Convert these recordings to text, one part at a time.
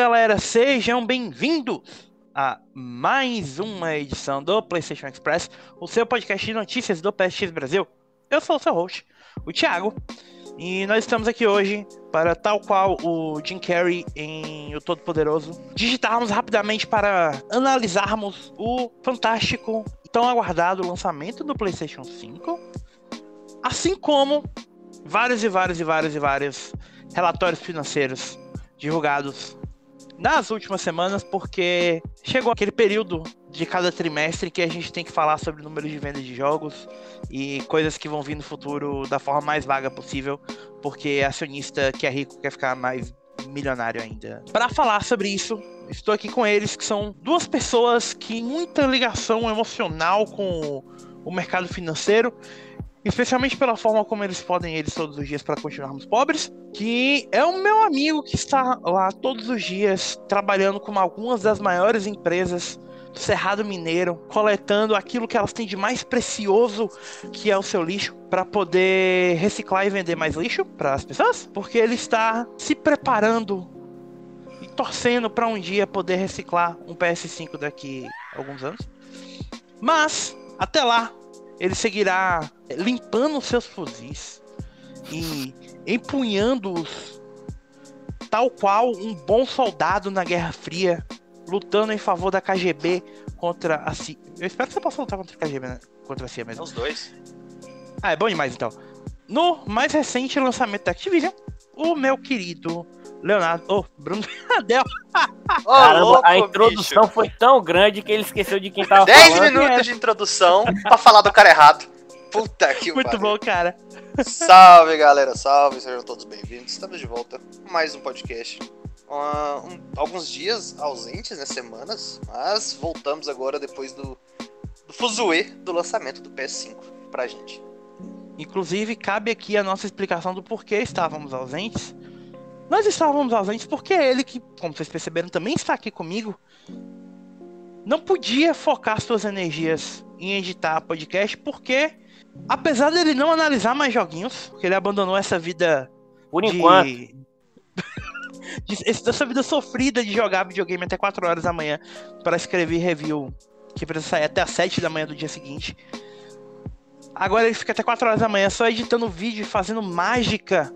Galera, sejam bem-vindos a mais uma edição do PlayStation Express, o seu podcast de notícias do PSX Brasil. Eu sou o seu host, o Thiago, e nós estamos aqui hoje para, tal qual o Jim Carrey em O Todo-Poderoso, digitarmos rapidamente para analisarmos o fantástico e tão aguardado lançamento do PlayStation 5, assim como vários e vários e vários e vários relatórios financeiros divulgados nas últimas semanas, porque chegou aquele período de cada trimestre que a gente tem que falar sobre números de venda de jogos e coisas que vão vir no futuro da forma mais vaga possível, porque acionista que é rico quer ficar mais milionário ainda. Para falar sobre isso, estou aqui com eles, que são duas pessoas que muita ligação emocional com o mercado financeiro especialmente pela forma como eles podem eles todos os dias para continuarmos pobres, que é o meu amigo que está lá todos os dias trabalhando com algumas das maiores empresas do Cerrado Mineiro, coletando aquilo que elas têm de mais precioso, que é o seu lixo, para poder reciclar e vender mais lixo para as pessoas, porque ele está se preparando e torcendo para um dia poder reciclar um PS5 daqui a alguns anos. Mas até lá, ele seguirá limpando seus fuzis e empunhando-os tal qual um bom soldado na Guerra Fria, lutando em favor da KGB contra a CIA. Eu espero que você possa lutar contra a KGB, né? contra a CIA mesmo. Os dois. Ah, é bom demais então. No mais recente lançamento da Activision, o meu querido Leonardo. Oh, Bruno Adel. Oh, Caramba, louco, a introdução bicho. foi tão grande que ele esqueceu de quem tava 10 falando. 10 minutos de introdução pra falar do cara errado. Puta que Muito bom, cara. Salve, galera. Salve, sejam todos bem-vindos. Estamos de volta. Mais um podcast. Uh, um, alguns dias ausentes, né? Semanas. Mas voltamos agora depois do, do fuzuê do lançamento do PS5 pra gente. Inclusive, cabe aqui a nossa explicação do porquê estávamos ausentes nós estávamos ausentes porque ele, que, como vocês perceberam, também está aqui comigo, não podia focar suas energias em editar podcast, porque, apesar dele não analisar mais joguinhos, porque ele abandonou essa vida. Por de... enquanto. essa vida sofrida de jogar videogame até 4 horas da manhã para escrever review que precisa sair até as 7 da manhã do dia seguinte. Agora ele fica até 4 horas da manhã só editando vídeo e fazendo mágica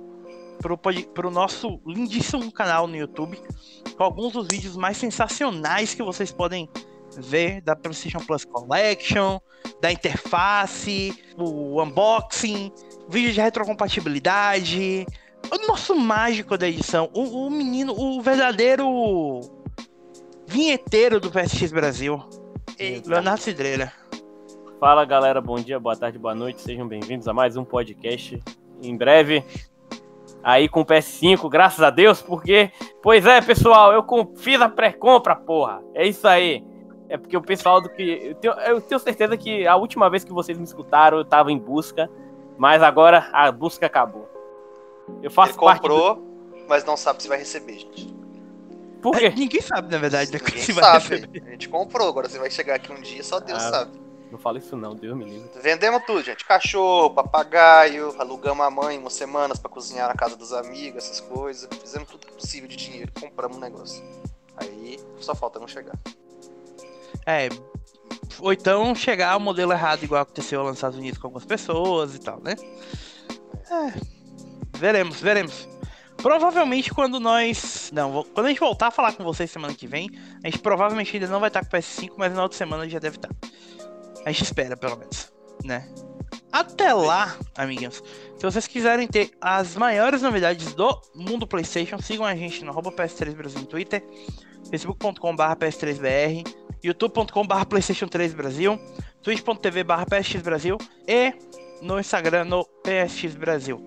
pro, pro nosso lindíssimo canal no YouTube, com alguns dos vídeos mais sensacionais que vocês podem ver da PlayStation Plus Collection, da interface, o unboxing, vídeo de retrocompatibilidade, o nosso mágico da edição, o, o menino, o verdadeiro vinheteiro do PSX Brasil, Eita. Leonardo Cidreira. Fala galera, bom dia, boa tarde, boa noite, sejam bem-vindos a mais um podcast. Em breve aí com o PS5, graças a Deus, porque, pois é, pessoal, eu fiz a pré-compra, porra. É isso aí. É porque o pessoal do que. Eu tenho, eu tenho, certeza que a última vez que vocês me escutaram, eu tava em busca, mas agora a busca acabou. Eu faço Ele comprou, do... mas não sabe se vai receber, gente. Por quê? É, ninguém sabe, na verdade, né? Ninguém se vai sabe. Receber. A gente comprou, agora você vai chegar aqui um dia, só Deus ah. sabe. Não fala isso não, Deus me livre. Vendemos tudo, gente. Cachorro, papagaio, alugamos a mãe umas semanas para cozinhar na casa dos amigos, essas coisas. Fizemos tudo possível de dinheiro, compramos um negócio. Aí só falta não chegar. É, ou então chegar o modelo errado, igual aconteceu lá nos Estados Unidos com algumas pessoas e tal, né? É, veremos, veremos. Provavelmente quando nós. Não, quando a gente voltar a falar com vocês semana que vem, a gente provavelmente ainda não vai estar com o PS5, mas na outra semana já deve estar. A gente espera, pelo menos, né? Até lá, amiguinhos, se vocês quiserem ter as maiores novidades do mundo PlayStation, sigam a gente no PS3 Brasil no Twitter, facebook.com.br PS3BR, youtube.com.br PlayStation 3 Brasil, twitch.tv PSX Brasil e no Instagram no PSX Brasil.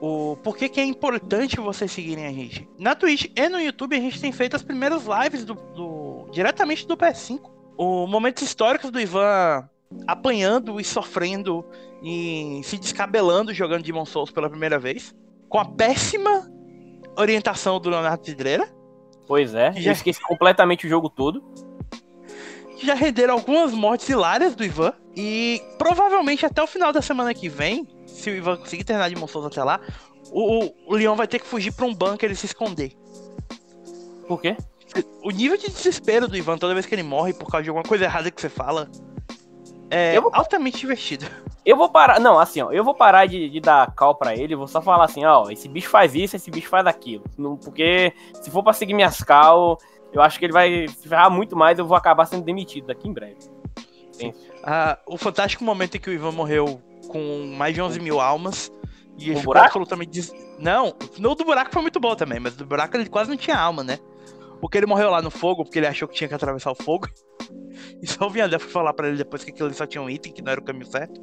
O por que, que é importante vocês seguirem a gente? Na Twitch e no YouTube a gente tem feito as primeiras lives do, do diretamente do PS5 o momentos históricos do Ivan apanhando e sofrendo e se descabelando jogando Demon Souls pela primeira vez, com a péssima orientação do Leonardo Cidreira. Pois é, já... esqueci completamente o jogo todo. Já renderam algumas mortes hilárias do Ivan. E provavelmente até o final da semana que vem, se o Ivan conseguir terminar Demon Souls até lá, o, o Leon vai ter que fugir para um bunker e se esconder. Por quê? O nível de desespero do Ivan toda vez que ele morre por causa de alguma coisa errada que você fala é Eu vou- altamente divertido. Eu vou parar. Não, assim, ó. Eu vou parar de, de dar cal pra ele. Vou só falar assim, ó. Esse bicho faz isso, esse bicho faz aquilo. Porque se for pra seguir minhas cal, eu acho que ele vai se ferrar muito mais. Eu vou acabar sendo demitido daqui em breve. Ah, o fantástico momento em que o Ivan morreu com mais de 11 mil almas e ele ficou buraco? absolutamente. Des... Não, no do buraco foi muito bom também, mas do buraco ele quase não tinha alma, né? Porque ele morreu lá no fogo, porque ele achou que tinha que atravessar o fogo. E só o Viandel foi falar pra ele depois que aquilo só tinha um item, que não era o caminho certo.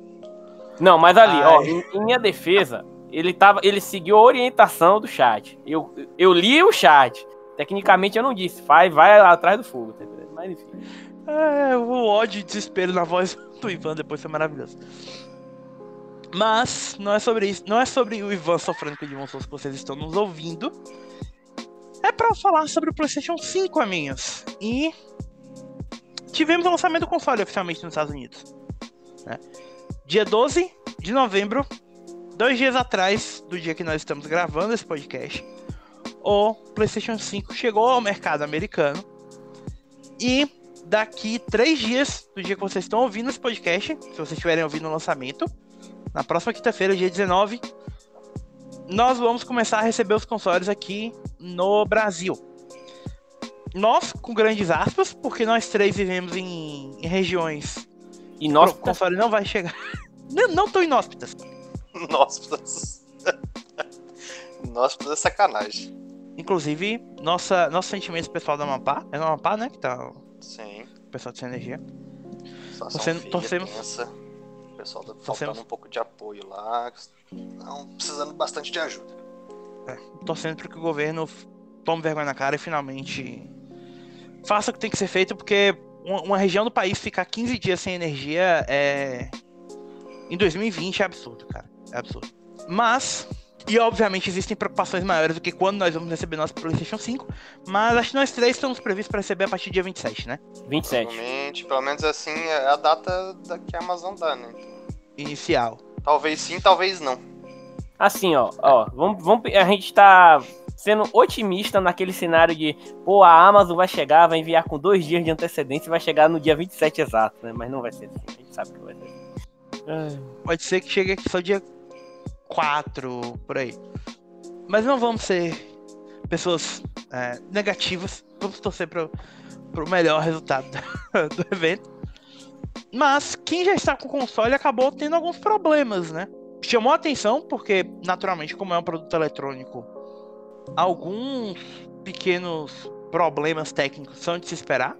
Não, mas ali, ó, Ai. em, em minha defesa, ele tava. Ele seguiu a orientação do chat. Eu, eu li o chat. Tecnicamente eu não disse, vai, vai atrás do fogo, tá? Mas enfim. É, o ódio e desespero na voz do Ivan depois foi maravilhoso. Mas não é sobre isso, não é sobre o Ivan sofrendo com o que vocês estão nos ouvindo. É pra falar sobre o PlayStation 5, amigos. E tivemos o lançamento do console oficialmente nos Estados Unidos. né? Dia 12 de novembro, dois dias atrás do dia que nós estamos gravando esse podcast, o PlayStation 5 chegou ao mercado americano. E daqui três dias do dia que vocês estão ouvindo esse podcast, se vocês estiverem ouvindo o lançamento, na próxima quinta-feira, dia 19, nós vamos começar a receber os consoles aqui no Brasil. Nós, com grandes aspas, porque nós três vivemos em, em regiões E nós. o console não vai chegar. não, não tão inóspitas. Nóspitas. Nóspitas é sacanagem. Inclusive, nossa, nossos sentimentos pessoal da Amapá, é no Amapá, né, que tá Sim. o pessoal de Sem Energia. Torcendo- torcemos-. O pessoal tá Torcemos- faltando um pouco de apoio lá. Não, precisando bastante de ajuda. torcendo para que o governo tome vergonha na cara e finalmente faça o que tem que ser feito, porque uma região do país ficar 15 dias sem energia é. Em 2020 é absurdo, cara. É absurdo. Mas. E obviamente existem preocupações maiores do que quando nós vamos receber nosso PlayStation 5. Mas acho que nós três estamos previstos para receber a partir do dia 27, né? 27. Provavelmente, pelo menos assim, é a data da que a Amazon dá, né? Inicial. Talvez sim, talvez não. Assim, ó, ó, vamos, vamos, a gente tá sendo otimista naquele cenário de, pô, a Amazon vai chegar, vai enviar com dois dias de antecedência e vai chegar no dia 27 exato, né? Mas não vai ser assim, a gente sabe que vai ser assim. Ai, Pode ser que chegue aqui só dia 4, por aí. Mas não vamos ser pessoas é, negativas. Vamos torcer pro, pro melhor resultado do, evento. Mas quem já está com o console acabou tendo alguns problemas, né? Chamou a atenção porque, naturalmente, como é um produto eletrônico, alguns pequenos problemas técnicos são de se esperar.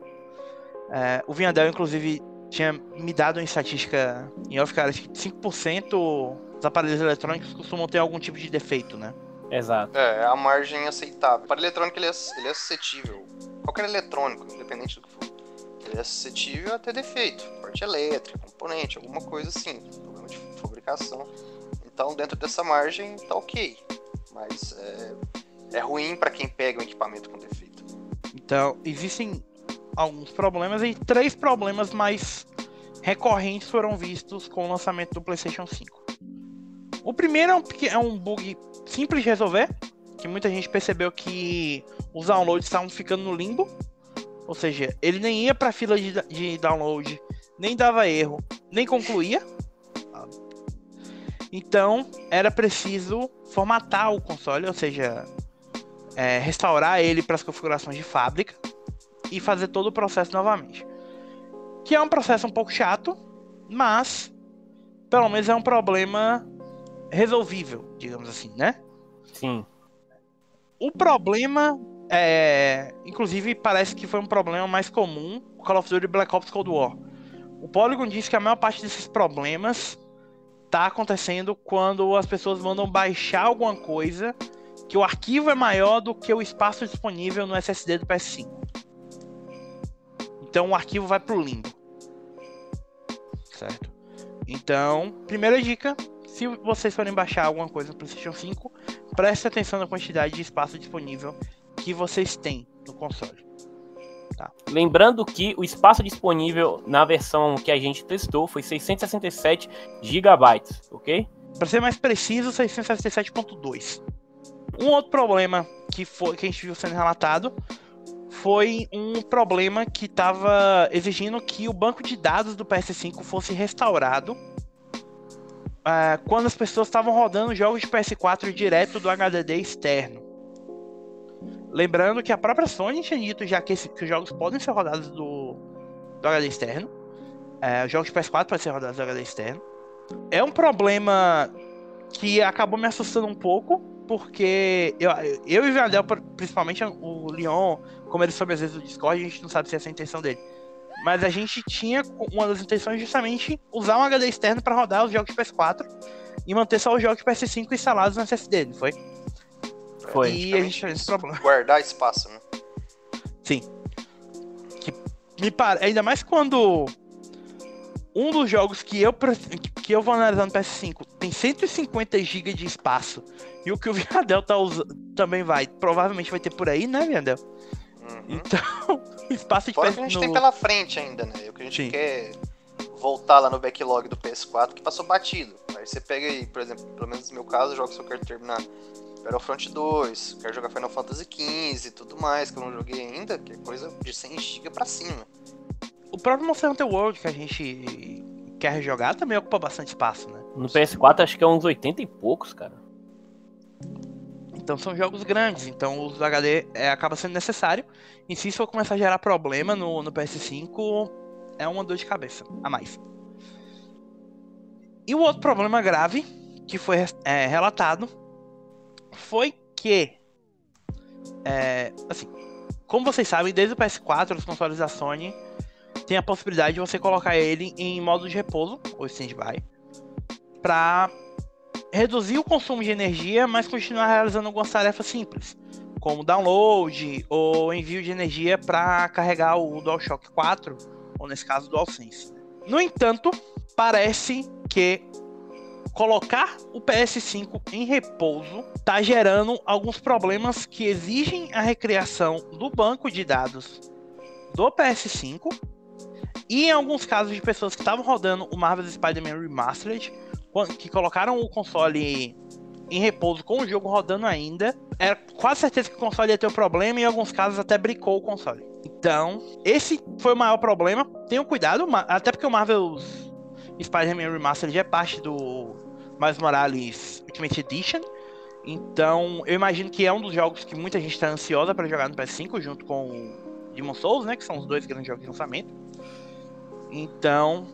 É, o Vinhadel, inclusive, tinha me dado uma estatística em off, cara, que 5% dos aparelhos eletrônicos costumam ter algum tipo de defeito, né? Exato. É, é a margem aceitável. Para eletrônico ele é, ele é suscetível. Qualquer eletrônico, independente do que for. Ele é suscetível a ter defeito. Parte elétrica, componente, alguma coisa assim. Problema de fabricação. Então, dentro dessa margem, tá ok. Mas é, é ruim para quem pega um equipamento com defeito. Então, existem alguns problemas e três problemas mais recorrentes foram vistos com o lançamento do PlayStation 5. O primeiro é um, é um bug simples de resolver, que muita gente percebeu que os downloads estavam ficando no limbo, ou seja, ele nem ia para a fila de, de download, nem dava erro, nem concluía. Então, era preciso formatar o console, ou seja, é, restaurar ele para as configurações de fábrica e fazer todo o processo novamente. Que é um processo um pouco chato, mas pelo menos é um problema resolvível, digamos assim, né? Sim. O problema é, inclusive parece que foi um problema mais comum com Call of Duty Black Ops Cold War. O Polygon diz que a maior parte desses problemas tá acontecendo quando as pessoas mandam baixar alguma coisa que o arquivo é maior do que o espaço disponível no SSD do PS5. Então o arquivo vai pro limbo. Certo? Então, primeira dica, se vocês forem baixar alguma coisa no PlayStation 5, preste atenção na quantidade de espaço disponível que vocês têm no console. Lembrando que o espaço disponível na versão que a gente testou foi 667 GB, ok? Para ser mais preciso, 667.2. Um outro problema que foi que a gente viu sendo relatado foi um problema que estava exigindo que o banco de dados do PS5 fosse restaurado uh, quando as pessoas estavam rodando jogos de PS4 direto do HDD externo. Lembrando que a própria Sony tinha dito já que, esse, que os jogos podem ser rodados do, do HD externo. Uh, os jogos de PS4 podem ser rodados do HD externo. É um problema que acabou me assustando um pouco, porque eu, eu e o Vandel, principalmente o Leon, como ele soube às vezes do Discord, a gente não sabe se essa é a intenção dele. Mas a gente tinha uma das intenções justamente usar um HD externo para rodar os jogos de PS4 e manter só os jogos de PS5 instalados no SSD, não foi? Foi. E a gente tinha esse problema. Guardar espaço, né? Sim. Que me para... Ainda mais quando um dos jogos que eu, que eu vou analisar no PS5 tem 150 GB de espaço. E o que o Viadel tá usando também vai. Provavelmente vai ter por aí, né, Viadel? Uhum. Então, o espaço de Fora que a gente no... tem pela frente ainda, né? O que a gente Sim. quer voltar lá no backlog do PS4 que passou batido. Aí você pega aí, por exemplo, pelo menos no meu caso, jogos que eu quero terminar Battlefront 2, quero jogar Final Fantasy XV e tudo mais, que eu não joguei ainda, que é coisa de 100 GB pra cima. O próprio Monster Hunter World que a gente quer jogar também ocupa bastante espaço, né? No PS4 acho que é uns 80 e poucos, cara. Então são jogos grandes, então o uso do HD é, acaba sendo necessário. E se isso for começar a gerar problema no, no PS5, é uma dor de cabeça a mais. E o outro problema grave que foi é, relatado foi que, é, assim, como vocês sabem, desde o PS4 os consoles da Sony tem a possibilidade de você colocar ele em modo de repouso, ou standby, para reduzir o consumo de energia, mas continuar realizando algumas tarefas simples, como download ou envio de energia para carregar o DualShock 4, ou nesse caso o DualSense. No entanto, parece que colocar o PS5 em repouso está gerando alguns problemas que exigem a recriação do banco de dados do PS5 e em alguns casos de pessoas que estavam rodando o Marvel's Spider-Man Remastered, que colocaram o console em repouso com o jogo rodando ainda, era quase certeza que o console ia ter um problema e em alguns casos até bricou o console. Então, esse foi o maior problema. Tenham cuidado, até porque o Marvel's Spider-Man Remastered é parte do Miles Morales Ultimate Edition. Então, eu imagino que é um dos jogos que muita gente está ansiosa para jogar no PS5, junto com Demon Souls, né? Que são os dois grandes jogos de lançamento. Então,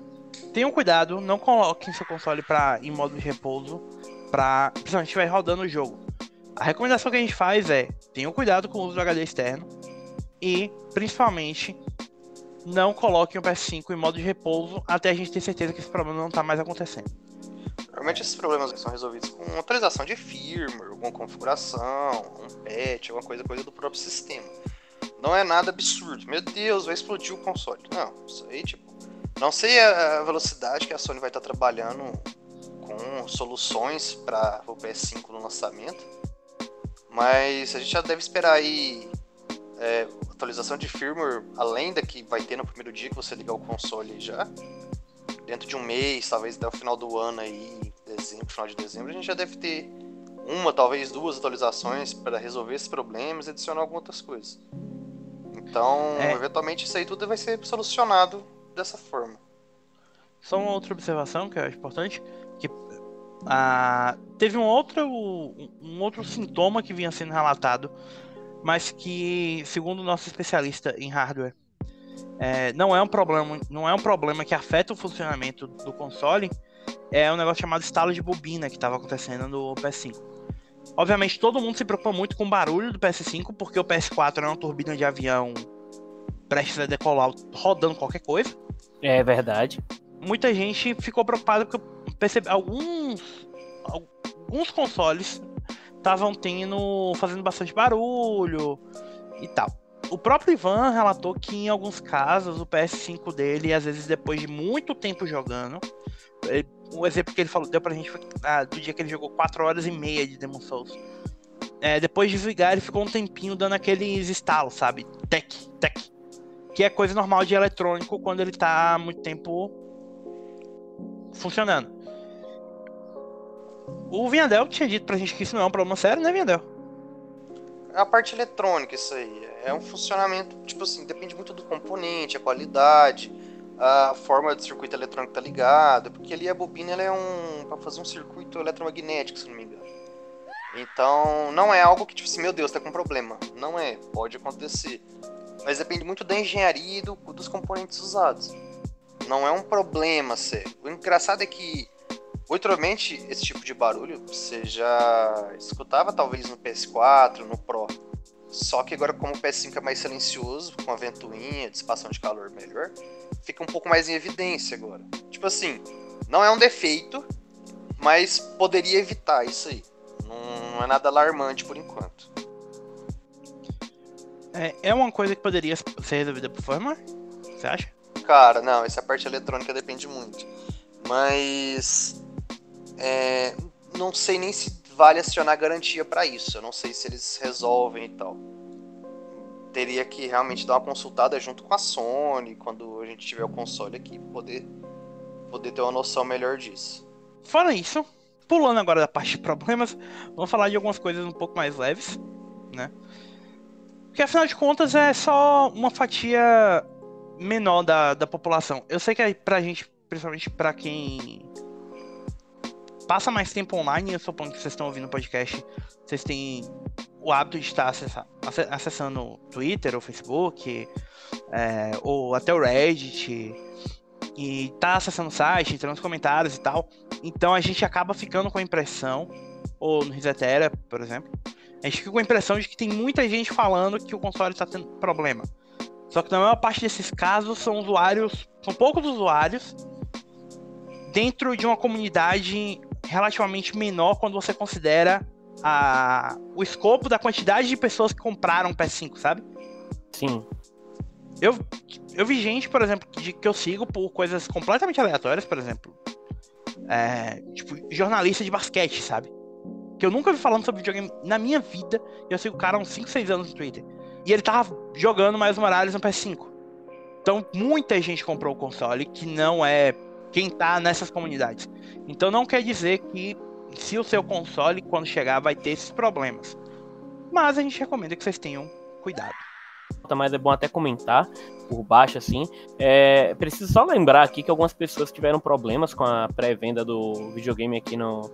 tenham cuidado, não coloquem seu console pra, em modo de repouso, pra, principalmente estiver rodando o jogo. A recomendação que a gente faz é: tenham cuidado com o uso do HD externo e, principalmente, não coloquem o PS5 em modo de repouso até a gente ter certeza que esse problema não está mais acontecendo. Normalmente esses problemas são resolvidos com atualização de firmware, alguma configuração, um patch, alguma coisa, coisa do próprio sistema. Não é nada absurdo. Meu Deus, vai explodir o console. Não, isso aí, tipo, não sei a velocidade que a Sony vai estar trabalhando com soluções para o PS5 no lançamento, mas a gente já deve esperar aí é, atualização de firmware além da que vai ter no primeiro dia que você ligar o console já. Dentro de um mês, talvez até o final do ano aí, dezembro, final de dezembro, a gente já deve ter uma, talvez duas atualizações para resolver esses problemas e adicionar algumas outras coisas. Então, é. eventualmente isso aí tudo vai ser solucionado dessa forma. Só uma outra observação que acho importante, que ah, teve um outro, um outro sintoma que vinha sendo relatado, mas que, segundo o nosso especialista em hardware, é, não é um problema, não é um problema que afeta o funcionamento do console, é um negócio chamado estalo de bobina que estava acontecendo no PS5. Obviamente todo mundo se preocupa muito com o barulho do PS5, porque o PS4 é uma turbina de avião prestes a decolar rodando qualquer coisa. É verdade. Muita gente ficou preocupada porque percebe alguns alguns consoles estavam tendo fazendo bastante barulho e tal. O próprio Ivan relatou que em alguns casos o PS5 dele, às vezes depois de muito tempo jogando, ele, o exemplo que ele falou, deu pra gente foi ah, do dia que ele jogou 4 horas e meia de Demon Souls. É, depois de desligar, ele ficou um tempinho dando aqueles estalos, sabe? Tec, tec que é coisa normal de eletrônico quando ele está muito tempo funcionando. O Vinhadel tinha dito pra gente que isso não é um problema sério, né, Vinhadel? é a parte eletrônica isso aí. É um funcionamento, tipo assim, depende muito do componente, a qualidade, a forma do circuito eletrônico tá ligado, porque ali a bobina ela é um para fazer um circuito eletromagnético, se não me engano. Então, não é algo que tipo assim, meu Deus, tá com problema. Não é, pode acontecer. Mas depende muito da engenharia e do, dos componentes usados. Não é um problema sério. O engraçado é que Ultimamente, esse tipo de barulho você já escutava talvez no PS4, no Pro. Só que agora, como o PS5 é mais silencioso, com a ventoinha, dissipação de calor melhor, fica um pouco mais em evidência agora. Tipo assim, não é um defeito, mas poderia evitar isso aí. Não, não é nada alarmante por enquanto. É, é uma coisa que poderia ser resolvida por forma? Você acha? Cara, não, essa parte eletrônica depende muito. Mas é, não sei nem se vale acionar garantia para isso. Eu não sei se eles resolvem e tal. Teria que realmente dar uma consultada junto com a Sony quando a gente tiver o console aqui, poder, poder ter uma noção melhor disso. Fora isso, pulando agora da parte de problemas, vamos falar de algumas coisas um pouco mais leves, né? Porque afinal de contas é só uma fatia menor da, da população. Eu sei que é pra gente, principalmente pra quem passa mais tempo online, eu suponho que vocês estão ouvindo o podcast, vocês têm o hábito de estar acessando o Twitter ou Facebook, é, ou até o Reddit, e tá acessando o site, entrando nos comentários e tal. Então a gente acaba ficando com a impressão, ou no Risetera, por exemplo, a gente fica com a impressão de que tem muita gente falando que o console está tendo problema. Só que na maior parte desses casos são usuários, são poucos usuários dentro de uma comunidade relativamente menor quando você considera a, o escopo da quantidade de pessoas que compraram o PS5, sabe? Sim. Eu, eu vi gente, por exemplo, que, que eu sigo por coisas completamente aleatórias, por exemplo. É, tipo, jornalista de basquete, sabe? Que eu nunca vi falando sobre videogame na minha vida. E eu sigo o cara há uns 5, 6 anos no Twitter. E ele tava jogando mais Morales no PS5. Então, muita gente comprou o console que não é quem tá nessas comunidades. Então não quer dizer que se o seu console quando chegar vai ter esses problemas. Mas a gente recomenda que vocês tenham cuidado. Mas é bom até comentar por baixo assim. É, preciso só lembrar aqui que algumas pessoas tiveram problemas com a pré-venda do videogame aqui no,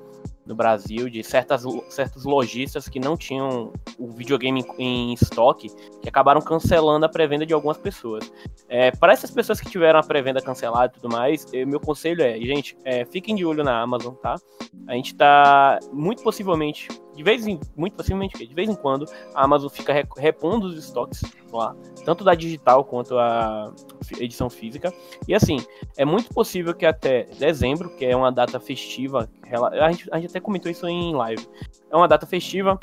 no Brasil de certas, certos lojistas que não tinham o videogame em, estoque, que acabaram cancelando a pré-venda de algumas pessoas. É, para essas pessoas que tiveram a pré-venda cancelada e tudo mais, eu, é, meu conselho é, gente, é, fiquem de olho na Amazon, tá? A gente tá muito possivelmente, de vez em muito possivelmente, de vez em quando, a Amazon fica repondo os estoques lá, tanto da digital quanto a edição física. E assim, é muito possível que até dezembro, que é uma data festiva, a gente, a gente até comentou isso em live, é uma data festiva,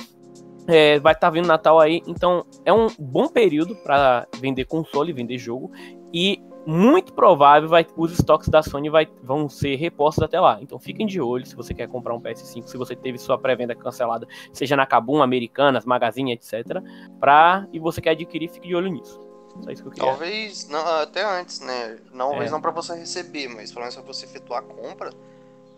é, vai estar tá vindo Natal aí, então é um bom período para vender console, vender jogo e muito provável vai, os estoques da Sony vai, vão ser repostos até lá. Então fiquem de olho se você quer comprar um PS5, se você teve sua pré-venda cancelada, seja na Kabum, Americanas, Magazine, etc. Pra, e você quer adquirir, fique de olho nisso. Só isso que eu queria. Talvez não, até antes, né? Não, talvez é. não para você receber, mas pelo menos para você efetuar a compra.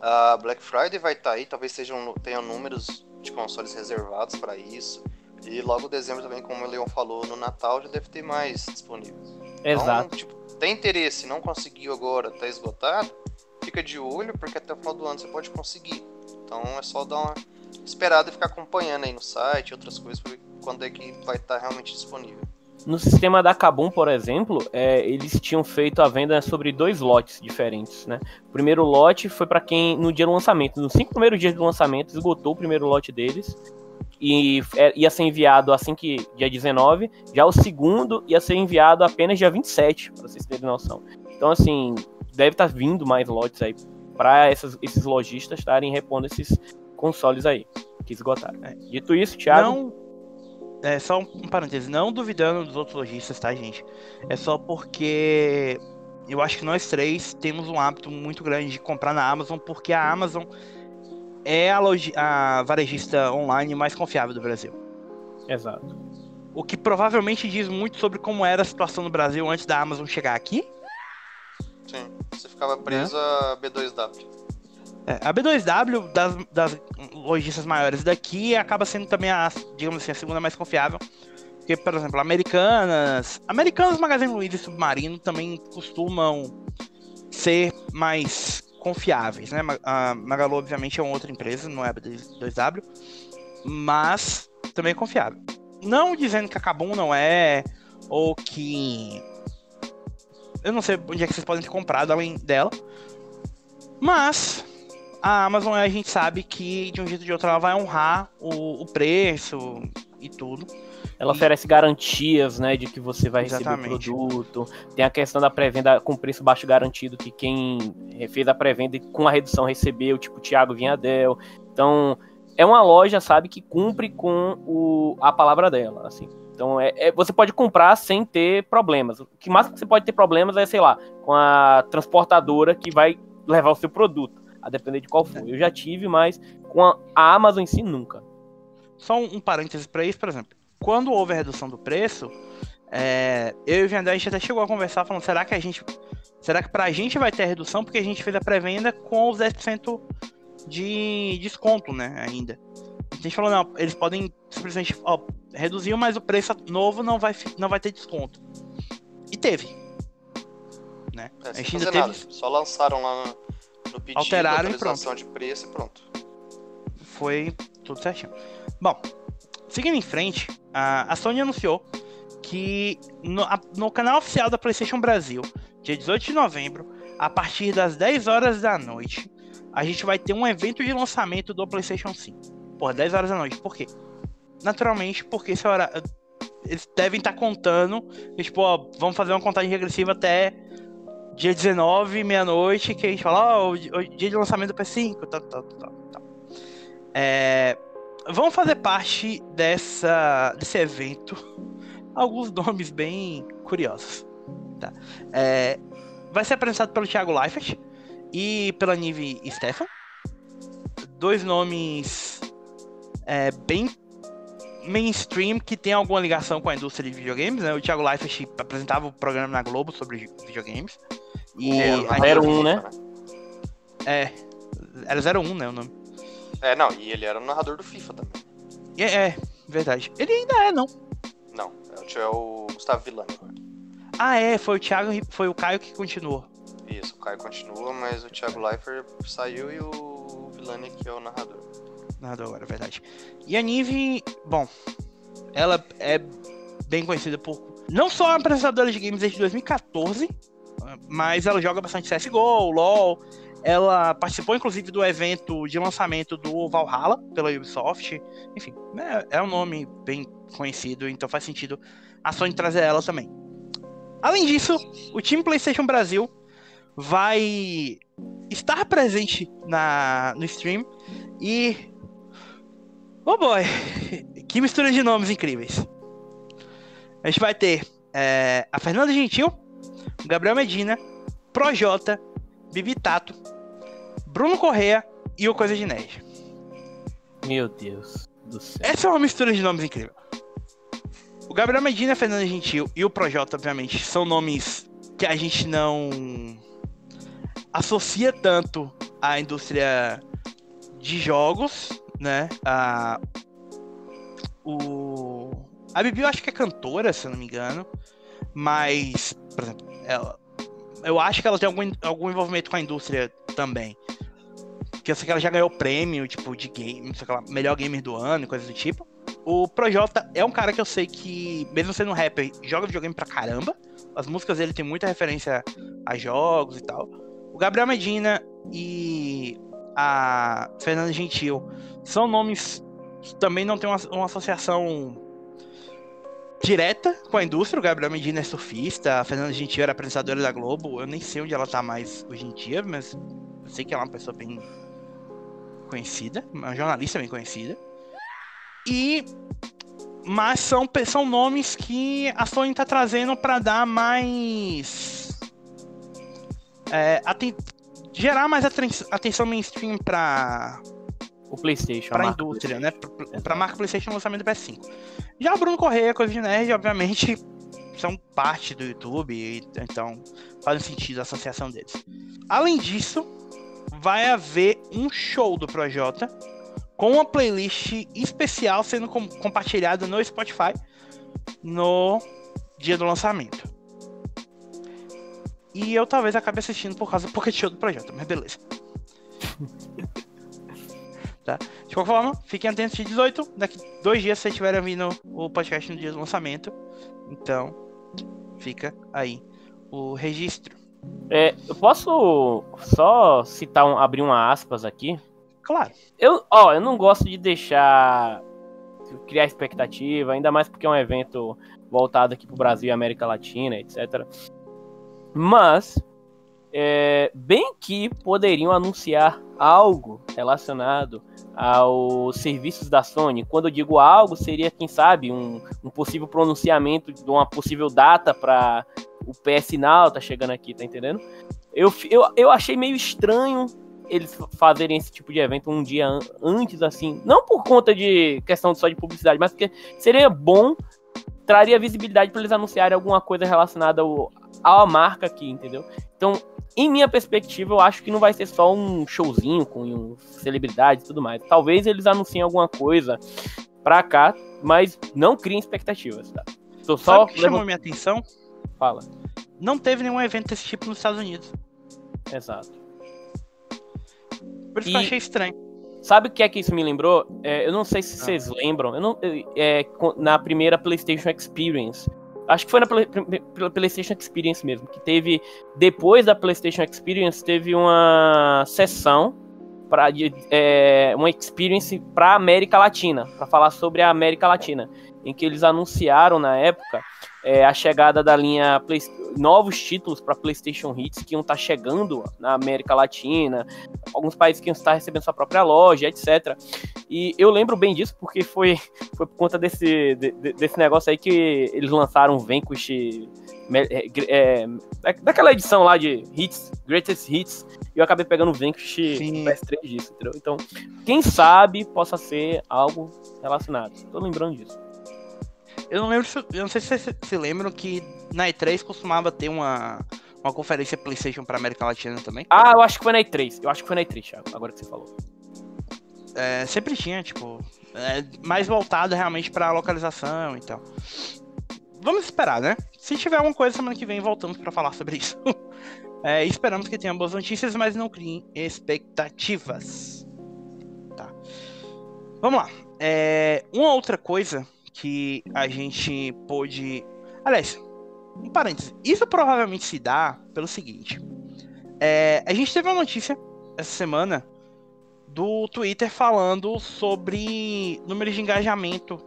A Black Friday vai estar tá aí, talvez sejam, tenham números de consoles reservados para isso. E logo dezembro também, como o Leon falou, no Natal já deve ter mais disponível. Exato. Então, tipo, tem interesse, não conseguiu agora, tá esgotado, fica de olho, porque até o final do ano você pode conseguir. Então é só dar uma esperada e ficar acompanhando aí no site, outras coisas, para ver quando é que vai estar tá realmente disponível. No sistema da Kabum, por exemplo, é, eles tinham feito a venda sobre dois lotes diferentes, né? O primeiro lote foi para quem, no dia do lançamento, nos cinco primeiros dias do lançamento, esgotou o primeiro lote deles e é, ia ser enviado assim que dia 19, já o segundo ia ser enviado apenas dia 27, para vocês terem noção. Então, assim, deve estar tá vindo mais lotes aí para esses lojistas estarem repondo esses consoles aí que esgotaram. É. Dito isso, Thiago. Não, é só um, um parênteses, não duvidando dos outros lojistas, tá, gente? É só porque eu acho que nós três temos um hábito muito grande de comprar na Amazon, porque a Amazon é a, a varejista online mais confiável do Brasil. Exato. O que provavelmente diz muito sobre como era a situação no Brasil antes da Amazon chegar aqui. Sim, você ficava preso é. a B2W. É, a B2W, das, das lojistas maiores daqui, acaba sendo também a, digamos assim, a segunda mais confiável. Porque, por exemplo, Americanas. Americanas, Magazine Luiza e Submarino também costumam ser mais confiáveis, né? A Magalu, obviamente, é uma outra empresa, não é a B2W, mas também é confiável. Não dizendo que a Kabum não é, ou que. Eu não sei onde é que vocês podem ter comprado além dela, mas a Amazon a gente sabe que de um jeito ou de outro ela vai honrar o, o preço e tudo. Ela oferece garantias, né, de que você vai Exatamente. receber o produto. Tem a questão da pré-venda com preço baixo garantido, que quem fez a pré-venda com a redução recebeu, tipo Thiago Vinhadel. Então, é uma loja, sabe, que cumpre com o, a palavra dela, assim. Então, é, é, você pode comprar sem ter problemas. O que mais que você pode ter problemas é, sei lá, com a transportadora que vai levar o seu produto, a depender de qual for. Eu já tive, mas com a, a Amazon em si, nunca. Só um, um parênteses para isso, por exemplo quando houve a redução do preço, é, eu e o Vendel, a gente até chegou a conversar falando, será que a gente. Será que pra gente vai ter a redução? Porque a gente fez a pré-venda com os 10% de desconto, né? Ainda. A gente falou, não, eles podem simplesmente ó, reduzir, mas o preço novo não vai, não vai ter desconto. E teve. Né? É, a gente ainda teve. Nada. Só lançaram lá no, no pedido, alteraram e pronto. de preço e pronto. Foi tudo certinho. Bom, Seguindo em frente, a, Sony anunciou que no, a, no, canal oficial da PlayStation Brasil, dia 18 de novembro, a partir das 10 horas da noite, a gente vai ter um evento de lançamento do PlayStation 5. Por 10 horas da noite. Por quê? Naturalmente, porque essa hora eles devem estar tá contando, tipo, ó, vamos fazer uma contagem regressiva até dia 19, meia-noite, que a gente fala, ó, o, o, dia de lançamento do PS5, tal, tal, tal, tal. É, vão fazer parte dessa, desse evento alguns nomes bem curiosos. Tá? É, vai ser apresentado pelo Thiago Leifert e pela Nive Stefan. Dois nomes é, bem mainstream que tem alguma ligação com a indústria de videogames. Né? O Thiago Leifert apresentava o um programa na Globo sobre videogames. E é, 01, né? É, era 01, né, o nome. É, não, e ele era o narrador do FIFA também. É, é verdade. Ele ainda é, não. Não, é, é o Gustavo Villani agora. Ah, é, foi o Thiago, foi o Caio que continuou. Isso, o Caio continua, mas o Thiago Leifert saiu e o Villani que é o narrador. Narrador agora, verdade. E a Nive, bom, ela é bem conhecida por não só apresentadora de games desde 2014, mas ela joga bastante CSGO, LoL, ela participou, inclusive, do evento de lançamento do Valhalla pela Ubisoft. Enfim, é, é um nome bem conhecido, então faz sentido a Sony trazer ela também. Além disso, o time PlayStation Brasil vai estar presente na, no stream e. Oh boy! Que mistura de nomes incríveis! A gente vai ter é, a Fernanda Gentil, o Gabriel Medina, Projota, Bibi Tato, Bruno Correa e o Coisa de Nerd. Meu Deus do céu. Essa é uma mistura de nomes incrível. O Gabriel Medina, Fernando Gentil e o Projota, obviamente, são nomes que a gente não associa tanto à indústria de jogos, né? A, o, a Bibi eu acho que é cantora, se eu não me engano. Mas, por exemplo, ela, eu acho que ela tem algum, algum envolvimento com a indústria também. Que eu sei que ela já ganhou prêmio, tipo, de game, sei lá, melhor gamer do ano e coisas do tipo. O Projota é um cara que eu sei que, mesmo sendo um rapper, joga videogame pra caramba. As músicas dele tem muita referência a jogos e tal. O Gabriel Medina e a Fernanda Gentil são nomes que também não tem uma, uma associação direta com a indústria. O Gabriel Medina é surfista, a Fernanda Gentil era apresentadora da Globo. Eu nem sei onde ela tá mais hoje em dia, mas eu sei que ela é uma pessoa bem conhecida, uma jornalista bem conhecida. E mas são, são nomes que a Sony está trazendo para dar mais é, aten gerar mais atenção mainstream para o PlayStation, para a indústria, né? Para a marca PlayStation lançamento do PS5. Já o Bruno Correia, coisa de nerd, obviamente são parte do YouTube, então faz sentido a associação deles. Além disso, vai haver um show do Projota com uma playlist especial sendo com, compartilhada no Spotify no dia do lançamento. E eu talvez acabe assistindo por causa do Pocket Show do Projota, mas beleza. tá? De qualquer forma, fiquem atentos de 18. Daqui dois dias, vocês estiverem ouvindo o podcast no dia do lançamento. Então, fica aí o registro. É, eu posso só citar um, abrir uma aspas aqui? Claro. Eu, ó, eu não gosto de deixar criar expectativa, ainda mais porque é um evento voltado aqui pro Brasil e América Latina, etc. Mas é, bem que poderiam anunciar algo relacionado aos serviços da Sony. Quando eu digo algo, seria, quem sabe, um, um possível pronunciamento de uma possível data para o PS Now tá chegando aqui, tá entendendo? Eu, eu, eu achei meio estranho eles fazerem esse tipo de evento um dia an antes, assim. Não por conta de questão só de publicidade, mas porque seria bom, traria visibilidade para eles anunciarem alguma coisa relacionada ao, à marca aqui, entendeu? Então, em minha perspectiva, eu acho que não vai ser só um showzinho com um celebridades e tudo mais. Talvez eles anunciem alguma coisa pra cá, mas não criem expectativas, tá? Tô só Sabe o que chamou minha atenção? Fala. Não teve nenhum evento desse tipo nos Estados Unidos. Exato. Por isso e... que eu achei estranho. Sabe o que é que isso me lembrou? É, eu não sei se ah. vocês lembram. Eu não, é, na primeira PlayStation Experience. Acho que foi na Play, PlayStation Experience mesmo. Que teve. Depois da PlayStation Experience, teve uma sessão. Pra, é, uma experience para América Latina, para falar sobre a América Latina, em que eles anunciaram na época é, a chegada da linha Play, novos títulos para PlayStation Hits que iam estar tá chegando na América Latina, alguns países que iam estar recebendo sua própria loja, etc. E eu lembro bem disso porque foi, foi por conta desse, de, desse negócio aí que eles lançaram o Vanquish é, é, daquela edição lá de Hits, Greatest Hits, e eu acabei pegando o Vanquish PS3 disso, entendeu? Então, quem sabe possa ser algo relacionado. Tô lembrando disso. Eu não lembro, eu não sei se vocês se lembram que na E3 costumava ter uma, uma conferência PlayStation para América Latina também. Ah, eu acho que foi na E3. Eu acho que foi na E3, Thiago, agora que você falou. É, sempre tinha, tipo, é, mais voltado realmente para localização e tal. Vamos esperar, né? Se tiver alguma coisa semana que vem, voltamos para falar sobre isso. é, esperamos que tenha boas notícias, mas não criem expectativas. Tá. Vamos lá. É, uma outra coisa que a gente pôde. Aliás, um parênteses. Isso provavelmente se dá pelo seguinte: é, a gente teve uma notícia essa semana do Twitter falando sobre números de engajamento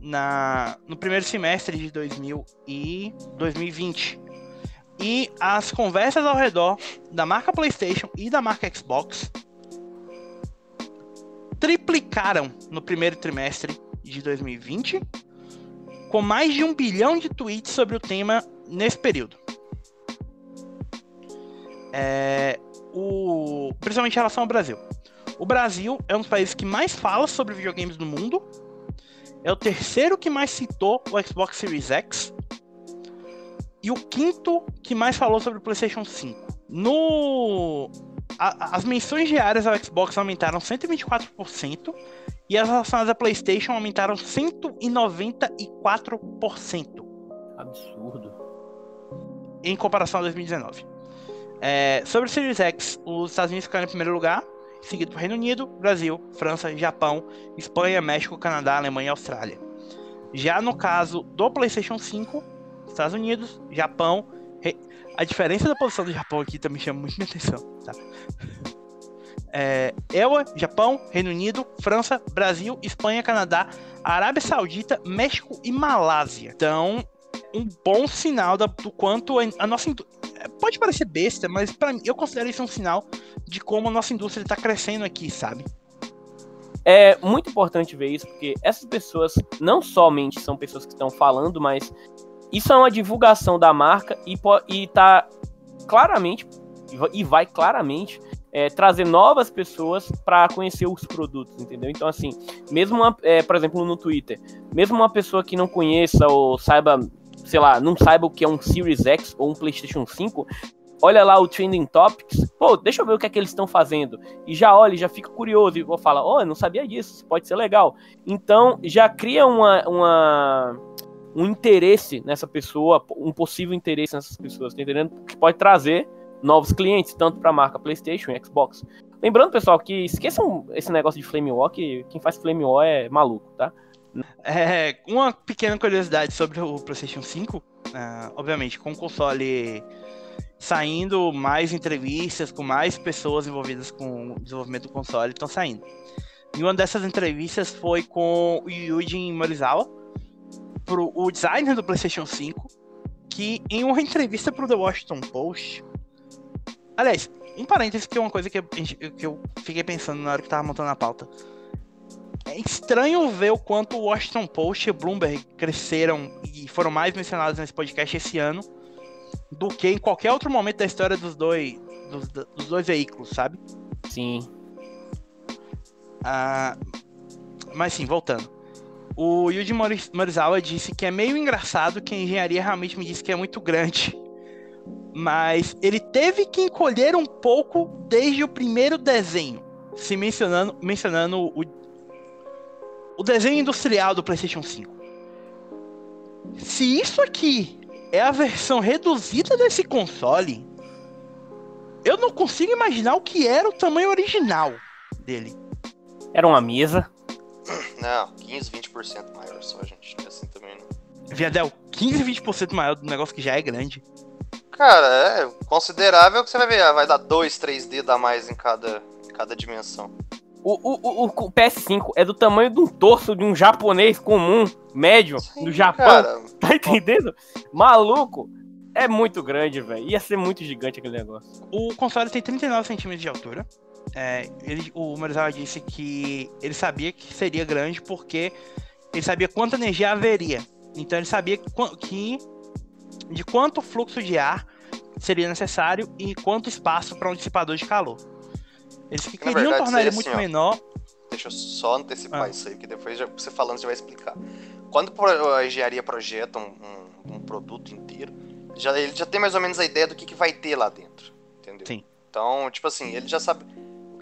na, no primeiro semestre de 2000 e 2020. E as conversas ao redor da marca PlayStation e da marca Xbox triplicaram no primeiro trimestre de 2020, com mais de um bilhão de tweets sobre o tema nesse período. É, o, principalmente em relação ao Brasil. O Brasil é um dos países que mais fala sobre videogames no mundo. É o terceiro que mais citou o Xbox Series X. E o quinto que mais falou sobre o PlayStation 5. No a, as menções diárias ao Xbox aumentaram 124% e as relacionadas à PlayStation aumentaram 194%. Absurdo. Em comparação a 2019. É, sobre o Series X, os Estados Unidos ficaram em primeiro lugar, seguido por Reino Unido, Brasil, França, Japão, Espanha, México, Canadá, Alemanha e Austrália. Já no caso do PlayStation 5, Estados Unidos, Japão, a diferença da posição do Japão aqui também chama muito minha atenção, tá? É, EUA, Japão, Reino Unido, França, Brasil, Espanha, Canadá, Arábia Saudita, México e Malásia. Então, um bom sinal da, do quanto a, a nossa é, pode parecer besta, mas para mim eu considero isso um sinal de como a nossa indústria está crescendo aqui, sabe? É muito importante ver isso, porque essas pessoas não somente são pessoas que estão falando, mas isso é uma divulgação da marca e, e tá claramente, e vai claramente é, trazer novas pessoas para conhecer os produtos, entendeu? Então, assim, mesmo, uma, é, por exemplo, no Twitter, mesmo uma pessoa que não conheça ou saiba, sei lá, não saiba o que é um Series X ou um PlayStation 5, olha lá o Trending Topics, pô, deixa eu ver o que é que eles estão fazendo. E já olha, já fica curioso e vou falar, oh, eu não sabia disso, pode ser legal. Então, já cria uma, uma, um interesse nessa pessoa, um possível interesse nessas pessoas, tá entendendo? Que pode trazer novos clientes, tanto para a marca PlayStation e Xbox. Lembrando, pessoal, que esqueçam esse negócio de Flame War, que quem faz Flame War é maluco, tá? É, uma pequena curiosidade sobre o PlayStation 5, uh, ah, obviamente, com o console saindo, mais entrevistas com mais pessoas envolvidas com o desenvolvimento do console estão saindo. E uma dessas entrevistas foi com o Yuji Morizawa, pro, o designer do PlayStation 5, que em uma entrevista para o The Washington Post. Aliás, um parênteses que é uma coisa que eu, que eu fiquei pensando na hora que tava montando a pauta. É estranho ver o quanto o Washington Post e o Bloomberg cresceram e foram mais mencionados nesse podcast esse ano do que em qualquer outro momento da história dos dois, dos, dos dois veículos, sabe? Sim. Ah, mas sim, voltando. O Yuji Morizawa disse que é meio engraçado que a engenharia realmente me disse que é muito grande. Mas ele teve que encolher um pouco desde o primeiro desenho, se mencionando, mencionando o, o desenho industrial do PlayStation 5. Se isso aqui é a versão reduzida desse console, eu não consigo imaginar o que era o tamanho original dele. Era uma mesa. Não, 15, 20% maior só, gente. É assim também, não. Viadel, 15, 20% maior do negócio que já é grande. Cara, é considerável que você vai ver, ah, vai dar 2, 3 dedos a mais em cada, em cada dimensão. O, o, o, o, PS5 é do tamanho de um torso de um japonês comum, médio, Sim, do Japão. Cara. Tá entendendo? Maluco. É muito grande, velho. Ia ser muito gigante aquele negócio. O console tem 39 centímetros de altura. É, ele, o Morizawa disse que ele sabia que seria grande porque ele sabia quanta energia haveria. Então ele sabia que de quanto fluxo de ar seria necessário e quanto espaço para um dissipador de calor. Eles que queriam verdade, tornar ele assim, muito ó, menor. Deixa eu só antecipar ah. isso aí, que depois já, você falando você vai explicar. Quando a engenharia projeta um, um, um, produto inteiro, já, ele já tem mais ou menos a ideia do que, que vai ter lá dentro. Entendeu? Sim. Então, tipo assim, ele já sabe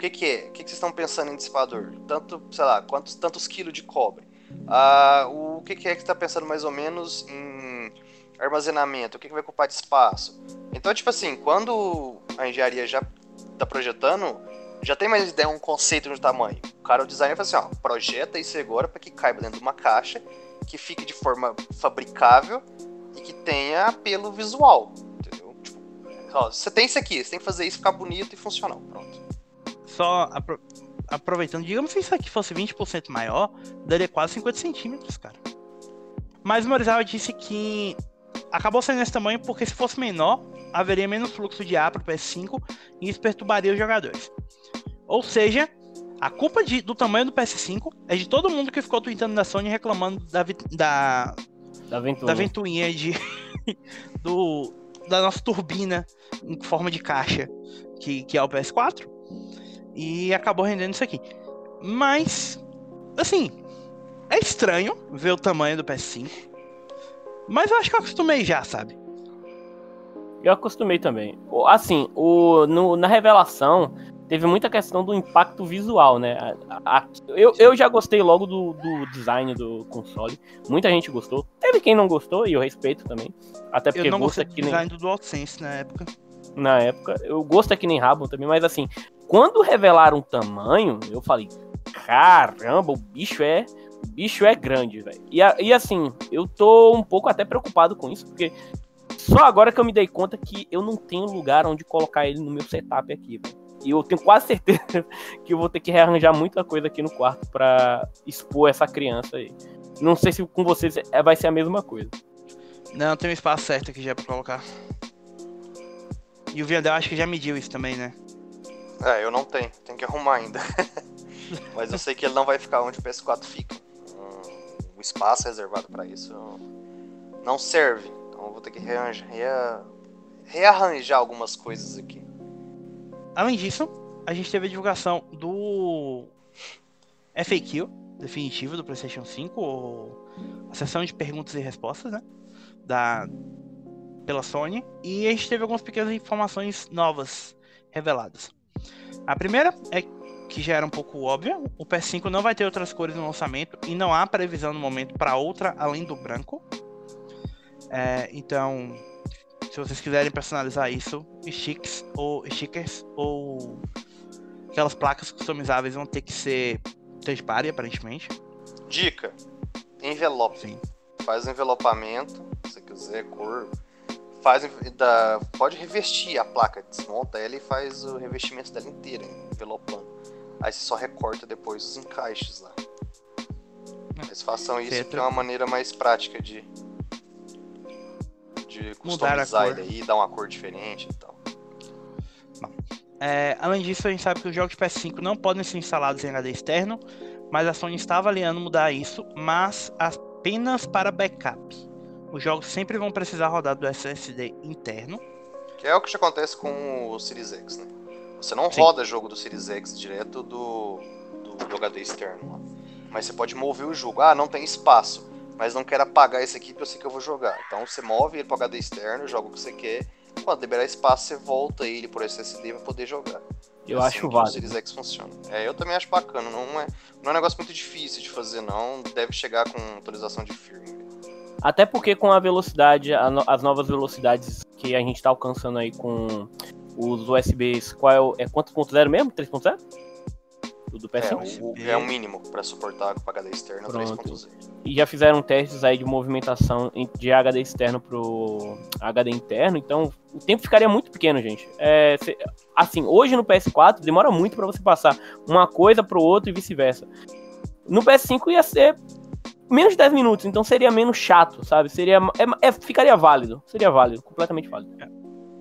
que, que é, o que, que vocês estão pensando em dissipador? Tanto, sei lá, quantos tantos quilos de cobre? Ah, o que, que é que está pensando mais ou menos em armazenamento? O que, que vai ocupar de espaço? Então, tipo assim, quando a engenharia já está projetando, já tem mais ideia, um conceito de tamanho. O cara, o designer, fala assim, ó, projeta isso agora para que caiba dentro de uma caixa, que fique de forma fabricável e que tenha apelo visual, entendeu? Tipo, ó, você tem isso aqui, você tem que fazer isso ficar bonito e funcional, pronto só apro aproveitando, digamos que isso aqui fosse 20% maior, daria quase 50 centímetros, cara. Mas o Morizawa disse que acabou sendo esse tamanho porque se fosse menor, haveria menos fluxo de ar para o PS5 e isso perturbaria os jogadores. Ou seja, a culpa de, do tamanho do PS5 é de todo mundo que ficou tweetando da Sony reclamando da, da, da, ventoinha. da ventoinha de, do, da nossa turbina em forma de caixa, que, que é o PS4. E acabou rendendo isso aqui. Mas, assim, é estranho ver o tamanho do PS5. Mas eu acho que eu acostumei já, sabe? Eu acostumei também. Assim, o, no, na revelação, teve muita questão do impacto visual, né? A, a, eu, eu já gostei logo do, do, design do console. Muita gente gostou. Teve quem não gostou, e eu respeito também. Até porque eu não gostei do design nem... do DualSense na época. Na época. Eu gosto é que nem rabo também, mas assim, quando revelaram o tamanho, eu falei, caramba, o bicho é. O bicho é grande, velho. E, e assim, eu tô um pouco até preocupado com isso, porque só agora que eu me dei conta que eu não tenho lugar onde colocar ele no meu setup aqui, velho. E eu tenho quase certeza que eu vou ter que rearranjar muita coisa aqui no quarto para expor essa criança aí. Não sei se com vocês é, vai ser a mesma coisa. Não, tem um espaço certo aqui já pra colocar. E o Viandel acho que já mediu isso também, né? É, eu não tenho, tenho que arrumar ainda. Mas eu sei que ele não vai ficar onde o PS4 fica. O espaço reservado para isso não serve. Então eu vou ter que rearranjar, rearranjar algumas coisas aqui. Além disso, a gente teve a divulgação do FAQ definitivo do PlayStation 5, a sessão de perguntas e respostas, né? Da, pela Sony e a gente teve algumas pequenas informações novas reveladas. A primeira é que já era um pouco óbvia, o PS5 não vai ter outras cores no lançamento e não há previsão no momento para outra além do branco. É, então, se vocês quiserem personalizar isso, sticks ou stickers ou aquelas placas customizáveis vão ter que ser party, aparentemente. Dica: envelope. Sim. Faz envelopamento, se você quiser, cor. Faz, da, pode revestir a placa, desmonta ela e faz o revestimento dela inteira, envelopando. Aí você só recorta depois os encaixes lá. Mas façam isso Certo. porque é uma maneira mais prática de, de customizar ele aí, dar uma cor diferente e tal. É, além disso, a gente sabe que os jogos de PS5 não podem ser instalados em HD externo, mas a Sony está avaliando mudar isso, mas apenas para backup. Os jogos sempre vão precisar rodar do SSD interno. Que é o que acontece com o Series X, né? Você não Sim. roda jogo do Series X direto do, do, do HD externo lá. Mas você pode mover o jogo. Ah, não tem espaço, mas não quero apagar esse aqui porque eu sei que eu vou jogar. Então você move ele pro HD externo, joga o que você quer. Quando liberar espaço, você volta ele pro SSD pra poder jogar. Eu É acho que O válido. Series X funciona. É, eu também acho bacana. Não é, não é um negócio muito difícil de fazer, não. Deve chegar com atualização de firmware. Até porque com a velocidade, a no- as novas velocidades que a gente tá alcançando aí com os USBs, qual é, é quanto ponto zero mesmo? 3.0? O do É, PS5? o, o- é um mínimo pra suportar com HD externo Pronto. 3.0. E já fizeram testes aí de movimentação de HD externo pro HD interno, então o tempo ficaria muito pequeno, gente. É, assim, hoje no PS4 demora muito pra você passar uma coisa pro outro e vice-versa. No PS5 ia ser menos de 10 minutos, então seria menos chato, sabe? Seria é- é- ficaria válido, seria válido, completamente válido.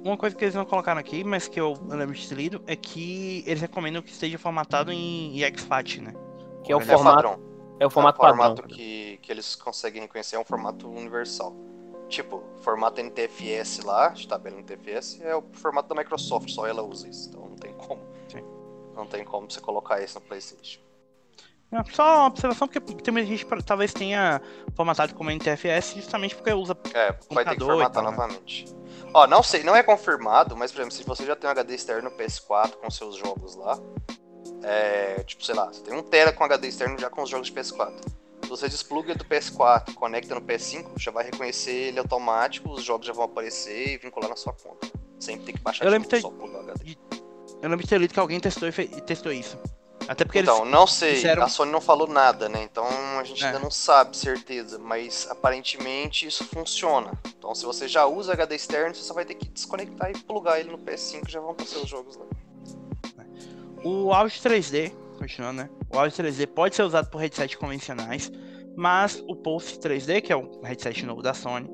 Uma coisa que eles não colocaram aqui, mas que eu lembro de ter lido, é que eles recomendam que esteja formatado em exFAT, né? Que é o Ele é formato, padrão. é o formato é o formato padrão. que, que eles conseguem reconhecer, é um formato universal. Tipo, formato NTFS lá, de tabela NTFS, é o formato da Microsoft, só ela usa isso, então não tem como. Sim. Não tem como você colocar isso no PlayStation. É Só uma observação, porque tem muita gente que talvez tenha formatado como NTFS justamente porque usa. É, vai ter que formatar tal, né? novamente. Ó, não sei, não é confirmado, mas por exemplo, se você já tem um HD externo no PS4 com seus jogos lá, é, tipo, sei lá, você tem um tera com HD externo já com os jogos de PS4. Se você despluga do PS4, conecta no PS5, já vai reconhecer ele automático, os jogos já vão aparecer e vincular na sua conta. Sem ter que baixar Eu de lembro novo ter- só por HD. Eu lembro de ter lido que alguém testou, e fe- e testou isso. Até porque Então, eles. não sei, disseram- a Sony não falou nada, né? Então a gente É. ainda não sabe certeza, mas aparentemente isso funciona. Então se você já usa HD externo, você só vai ter que desconectar e plugar ele no PS5 já vão aparecer os jogos lá. O áudio 3D, continuando, né? O áudio 3D pode ser usado por headsets convencionais, mas o Pulse 3D, que é o headset novo da Sony,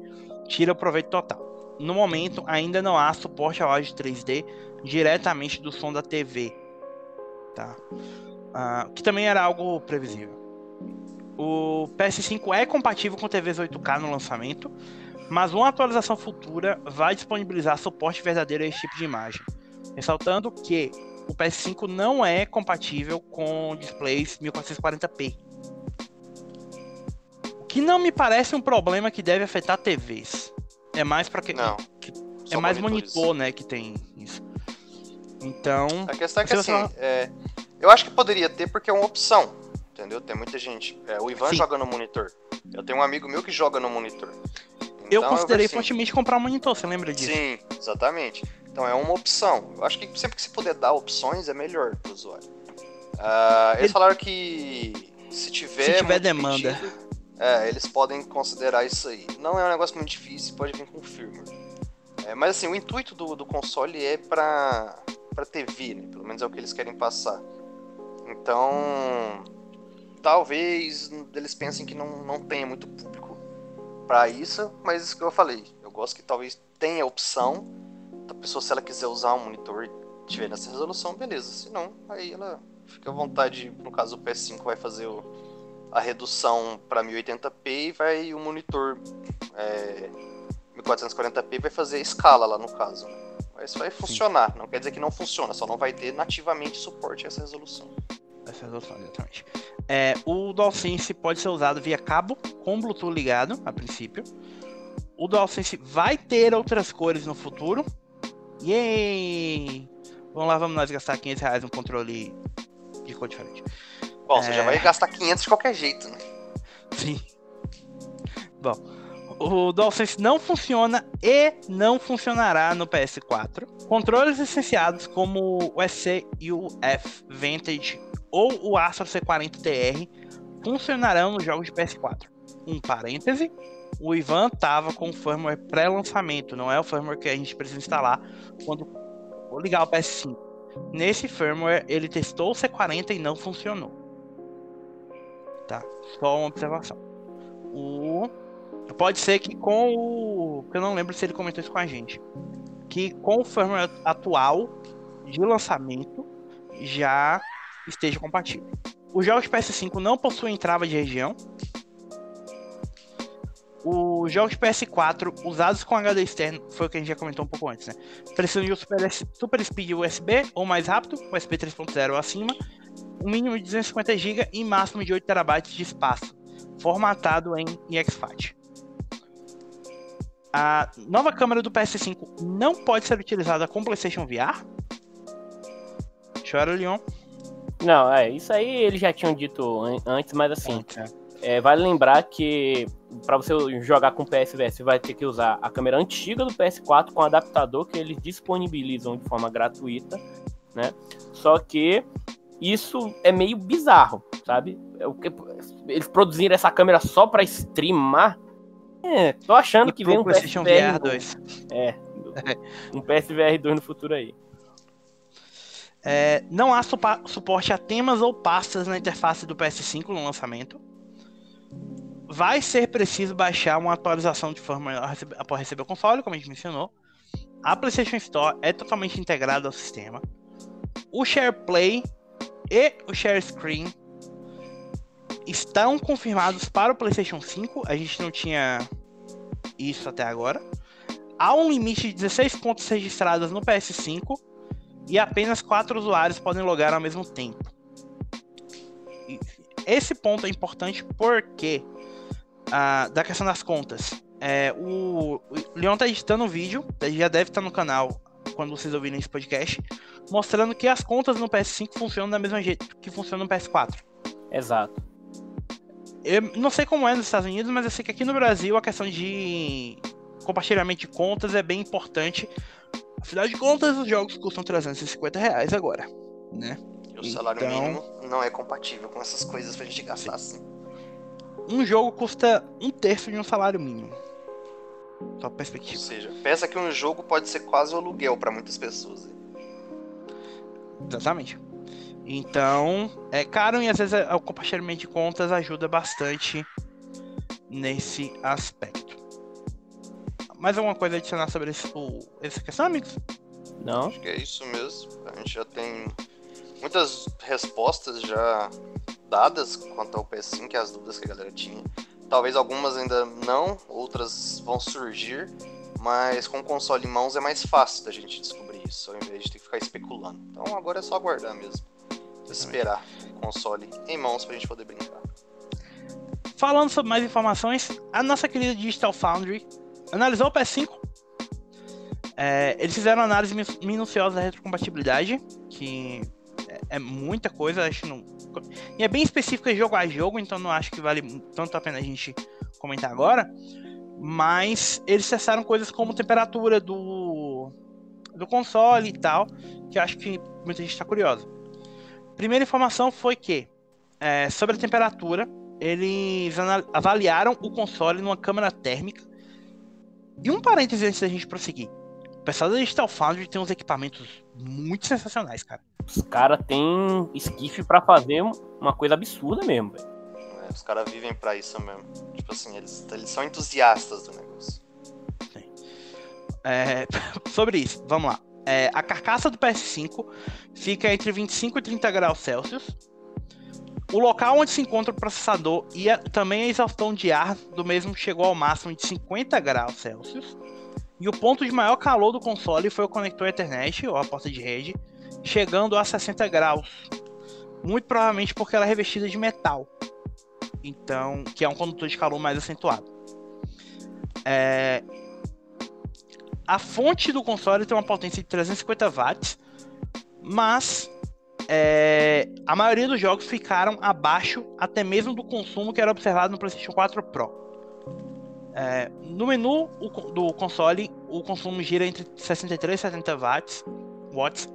tira o proveito total. No momento, ainda não há suporte ao áudio 3D diretamente do som da TV, tá? Ah, que também era algo previsível. O PS5 é compatível com TVs 8K no lançamento, mas uma atualização futura vai disponibilizar suporte verdadeiro a esse tipo de imagem. Ressaltando que o PS5 não é compatível com displays 1440p. O que não me parece um problema que deve afetar TVs. É mais para que Não. é só mais monitor, né, que tem isso. Então, A questão é que assim, você é, eu acho que poderia ter porque é uma opção, entendeu? Tem muita gente. é, o Ivan Sim. joga no monitor. Eu tenho um amigo meu que joga no monitor. eu Então, considerei vejo assim, fortemente comprar um monitor, você lembra disso? Sim, exatamente. Então é uma opção. Eu acho que sempre que se puder dar opções é melhor pro usuário. Ah, eles Ele- falaram que se tiver, Se tiver demanda. pedido, é, eles podem considerar isso aí. Não é um negócio muito difícil, pode vir com firmware. É, mas assim, o intuito do, do console é pra, pra TV, né? Pelo menos é o que eles querem passar. Então, talvez eles pensem que não, não tenha muito público pra isso, mas isso que eu falei. Eu gosto que talvez tenha opção da pessoa, se ela quiser usar um monitor e tiver nessa resolução, beleza. Se não, aí ela fica à vontade. No caso, o PS5 vai fazer o- a redução pra 1080p e vai o monitor é, 1440p vai fazer a escala lá no caso. Mas vai funcionar, não quer dizer que não funciona, só não vai ter nativamente suporte a essa resolução. Essa resolução, exatamente. É, o DualSense pode ser usado via cabo com Bluetooth ligado, a princípio. o DualSense vai ter outras cores no futuro. Yay! Vamos lá, vamos nós gastar 500 reais num controle de cor diferente. Bom, É. você já vai gastar 500 de qualquer jeito, né? Sim. Bom, o DualSense não funciona e não funcionará no PS4. Controles licenciados como o SC e o F Vantage ou o Astro C40 TR funcionarão nos jogos de PS4. Um parêntese, o Ivan tava com o firmware pré-lançamento, não é o firmware que a gente precisa instalar quando ligar o PS5. Nesse firmware ele testou o C40 e não funcionou. Tá, só uma observação. O pode ser que com o, eu não lembro se ele comentou isso com a gente, que com o firmware atual de lançamento já esteja compatível. Os jogos de PS5 não possuem trava de região. Os jogos de PS4 usados com HD externo, foi o que a gente já comentou um pouco antes, né? Precisam de um super, super speed USB ou mais rápido, USB 3.0 ou acima, um mínimo de 250 GB e máximo de 8 TB de espaço, formatado em exFAT. A nova câmera do PS5 não pode ser utilizada com PlayStation VR. Chora, Leon. Não, é, isso aí eles já tinham dito an- antes, mas assim, É. vale lembrar que para você jogar com PSVR, você vai ter que usar a câmera antiga do PS4 com adaptador que eles disponibilizam de forma gratuita, né? Só que isso é meio bizarro, sabe? É Eles produziram essa câmera só para streamar. É, tô achando E que vem um PlayStation PSVR VR 2. É, um PSVR 2 no futuro aí. É, não há suporte a temas ou pastas na interface do PS5 no lançamento. Vai ser preciso baixar uma atualização de receber- após receber o console, como a gente mencionou. A PlayStation Store é totalmente integrada ao sistema. O SharePlay e o Share Screen estão confirmados para o PlayStation 5. A gente não tinha isso até agora. Há um limite de 16 contas registradas no PS5 e apenas quatro usuários podem logar ao mesmo tempo. Esse ponto é importante porque ah, da questão das contas. É, o, o Leon tá editando um vídeo, já deve estar no canal quando vocês ouvirem esse podcast, mostrando que as contas no PS5 funcionam da mesma jeito que funcionam no PS4. Exato. Eu não sei como é nos Estados Unidos, mas eu sei que aqui no Brasil a questão de compartilhamento de contas é bem importante. Afinal de contas, os jogos custam 350 reais agora, né? E o salário Então- mínimo não é compatível com essas coisas pra gente gastar assim. Um jogo custa um terço de um salário mínimo. Só Ou perspectiva. seja, pensa que um jogo pode ser quase o aluguel pra muitas pessoas. Exatamente. Então, é caro e às vezes o compartilhamento de contas ajuda bastante nesse aspecto. Mais alguma coisa a adicionar sobre esse, o- essa questão, amigos? Não? Acho que é isso mesmo. A gente já tem muitas respostas já dadas quanto ao PS5 e as dúvidas que a galera tinha. Talvez algumas ainda não, outras vão surgir, mas com o console em mãos é mais fácil da gente descobrir isso, ao invés de ter que ficar especulando. Então agora é só aguardar mesmo. Esperar o console em mãos pra gente poder brincar. Falando sobre mais informações, a nossa querida Digital Foundry analisou o PS5. É, eles fizeram análise mi- minuciosa da retrocompatibilidade, que é, é muita coisa, acho não. E é bem específica jogo a jogo, então não acho que vale tanto a pena a gente comentar agora. Mas eles testaram coisas como temperatura do, do console e tal, que eu acho que muita gente está curiosa. Primeira informação foi que, é, sobre a temperatura, eles avaliaram o console numa câmera térmica. E um parêntese antes da gente prosseguir. O pessoal da Digital Foundry tem uns equipamentos muito sensacionais, cara. Os caras têm esquife pra fazer uma coisa absurda mesmo, velho. É, os caras vivem pra isso mesmo. Tipo assim, eles, eles são entusiastas do negócio. É, sobre isso, vamos lá. É, a carcaça do PS5 fica entre 25 e 30 graus Celsius. O local onde se encontra o processador e a- também a exaustão de ar do mesmo chegou ao máximo de 50 graus Celsius. E o ponto de maior calor do console foi o conector Ethernet, ou a porta de rede, chegando a 60 graus. Muito provavelmente porque ela é revestida de metal. Então, que é um condutor de calor mais acentuado. É, a fonte do console tem uma potência de 350 watts, mas é, a maioria dos jogos ficaram abaixo até mesmo do consumo que era observado no PlayStation 4 Pro. É, no menu do console, o consumo gira entre 63 e 70 watts, watts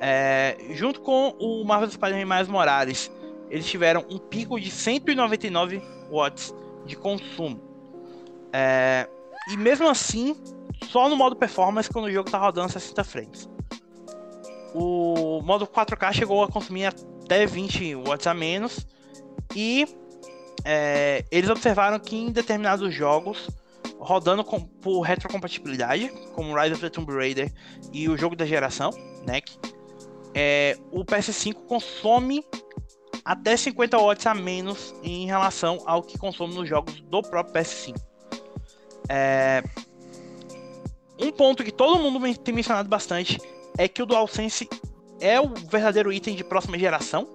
é, junto com o Marvel Spider-Man Miles Morales, eles tiveram um pico de 199 watts de consumo. É, e mesmo assim, só no modo performance quando o jogo está rodando 60 frames. O modo 4K chegou a consumir até 20 watts a menos e é, eles observaram que em determinados jogos rodando com, por retrocompatibilidade, como Rise of the Tomb Raider e o jogo da geração, NEC, é, o PS5 consome até 50 watts a menos em relação ao que consome nos jogos do próprio PS5. É, um ponto que todo mundo tem mencionado bastante é que o DualSense é o verdadeiro item de próxima geração,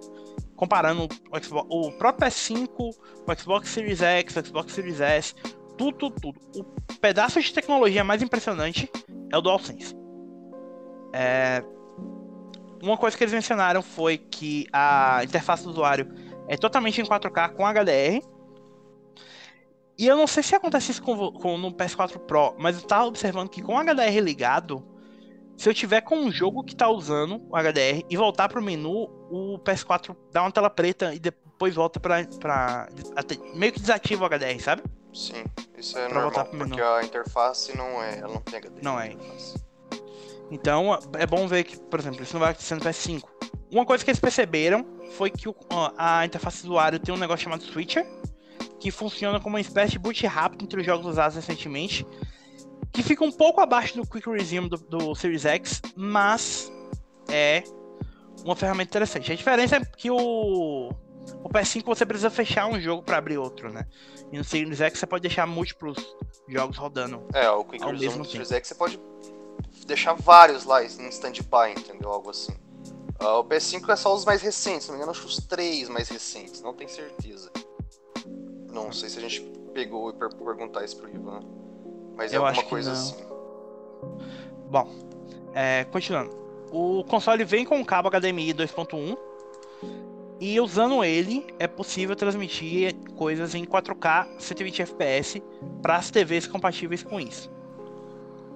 comparando o, Xbox, o próprio PS5, o Xbox Series X, o Xbox Series S, tudo, tudo, tudo. O pedaço de tecnologia mais impressionante é o DualSense. É, uma coisa que eles mencionaram foi que a interface do usuário é totalmente em 4K com HDR. E eu não sei se acontece isso com, com no PS4 Pro, mas eu tava observando que com o HDR ligado, se eu tiver com um jogo que tá usando o HDR e voltar pro menu, o PS4 dá uma tela preta e depois volta pra. pra meio que desativa o HDR, sabe? Sim, isso é pra normal, porque a interface não é. Ela não tem HDR. Não é. Então é bom ver que, por exemplo, isso não vai acontecer no PS5. Uma coisa que eles perceberam foi que o, a interface do usuário tem um negócio chamado Switcher, que funciona como uma espécie de boot rápido entre os jogos usados recentemente, que fica um pouco abaixo do Quick Resume do, do Series X, mas é uma ferramenta interessante. A diferença é que o, o PS5 você precisa fechar um jogo para abrir outro, né? E no Series X você pode deixar múltiplos jogos rodando. É, o Quick Resume do Series X você pode deixar vários lá em stand-by, entendeu? Algo assim. Uh, o PS5 é só os mais recentes, não me engano, acho os três mais recentes, não tenho certeza. Não sei se a gente pegou e per perguntar isso pro Ivan. Mas é Eu alguma coisa assim. Bom, é, continuando. O console vem com um cabo HDMI 2.1 e usando ele é possível transmitir coisas em 4K 120 FPS para as TVs compatíveis com isso.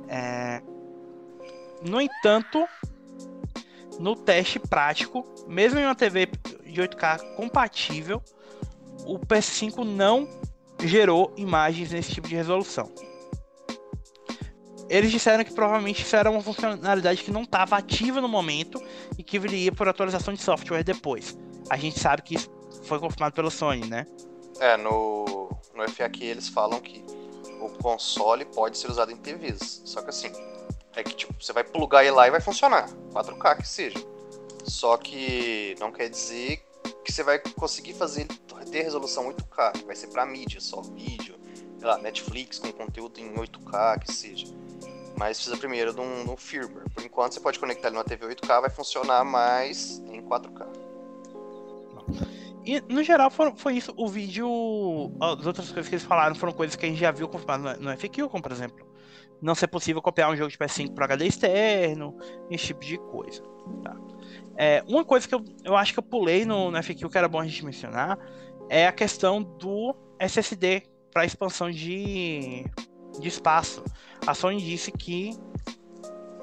É, no entanto, no teste prático, mesmo em uma TV de 8K compatível, o PS5 não gerou imagens nesse tipo de resolução. Eles disseram que provavelmente isso era uma funcionalidade que não estava ativa no momento e que viria por atualização de software depois. A gente sabe que isso foi confirmado pela Sony, né? É, no, no FAQ eles falam que o console pode ser usado em TVs. Só que assim, é que tipo, você vai plugar ele lá e vai funcionar. 4K que seja. Só que não quer dizer que você vai conseguir fazer ter resolução 8K, que vai ser para mídia, só vídeo, sei lá, Netflix com conteúdo em 8K, que seja. Mas precisa primeiro de um, de um firmware. Por enquanto você pode conectar ele numa TV 8K, vai funcionar mais em 4K. E no geral foi, foi isso. O vídeo. As outras coisas que eles falaram foram coisas que a gente já viu confirmado no FQ, como por exemplo não ser possível copiar um jogo de PS5 para HD externo, esse tipo de coisa. Tá? É, uma coisa que eu, eu acho que eu pulei no, no FQ que era bom a gente mencionar é a questão do SSD para expansão de, de espaço. A Sony disse que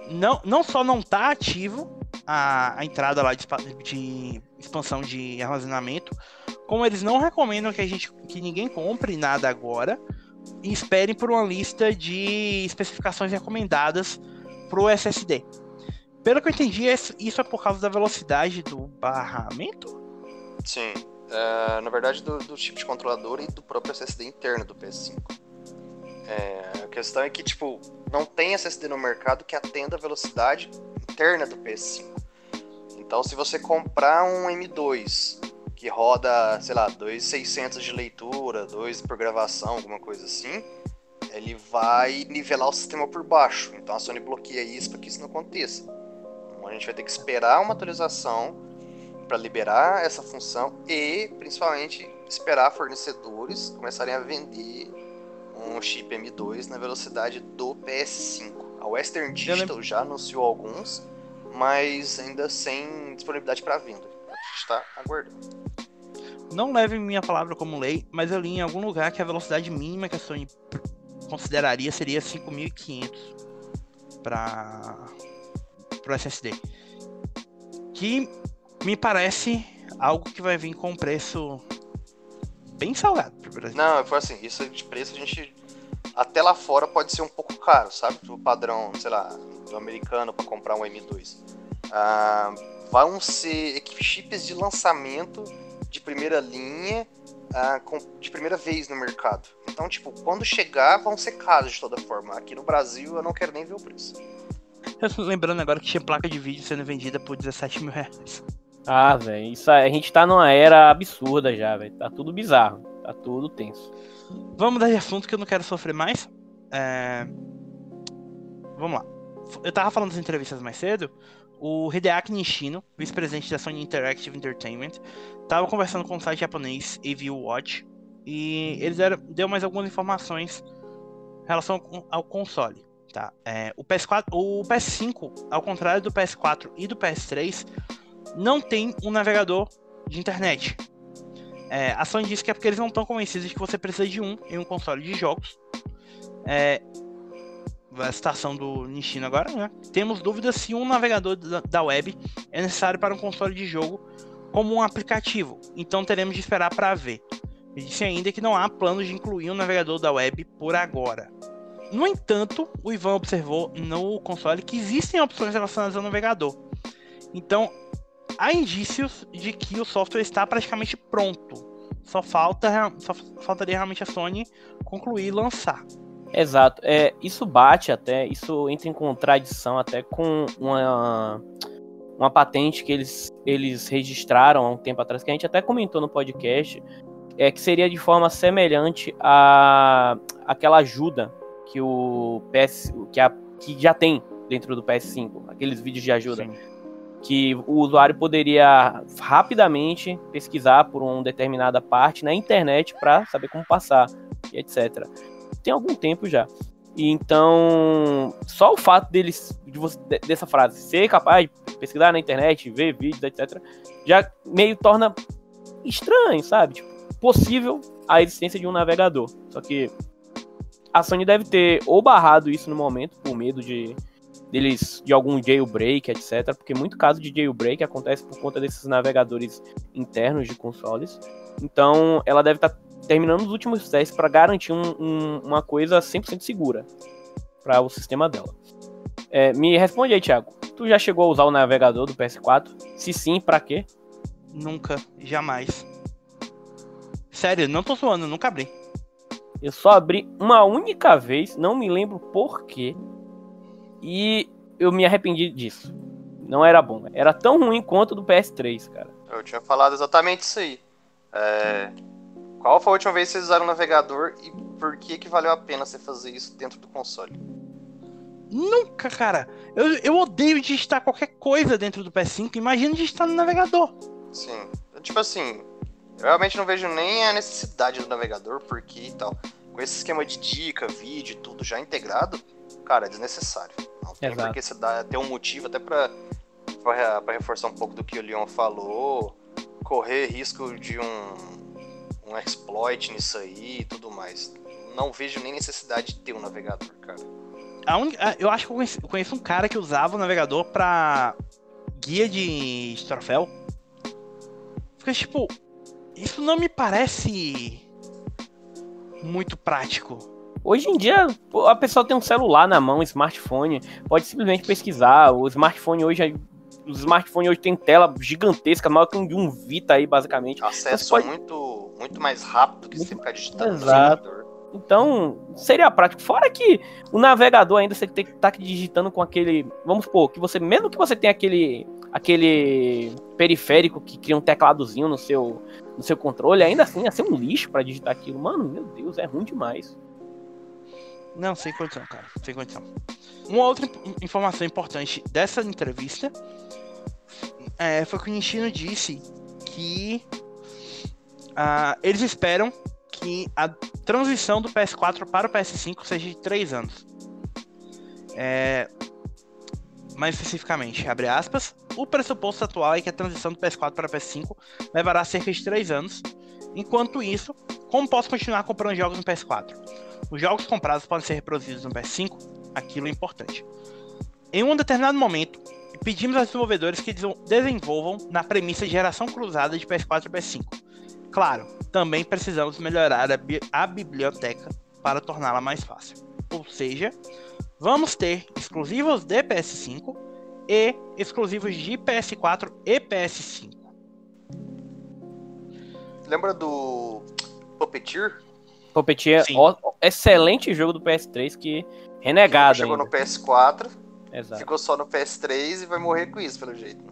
não, não só não está ativo a, a entrada lá de, de expansão de armazenamento, como eles não recomendam que a gente que ninguém compre nada agora e esperem por uma lista de especificações recomendadas para o SSD. Pelo que eu entendi, isso é por causa da velocidade do barramento? Sim. É, na verdade, do, do chip de controlador e do próprio SSD interno do PS5. É, a questão é que, tipo, não tem SSD no mercado que atenda a velocidade interna do PS5. Então, se você comprar um M2 que roda, sei lá, 2.600 de leitura, 2 por gravação, alguma coisa assim, ele vai nivelar o sistema por baixo. Então a Sony bloqueia isso para que isso não aconteça. Então, a gente vai ter que esperar uma atualização para liberar essa função e, principalmente, esperar fornecedores começarem a vender um chip M2 na velocidade do PS5. A Western Digital já anunciou alguns, mas ainda sem disponibilidade para venda. Está aguardando. Não leve minha palavra como lei, mas eu li em algum lugar que a velocidade mínima que a Sony consideraria seria 5500 para o SSD. Que me parece algo que vai vir com um preço bem salgado pro Brasil. Não, foi assim, isso de preço a gente até lá fora pode ser um pouco caro, sabe? O padrão, sei lá, do americano para comprar um M2. Ah, vão ser chips de lançamento de primeira linha com, de primeira vez no mercado. Então, tipo, quando chegar, vão ser caros de toda forma. Aqui no Brasil, eu não quero nem ver o preço. Lembrando agora que tinha placa de vídeo sendo vendida por 17 mil reais. Ah, velho, isso a gente tá numa era absurda já, velho. Tá tudo bizarro, tá tudo tenso. Vamos mudar de assunto que eu não quero sofrer mais. É... Vamos lá. Eu tava falando das entrevistas mais cedo. O Hideaki Nishino, vice-presidente da Sony Interactive Entertainment, tava conversando com o site japonês AVU Watch e eles deram, deu mais algumas informações em relação ao console. Tá? É, o, PS4, o PS5, ao contrário do PS4 e do PS3, não tem um navegador de internet. É, a Sony disse que é porque eles não estão convencidos de que você precisa de um em um console de jogos. É, a citação do Nishino agora, né? Temos dúvidas se um navegador da web é necessário para um console de jogo como um aplicativo, então teremos de esperar para ver. Ele disse ainda que não há planos de incluir um navegador da web por agora. No entanto, o Ivan observou no console que existem opções relacionadas ao navegador. Então, há indícios de que o software está praticamente pronto. Só falta só faltaria realmente a Sony concluir e lançar. Exato. É, isso bate até, isso entra em contradição até com uma, uma patente que eles, eles registraram há um tempo atrás, que a gente até comentou no podcast, é que seria de forma semelhante a aquela ajuda que o PS que, a, que já tem dentro do PS5, aqueles vídeos de ajuda. Sim que o usuário poderia rapidamente pesquisar por uma determinada parte na internet para saber como passar, etc. Tem algum tempo já. E então, só o fato deles de você, dessa frase ser capaz de pesquisar na internet, ver vídeos, etc, já meio torna estranho, sabe? Tipo, possível a existência de um navegador. Só que a Sony deve ter ou barrado isso no momento por medo de deles de algum jailbreak, etc. Porque muito caso de jailbreak acontece por conta desses navegadores internos de consoles. Então, ela deve estar tá terminando os últimos testes para garantir um, um, uma coisa 100% segura para o sistema dela. É, me responde aí, Thiago. Tu já chegou a usar o navegador do PS4? Se sim, para quê? Nunca, jamais. Sério, não tô zoando, nunca abri. Eu só abri uma única vez, não me lembro por quê. E eu me arrependi disso. Não era bom. Era tão ruim quanto do PS3, cara. Eu tinha falado exatamente isso aí. É... Qual foi a última vez que vocês usaram o navegador e por que que valeu a pena você fazer isso dentro do console? Nunca, cara. Eu, eu odeio digitar qualquer coisa dentro do PS5. Imagina digitar no navegador. Sim. Tipo assim, eu realmente não vejo nem a necessidade do navegador, porque e tal. Com esse esquema de dica, vídeo, tudo já integrado, cara, é desnecessário. Não tem Exato. porque você dá, ter um motivo até pra, pra, pra, reforçar um pouco do que o Leon falou, correr risco de um, um exploit nisso aí e tudo mais. Não vejo nem necessidade de ter um navegador, cara. Un... Eu acho que eu conheço, eu conheço um cara que usava o navegador pra guia de troféu. Fica tipo, isso não me parece muito prático. Hoje em dia, a pessoa tem um celular na mão, um smartphone, pode simplesmente pesquisar. O smartphone hoje, os smartphones hoje tem tela gigantesca, maior que um de um Vita aí, basicamente. Acesso pode... muito, muito mais rápido que você ficar digitando Exato. no Então, seria prático. Fora que o navegador ainda você tem que estar tá digitando com aquele. Vamos supor, que você, mesmo que você tenha aquele aquele periférico que cria um tecladozinho no seu, no seu controle, ainda assim ia ser um lixo para digitar aquilo. Mano, meu Deus, é ruim demais. Não, sem condição, cara. Sem condição. Uma outra informação importante dessa entrevista é, foi que o Nishino disse que uh, eles esperam que a transição do PS4 para o PS5 seja de 3 anos. É, mais especificamente, abre aspas, o pressuposto atual é que a transição do PS4 para o PS5 levará cerca de 3 anos. Enquanto isso, como posso continuar comprando jogos no PS4? Os jogos comprados podem ser reproduzidos no PS5? Aquilo é importante. Em um determinado momento, pedimos aos desenvolvedores que desenvolvam na premissa de geração cruzada de PS4 e PS5. Claro, também precisamos melhorar a, bi a biblioteca para torná-la mais fácil. Ou seja, vamos ter exclusivos de PS5 e exclusivos de PS4 e PS5. Lembra do Puppeteer? Puppeteer, ó, excelente jogo do PS3 que renegado. Chegou ainda. no PS4, Exato. ficou só no PS3 e vai morrer com isso, pelo jeito.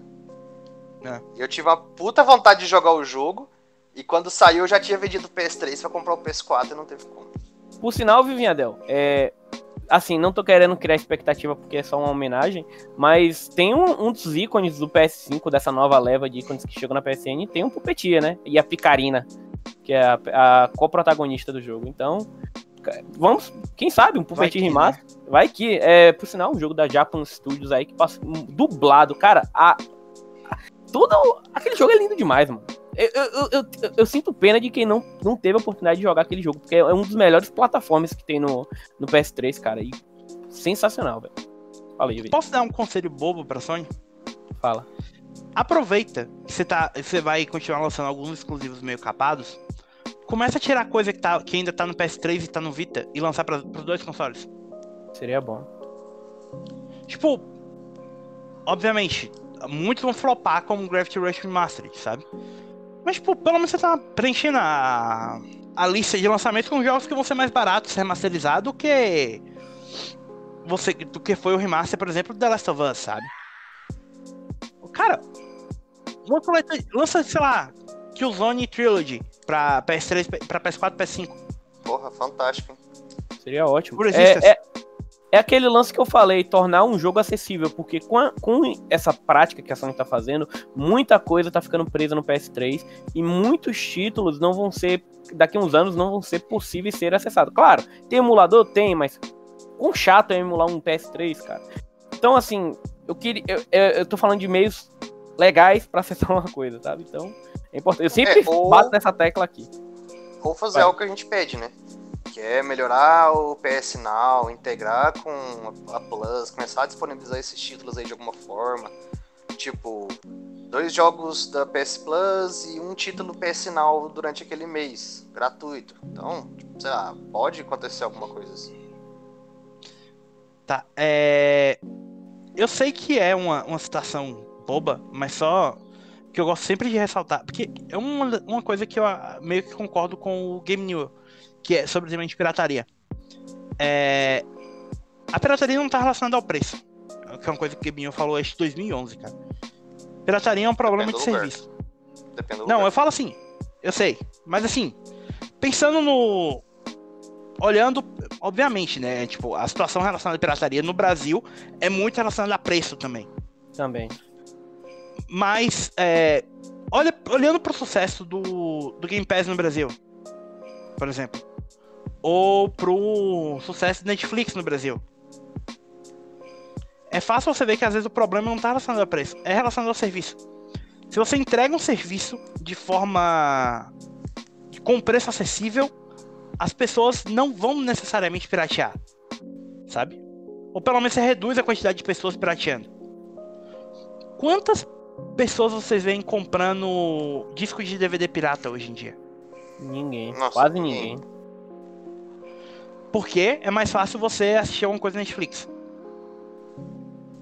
É. Eu tive uma puta vontade de jogar o jogo e quando saiu eu já tinha vendido o PS3 pra comprar o PS4 e não teve como. Por sinal, Vivinhadel, é. Assim, não tô querendo criar expectativa porque é só uma homenagem, mas tem um, um dos ícones do PS5, dessa nova leva de ícones que chegou na PSN, tem um Puppeteer, né? E a Picarina, que é a, a co-protagonista do jogo. Então, vamos, quem sabe, um Puppeteer que, Remaster. Vai que, é, por sinal, um jogo da Japan Studios aí que passa um dublado. Cara, a, a- tudo, aquele jogo é lindo demais, mano. Eu, eu, eu, eu- sinto pena de quem não, não teve a oportunidade de jogar aquele jogo, porque é um dos melhores plataformas que tem no, no PS3, cara. E sensacional, velho. Fala aí, velho. Posso dar um conselho bobo pra Sony? Fala. Aproveita que você, tá, você vai continuar lançando alguns exclusivos meio capados. Começa a tirar coisa que, tá, que ainda tá no PS3 e tá no Vita e lançar para os dois consoles. Seria bom. Tipo, obviamente, muitos vão flopar como Gravity Rush Remastered, sabe? Mas, tipo, pelo menos você tá preenchendo a, a lista de lançamentos com jogos que vão ser mais baratos, remasterizados, do que você, do que foi o remaster, por exemplo, do The Last of Us, sabe? Cara, lança, lança sei lá, Killzone Trilogy pra PS3, pra PS4, PS5. Porra, fantástico. hein? Seria ótimo. Por É, é, é aquele lance que eu falei, tornar um jogo acessível, porque com, a- com essa prática que a Sony tá fazendo, muita coisa tá ficando presa no PS3 e muitos títulos não vão ser, daqui a uns anos, não vão ser possíveis ser acessados. Claro, tem emulador? Tem, mas quão chato é emular um PS3, cara. Então, assim, eu queria. Eu, eu, tô falando de meios legais pra acessar uma coisa, sabe? Então, é importante. Eu sempre É, ou- bato nessa tecla aqui. Ou fazer Vai. algo que a gente pede, né? Que é melhorar o PS Now, integrar com a Plus, começar a disponibilizar esses títulos aí de alguma forma. Tipo, dois jogos da PS Plus e um título PS Now durante aquele mês, gratuito. Então, tipo, sei lá, pode acontecer alguma coisa assim. Tá, é. Eu sei que é uma, uma situação boba, mas só que eu gosto sempre de ressaltar. Porque é uma, uma coisa que eu ah, meio que concordo com o Game New, que é sobre o tema de pirataria. É. A pirataria não tá relacionada ao preço. Que é uma coisa que o New falou desde 2011, cara. Pirataria é um problema de Depende lugar. serviço. Não, lugar. eu falo assim, eu sei. Mas assim, pensando no. Olhando, obviamente, né? Tipo, a situação relacionada à pirataria no Brasil é muito relacionada a preço também. Também. Mas, é, olha, olhando pro sucesso do, do Game Pass no Brasil, por exemplo. Ou pro sucesso do Netflix no Brasil. É fácil você ver que às vezes o problema não tá relacionado a preço, é relacionado ao serviço. Se você entrega um serviço de forma. com preço acessível, as pessoas não vão necessariamente piratear. Sabe? Ou pelo menos você reduz a quantidade de pessoas pirateando. Quantas pessoas vocês veem comprando discos de DVD pirata hoje em dia? Ninguém. Nossa, quase ninguém. ninguém. Porque é mais fácil você assistir alguma coisa na Netflix.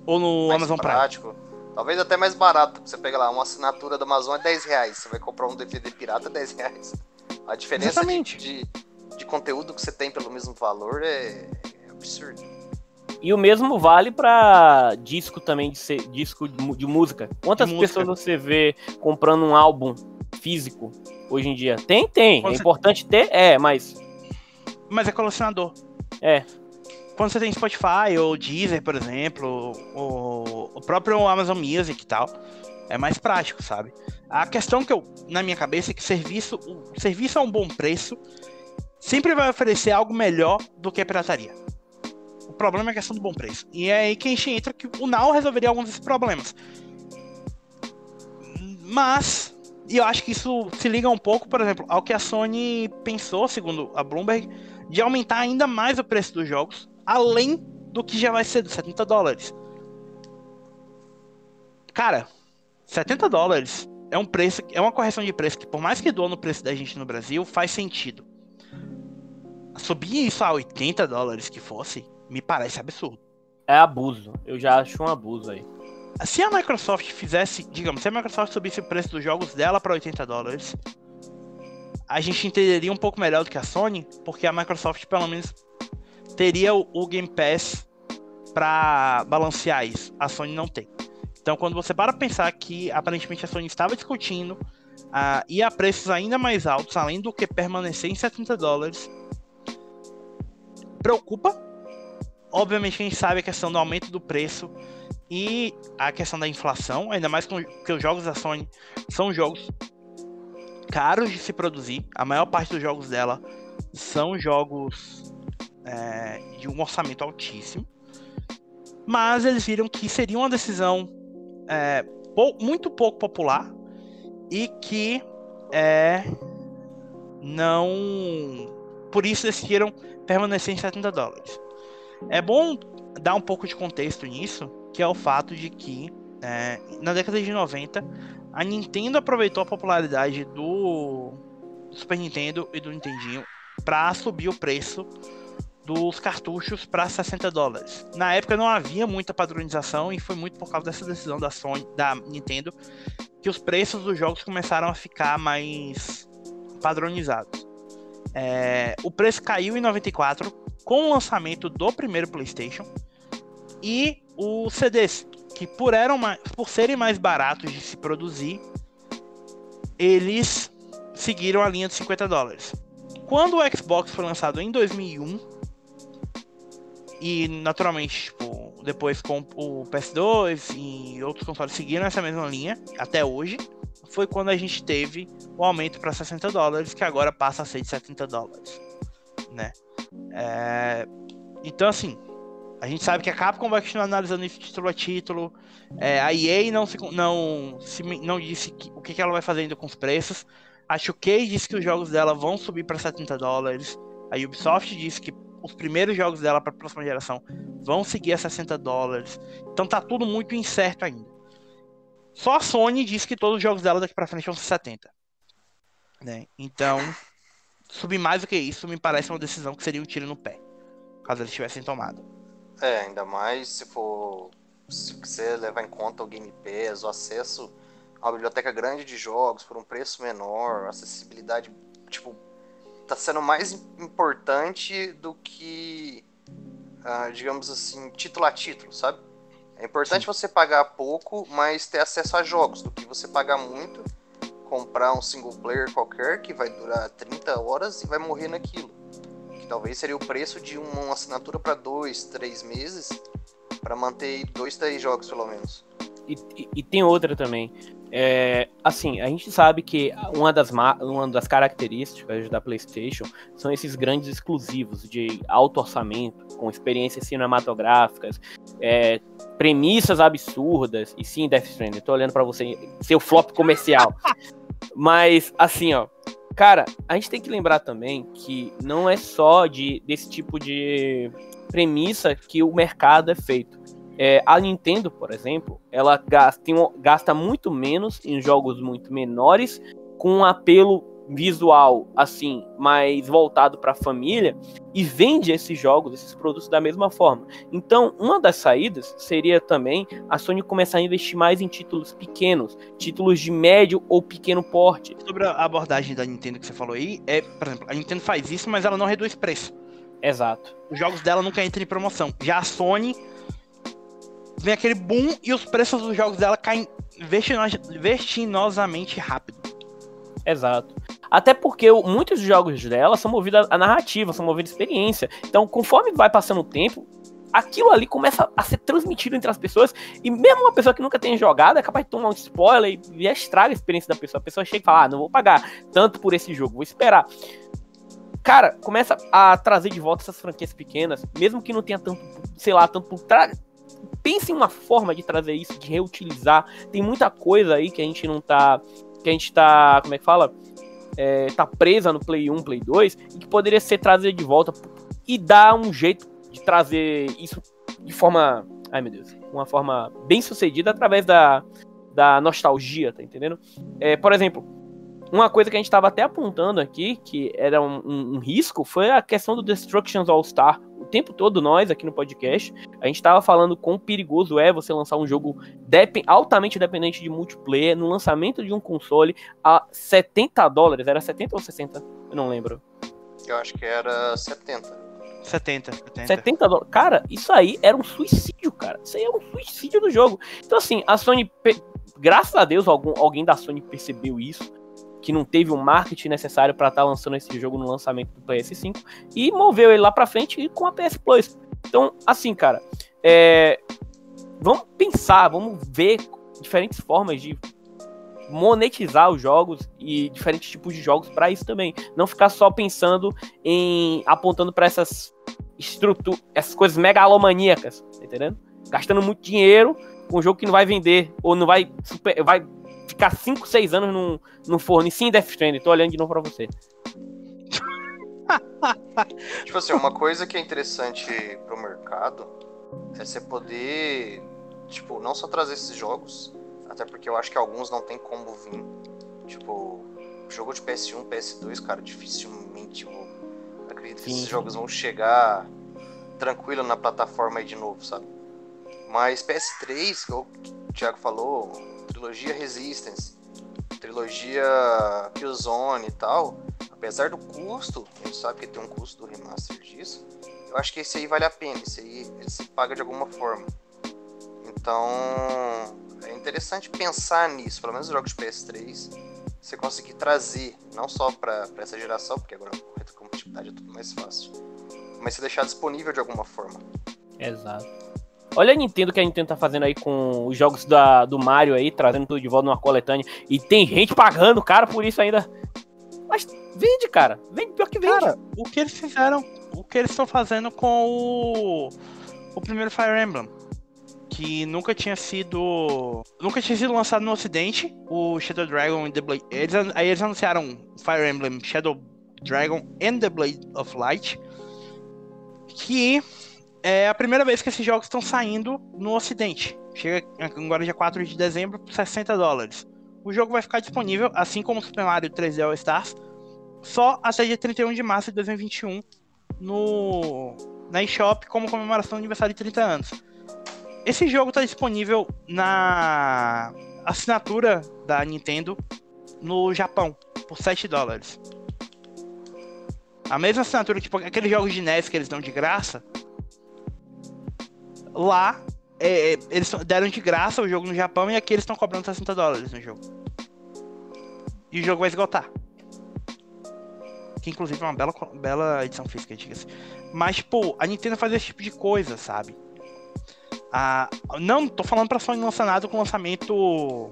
Ou no mais Amazon Prime. prático. Talvez até mais barato. Você pega lá, uma assinatura da Amazon é 10 reais. Você vai comprar um DVD pirata é 10 reais. A diferença de, de, de conteúdo que você tem pelo mesmo valor é, é absurdo. E o mesmo vale pra disco também, de ser, disco de, música. Quantas De música. pessoas você vê comprando um álbum físico hoje em dia? Tem, tem. Quando é você- importante ter, é, mas. Mas é colecionador. É. Quando você tem Spotify ou Deezer, por exemplo, ou o próprio Amazon Music e tal, é mais prático, sabe? A questão que eu, na minha cabeça, é que serviço, o serviço a um bom preço sempre vai oferecer algo melhor do que a pirataria. O problema é a questão do bom preço. E é aí que a gente entra que o Now resolveria alguns desses problemas. Mas, e eu acho que isso se liga um pouco, por exemplo, ao que a Sony pensou, segundo a Bloomberg, de aumentar ainda mais o preço dos jogos, além do que já vai ser de 70 dólares. Cara, 70 dólares é um preço, é uma correção de preço que, por mais que doa no preço da gente no Brasil, faz sentido. Subir isso a 80 dólares que fosse, me parece absurdo. É abuso. Eu já acho um abuso aí. Se a Microsoft fizesse, digamos, se a Microsoft subisse o preço dos jogos dela para 80 dólares, a gente entenderia um pouco melhor do que a Sony, porque a Microsoft pelo menos teria o, Game Pass para balancear isso. A Sony não tem. Então, quando você para pensar que aparentemente a Sony estava discutindo uh, a preços ainda mais altos, além do que permanecer em 70 dólares, preocupa. Obviamente, a gente sabe a questão do aumento do preço e a questão da inflação, ainda mais que os jogos da Sony são jogos caros de se produzir. A maior parte dos jogos dela são jogos é, de um orçamento altíssimo. Mas eles viram que seria uma decisão é, pou, muito pouco popular e que é, não. Por isso decidiram permanecer em 70 dólares. É bom dar um pouco de contexto nisso, que é o fato de que é, na década de 90 a Nintendo aproveitou a popularidade do Super Nintendo e do Nintendinho para subir o preço dos cartuchos para 60 dólares. Na época não havia muita padronização e foi muito por causa dessa decisão da Sony, da Nintendo, que os preços dos jogos começaram a ficar mais padronizados. É, o preço caiu em 94 com o lançamento do primeiro PlayStation e os CDs, que por, eram mais, por serem mais baratos de se produzir, eles seguiram a linha de 50 dólares. Quando o Xbox foi lançado em 2001, e naturalmente, tipo, depois com o PS2 e outros consoles seguiram essa mesma linha até hoje. Foi quando a gente teve o aumento para 60 dólares, que agora passa a ser de 70 dólares, né? É... Então, assim, a gente sabe que a Capcom vai continuar analisando isso título a título. É, a EA não, se, não, se, não disse que, o que, que ela vai fazer ainda com os preços. A 2K disse que os jogos dela vão subir para 70 dólares. A Ubisoft disse que os primeiros jogos dela para a próxima geração vão seguir a 60 dólares. Então tá tudo muito incerto ainda. Só a Sony diz que todos os jogos dela daqui para frente vão ser 70. Né? Então, subir mais do que isso me parece uma decisão que seria um tiro no pé, caso eles tivessem tomado. É, ainda mais se for se você levar em conta o Game Pass, o acesso a uma biblioteca grande de jogos por um preço menor, acessibilidade tipo tá sendo mais importante do que, uh, digamos assim, título a título, sabe? É importante Sim. você pagar pouco, mas ter acesso a jogos, do que você pagar muito, comprar um single player qualquer que vai durar 30 horas e vai morrer naquilo. Talvez seria o preço de uma assinatura para dois, três meses, para manter dois, três jogos pelo menos. E, e, e, tem outra também. É, assim, a gente sabe que uma das, uma das características da PlayStation são esses grandes exclusivos de alto orçamento, com experiências cinematográficas, é, premissas absurdas. E sim, Death Stranding, tô olhando para você, seu flop comercial. Mas, assim, ó, cara, a gente tem que lembrar também que não é só de, desse tipo de premissa que o mercado é feito. É, a Nintendo, por exemplo, ela gasta, gasta muito menos em jogos muito menores, com um apelo visual assim mais voltado para a família e vende esses jogos, esses produtos da mesma forma. Então, uma das saídas seria também a Sony começar a investir mais em títulos pequenos, títulos de médio ou pequeno porte. Sobre a abordagem da Nintendo que você falou aí, é, por exemplo, a Nintendo faz isso, mas ela não reduz preço. Exato. Os jogos dela nunca entram em promoção. Já a Sony vem aquele boom e os preços dos jogos dela caem vertiginosamente rápido. Exato. Até porque muitos jogos dela são movidos a narrativa, são movidos a experiência. Então, conforme vai passando o tempo, aquilo ali começa a ser transmitido entre as pessoas. E mesmo uma pessoa que nunca tenha jogado é capaz de tomar um spoiler e estraga a experiência da pessoa. A pessoa chega e fala: ah, não vou pagar tanto por esse jogo, vou esperar. cara, começa a trazer de volta essas franquias pequenas, mesmo que não tenha tanto, sei lá, tanto. Pense em uma forma de trazer isso, de reutilizar. Tem muita coisa aí que a gente não tá. Que a gente tá. Como é que fala? É, tá presa no Play 1, Play 2, e que poderia ser trazida de volta e dar um jeito de trazer isso de forma. Ai meu Deus. Uma forma bem sucedida através da, da nostalgia, tá entendendo? É, por exemplo, uma coisa que a gente estava até apontando aqui, que era um, um, um, risco, foi a questão do Destructions All-Star. O tempo todo, nós aqui no podcast, a gente estava falando quão perigoso é você lançar um jogo dep altamente dependente de multiplayer no lançamento de um console a 70 dólares. Era 70 ou 60? Eu não lembro. Eu acho que era 70. 70, 70. 70 dólares. Cara, isso aí era um suicídio, cara. Isso aí é um suicídio do jogo. Então, assim, a Sony, graças a Deus, algum, alguém da Sony percebeu isso que não teve o marketing necessário para estar tá lançando esse jogo no lançamento do PS5 e moveu ele lá para frente com a PS Plus. Então, assim, cara, é... vamos pensar, vamos ver diferentes formas de monetizar os jogos e diferentes tipos de jogos para isso também. Não ficar só pensando em apontando para essas estruturas, essas coisas megalomaníacas, tá entendendo? Gastando muito dinheiro com um jogo que não vai vender ou não vai super, vai ficar 5, 6 anos no, no forno. E sim, Death Stranding, tô olhando de novo pra você. tipo assim, uma coisa que é interessante pro mercado é você poder, tipo, não só trazer esses jogos, até porque eu acho que alguns não tem como vir. Tipo, jogo de PS1, PS2, cara, dificilmente vou. Acredito que esses jogos vão chegar tranquilo na plataforma aí de novo, sabe? Mas PS3, que o Thiago falou, trilogia Resistance, trilogia Killzone e tal, apesar do custo, a gente sabe que tem um custo do remaster disso, eu acho que esse aí vale a pena, esse aí ele se paga de alguma forma. Então, é interessante pensar nisso, pelo menos os jogos de PS3, você conseguir trazer, não só para essa geração, porque agora a retrocompatibilidade é tudo mais fácil, mas você deixar disponível de alguma forma. Exato. Olha a Nintendo que a Nintendo tá fazendo aí com os jogos da, do Mario aí, trazendo tudo de volta numa coletânea. E tem gente pagando, cara, por isso ainda. Mas vende, cara. Vende pior que vende. Cara, o que eles fizeram, o que eles estão fazendo com o, o primeiro Fire Emblem. Que nunca tinha sido. Nunca tinha sido lançado no ocidente. O Shadow Dragon and the Blade. Eles, aí eles anunciaram Fire Emblem Shadow Dragon and the Blade of Light. Que é a primeira vez que esses jogos estão saindo no Ocidente. Chega agora dia 4 de dezembro por 60 dólares. O jogo vai ficar disponível, assim como Super Mario 3D All Stars, só até dia 31 de março de 2021 no na eShop como comemoração do aniversário de 30 anos. Esse jogo está disponível na assinatura da Nintendo no Japão por 7 dólares. A mesma assinatura, tipo aqueles jogos de NES que eles dão de graça, lá é, é, eles deram de graça o jogo no Japão e aqui eles estão cobrando 60 dólares no jogo. E o jogo vai esgotar. Que inclusive é uma bela, bela edição física, diga-se. Mas, pô, a Nintendo faz esse tipo de coisa, sabe? Ah, não tô falando pra Sony lançar nada com lançamento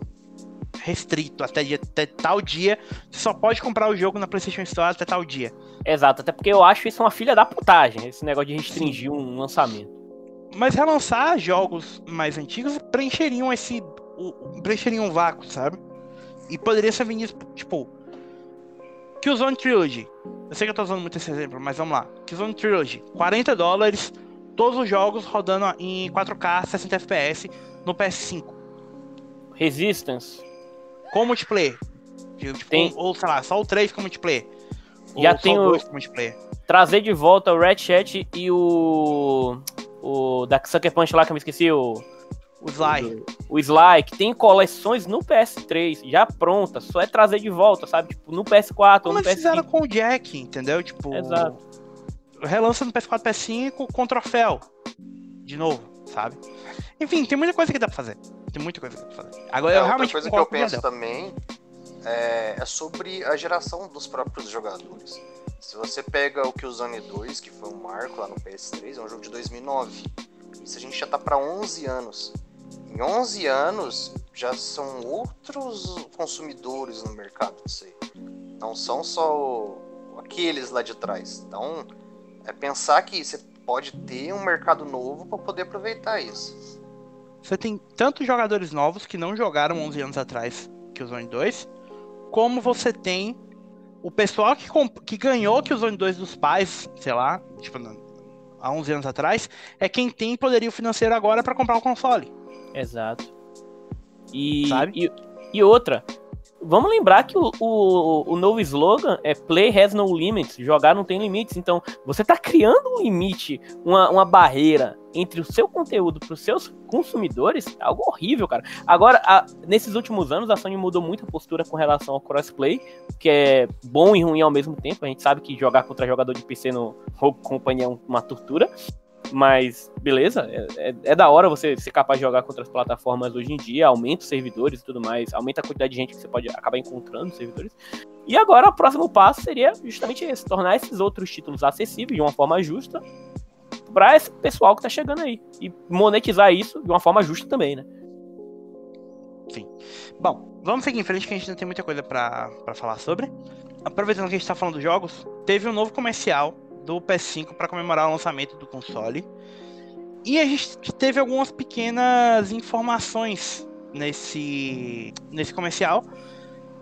restrito até, dia, até tal dia. Você só pode comprar o jogo na PlayStation Store até tal dia. Exato, até porque eu acho isso uma filha da putagem, esse negócio de restringir Sim. um lançamento. Mas relançar jogos mais antigos preencheriam esse. preencheriam um vácuo, sabe? E poderia ser vendido, tipo. Killzone Trilogy. Eu sei que eu tô usando muito esse exemplo, mas vamos lá. Killzone Trilogy, 40 dólares, todos os jogos rodando em 4K, 60 FPS no PS5. Resistance. Com multiplayer. Tipo, tem... ou, ou, sei lá, só o 3 com multiplayer. Já tem o... multiplayer. Trazer de volta o Red Chat e o o da Sucker Punch lá que eu me esqueci, o. O Sly. O, o Sly, que tem coleções no PS3, já pronta, só é trazer de volta, sabe? Tipo, no PS4 Como ou no PS5. fizeram com o Jack, entendeu? Tipo. Exato. Relança no PS4, PS5 com troféu. De novo, sabe? Enfim, tem muita coisa que dá pra fazer. Tem muita coisa que dá pra fazer. Agora, é, eu realmente. Outra coisa que eu penso também é, é sobre a geração dos próprios jogadores. Se você pega o Killzone 2, que foi um marco lá no PS3, é um jogo de 2009. Isso a gente já tá para 11 anos. Em 11 anos já são outros consumidores no mercado disso aí. Não são só aqueles lá de trás. Então, é pensar que você pode ter um mercado novo para poder aproveitar isso. Você tem tantos jogadores novos que não jogaram 11 anos atrás que o Zone 2, como você tem o pessoal que, que ganhou que o Zone 2 dos pais, sei lá, tipo, há 11 anos atrás, é quem tem poderio financeiro agora para comprar um console. Exato. E, e, e, outra, vamos lembrar que o, o, o, novo slogan é Play has no limits, jogar não tem limites. Então, você está criando um limite, uma, uma barreira entre o seu conteúdo para os seus consumidores, é algo horrível, cara. Agora, a, nesses últimos anos, a Sony mudou muito a postura com relação ao crossplay, que é bom e ruim ao mesmo tempo. A gente sabe que jogar contra jogador de PC no Rogue Company é uma tortura. Mas, beleza, é, é, é, da hora você ser capaz de jogar contra as plataformas hoje em dia, aumenta os servidores e tudo mais, aumenta a quantidade de gente que você pode acabar encontrando nos servidores. E agora o próximo passo seria justamente esse, tornar esses outros títulos acessíveis de uma forma justa para esse pessoal que tá chegando aí. E monetizar isso de uma forma justa também, né? Sim. Bom, vamos seguir em frente que a gente ainda tem muita coisa para falar sobre. Aproveitando que a gente tá falando dos jogos, teve um novo comercial do PS5 para comemorar o lançamento do console. E a gente teve algumas pequenas informações nesse, nesse comercial.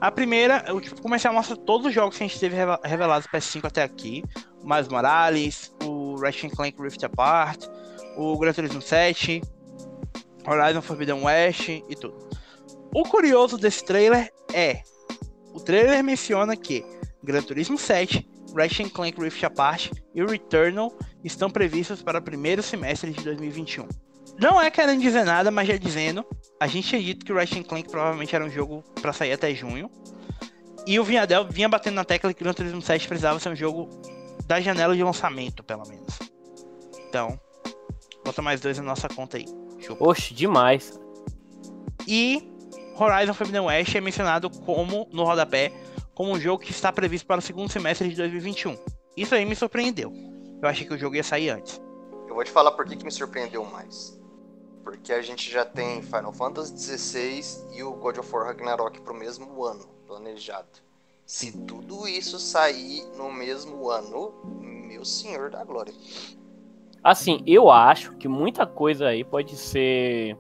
A primeira, o comercial mostra todos os jogos que a gente teve revelados PS5 até aqui. O Miles Morales, o Ratchet Clank Rift Apart, o Gran Turismo 7, Horizon Forbidden West e tudo. O curioso desse trailer é, o trailer menciona que Gran Turismo 7 Ratchet Clank Rift Apart e Returnal estão previstos para o primeiro semestre de 2021. Não é querendo dizer nada, mas já dizendo, a gente tinha dito que o Ratchet Clank provavelmente era um jogo para sair até junho. E o Vinhadel vinha batendo na tecla que o Gran Turismo 7 precisava ser um jogo da janela de lançamento, pelo menos. Então, bota mais dois na nossa conta aí. Chupa. Oxe, demais. E Horizon Forbidden West é mencionado como, no rodapé, como um jogo que está previsto para o segundo semestre de 2021. Isso aí me surpreendeu. Eu achei que o jogo ia sair antes. Eu vou te falar por que, que me surpreendeu mais. Porque a gente já tem Final Fantasy XVI e o God of War Ragnarok para o mesmo ano planejado. Se tudo isso sair no mesmo ano, meu senhor da glória. Assim, eu acho que muita coisa aí pode ser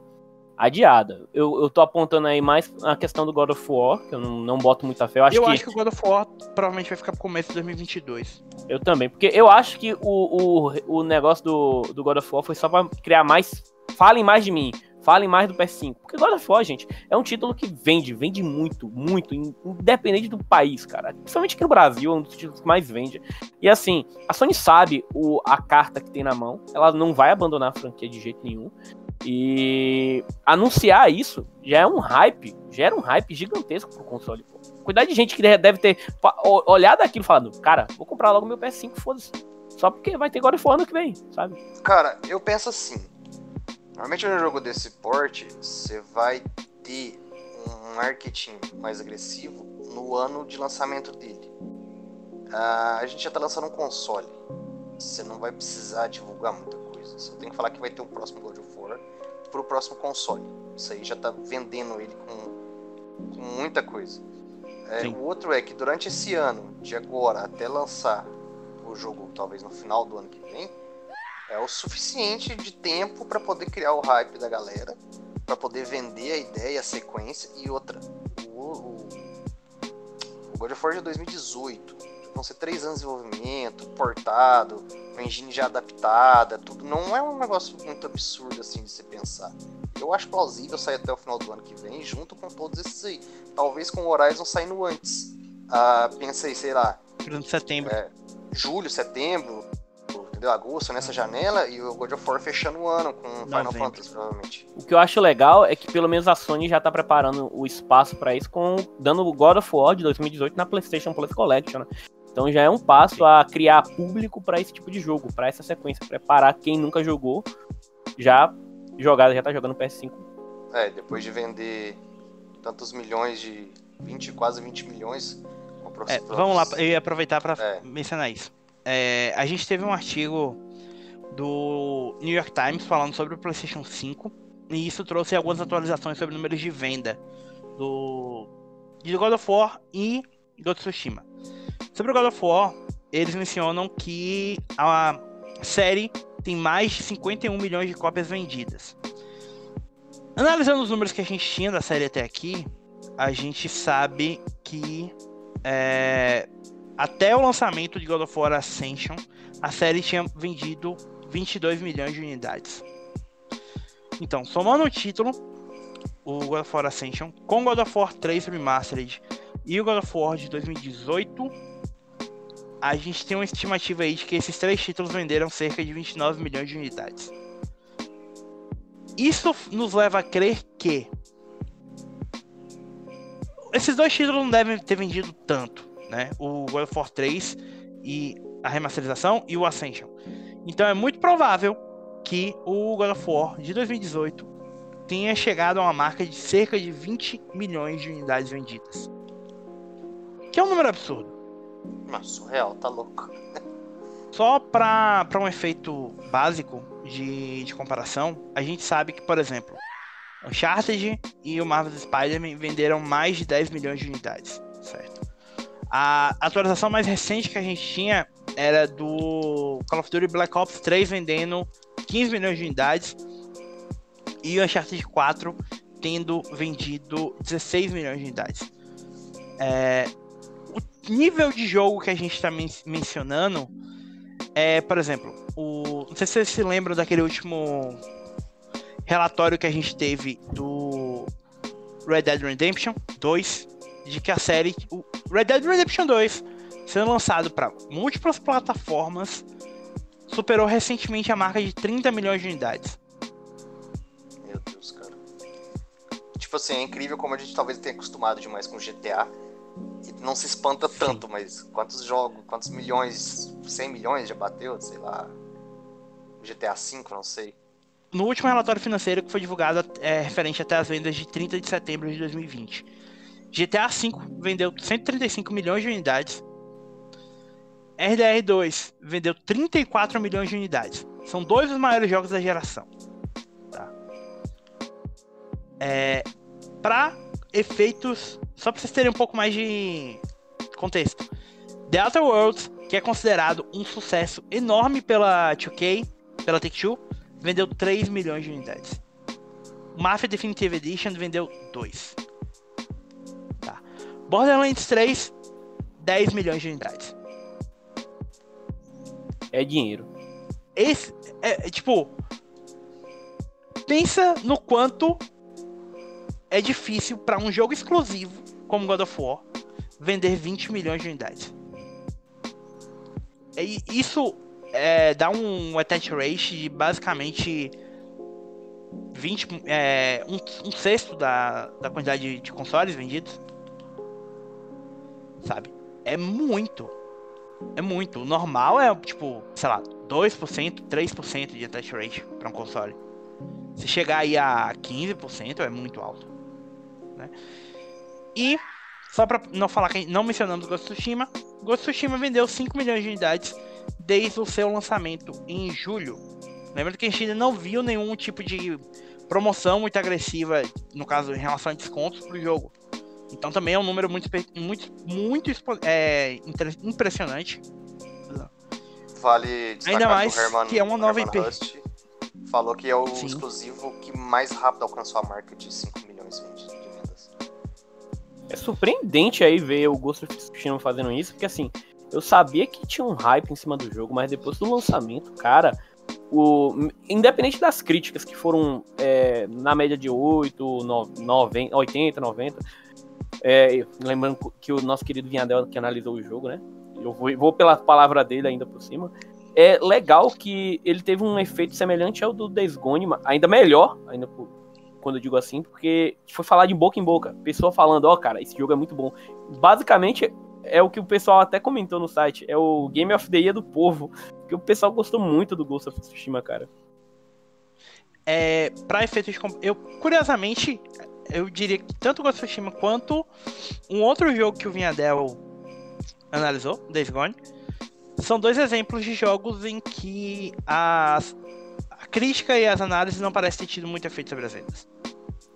adiada. Eu, eu tô apontando aí mais a questão do God of War, que eu não, não boto muita fé. Eu, acho, eu que... acho que o God of War provavelmente vai ficar pro começo de 2022. Eu também, porque eu acho que o, o, o negócio do, do God of War foi só pra criar mais. Falem mais de mim, falem mais do PS5. Porque God of War, gente, é um título que vende, vende muito, muito, independente do país, cara. Principalmente aqui no Brasil, é um dos títulos que mais vende. E assim, a Sony sabe o, a carta que tem na mão, ela não vai abandonar a franquia de jeito nenhum. E anunciar isso já é um hype, gera um hype gigantesco pro console. Pô. Cuidado de gente que deve ter olhado aquilo falando, cara, vou comprar logo meu PS5, foda-se. Só porque vai ter God of War ano que vem, sabe? Cara, eu penso assim. Normalmente no jogo desse porte, você vai ter um marketing mais agressivo no ano de lançamento dele. Uh, a gente já tá lançando um console. Você não vai precisar divulgar muita Você tem que falar que vai ter um próximo God of War para o próximo console. Isso aí já está vendendo ele com, com muita coisa. É, o outro é que durante esse ano, de agora até lançar o jogo, talvez no final do ano que vem, é o suficiente de tempo para poder criar o hype da galera, para poder vender a ideia, a sequência e outra. O, o, o God of War de 2018 vão ser três anos de desenvolvimento, portado, uma engine já adaptada, tudo. Não é um negócio muito absurdo assim de se pensar. Eu acho plausível sair até o final do ano que vem, junto com todos esses aí. Talvez com o Horizon saindo antes. Ah, pensei, sei lá. setembro. É, julho, setembro, entendeu? Agosto, nessa janela, e o God of War fechando o ano com Final Fantasy, provavelmente. O que eu acho legal é que pelo menos a Sony já tá preparando o espaço para isso, com dando o God of War de 2018 na PlayStation Plus Collection, né? Então já é um passo a criar público para esse tipo de jogo, para essa sequência, preparar quem nunca jogou, já jogado, já tá jogando PS5. É, depois de vender tantos milhões de 20, quase 20 milhões. É, vamos lá, eu ia aproveitar para é. mencionar isso. É, a gente teve um artigo do New York Times falando sobre o PlayStation 5 e isso trouxe algumas atualizações sobre números de venda do de God of War e Ghost of Tsushima. Sobre o God of War, eles mencionam que a série tem mais de 51 milhões de cópias vendidas. Analisando os números que a gente tinha da série até aqui, a gente sabe que é, até o lançamento de God of War Ascension, a série tinha vendido 22 milhões de unidades. Então, somando o título, o God of War Ascension, com God of War 3 Remastered e o God of War de 2018, a gente tem uma estimativa aí de que esses três títulos venderam cerca de 29 milhões de unidades. Isso nos leva a crer que esses dois títulos não devem ter vendido tanto, né? O God of War 3 e a remasterização e o Ascension. Então é muito provável que o God of War de 2018 tenha chegado a uma marca de cerca de 20 milhões de unidades vendidas. Que é um número absurdo. Mas surreal, tá louco. Só para um efeito básico de, de comparação, a gente sabe que, por exemplo, Uncharted e o Marvel's Spider-Man venderam mais de 10 milhões de unidades, certo? A atualização mais recente que a gente tinha era do Call of Duty Black Ops 3 vendendo 15 milhões de unidades e o Uncharted 4 tendo vendido 16 milhões de unidades. É, o nível de jogo que a gente está men mencionando é, por exemplo, o, não sei se vocês se lembram daquele último relatório que a gente teve do Red Dead Redemption 2, de que a série, o Red Dead Redemption 2, sendo lançado para múltiplas plataformas, superou recentemente a marca de 30 milhões de unidades. Meu Deus, cara. Tipo assim, é incrível como a gente talvez tenha acostumado demais com GTA. E não se espanta Sim. tanto, mas quantos jogos, quantos milhões, 100 milhões já bateu, sei lá. GTA V, não sei. No último relatório financeiro que foi divulgado é, referente até as vendas de 30 de setembro de 2020, GTA V vendeu 135 milhões de unidades. RDR2 vendeu 34 milhões de unidades. São dois dos maiores jogos da geração. Tá? É, para efeitos, só para vocês terem um pouco mais de contexto. The Outer Worlds, que é considerado um sucesso enorme pela 2K, pela Take-Two, vendeu 3 milhões de unidades. Mafia Definitive Edition vendeu 2. Tá. Borderlands 3, 10 milhões de unidades. É dinheiro. Esse é, é, tipo pensa no quanto é difícil para um jogo exclusivo como God of War vender 20 milhões de unidades. E isso é, dá um attach rate de basicamente 20, é, um, um sexto da, da quantidade de, consoles vendidos. Sabe? É muito. É muito. O normal é, tipo, sei lá, 2%, 3% de attach rate para um console. Se chegar aí a 15% é muito alto. Né? E, só para não falar que não mencionamos Ghost of Tsushima, Ghost of Tsushima vendeu 5 milhões de unidades desde o seu lançamento em julho. Lembrando que a gente ainda não viu nenhum tipo de promoção muito agressiva, no caso, em relação a descontos pro jogo. Então também é um número muito, muito, muito é, impressionante. Vale destacar Ainda mais que, o Herman, que é uma nova IP. Hust falou que é o Sim. exclusivo que mais rápido alcançou a marca de 5 milhões de vendas. É surpreendente aí ver o Ghost of Tsushima fazendo isso, porque assim, eu sabia que tinha um hype em cima do jogo, mas depois do lançamento, cara, o, independente das críticas que foram é, na média de 8, 90, 80, 90, é, lembrando que o nosso querido Vinhadel que analisou o jogo, né? Eu vou, vou pela palavra dele ainda por cima. É legal que ele teve um efeito semelhante ao do Days ainda melhor, ainda por- quando eu digo assim, porque foi falar de boca em boca. Pessoa falando, ó, cara, esse jogo é muito bom. Basicamente, é o que o pessoal até comentou no site, é o Game of the Year do povo, porque o pessoal gostou muito do Ghost of Tsushima, cara. É, para efeitos eu curiosamente eu diria que tanto Ghost of Tsushima quanto um outro jogo que o Vinhadel analisou, Days Gone, são dois exemplos de jogos em que as, a crítica e as análises não parecem ter tido muito efeito sobre as vendas.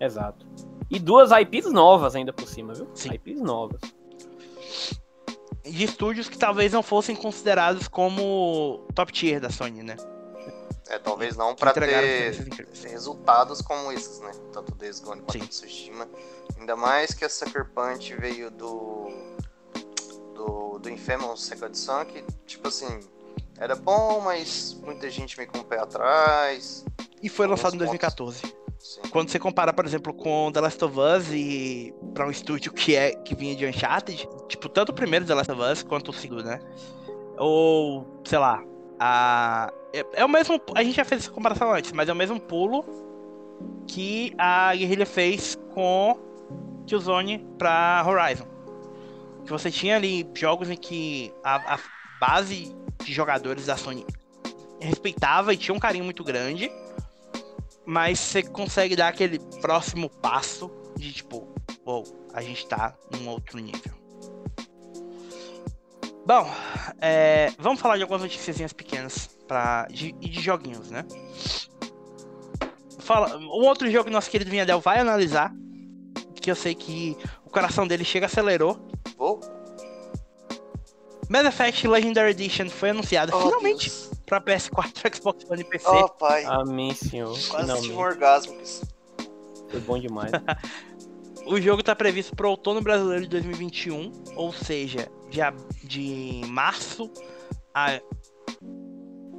Exato. E duas IPs novas ainda por cima, viu? Sim. IPs novas. de estúdios que talvez não fossem considerados como top tier da Sony, né? É, talvez não pra Entregaram ter resultados como esses, né? Tanto Days Gone quanto Sim. Tsushima. Ainda mais que a Sucker Punch veio do. do, do Infamous Second Son, que, tipo assim, era bom, mas muita gente meio com o pé atrás. E foi lançado em pontos. 2014. Assim. Quando você compara, por exemplo, com The Last of Us e pra um estúdio que é que vinha de Uncharted, tipo, tanto o primeiro The Last of Us quanto o segundo, né? Ou, sei lá, a é, é o mesmo, a gente já fez essa comparação antes, mas é o mesmo pulo que a Guerrilla fez com Killzone pra Horizon. Que você tinha ali jogos em que a, a base de jogadores da Sony respeitava e tinha um carinho muito grande mas você consegue dar aquele próximo passo de tipo, uou, a gente tá num outro nível. Bom, é, vamos falar de algumas notícias pequenas pra, de, de joguinhos, né? Fala, um outro jogo que nosso querido Vinhadel vai analisar, que eu sei que o coração dele chega acelerou. Mass Effect Legendary Edition foi anunciado Oh, finalmente Deus. pra PS4, Xbox One e PC. Oh, pai. Amém, senhor. Quase tive um orgasmo. Foi bom demais. O jogo tá previsto pro outono brasileiro de 2021, ou seja, de, de março a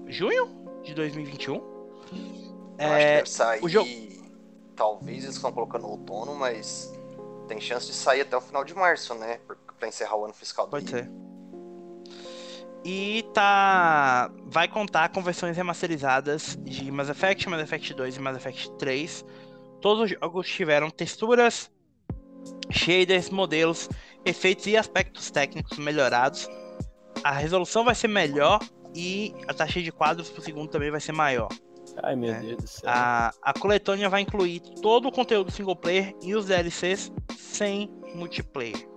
junho de 2021. Eu acho que É, deve sair. o jogo- Talvez eles estão colocando outono, mas tem chance de sair até o final de março, né? Pra- encerrar o ano fiscal do pode ser. E tá. Vai contar com versões remasterizadas de Mass Effect, Mass Effect 2 e Mass Effect 3. Todos os jogos tiveram texturas, shaders, modelos, efeitos e aspectos técnicos melhorados. A resolução vai ser melhor e a taxa de quadros por segundo também vai ser maior. Ai, meu É. Deus do céu. A, a coletânea vai incluir todo o conteúdo single player e os DLCs sem multiplayer.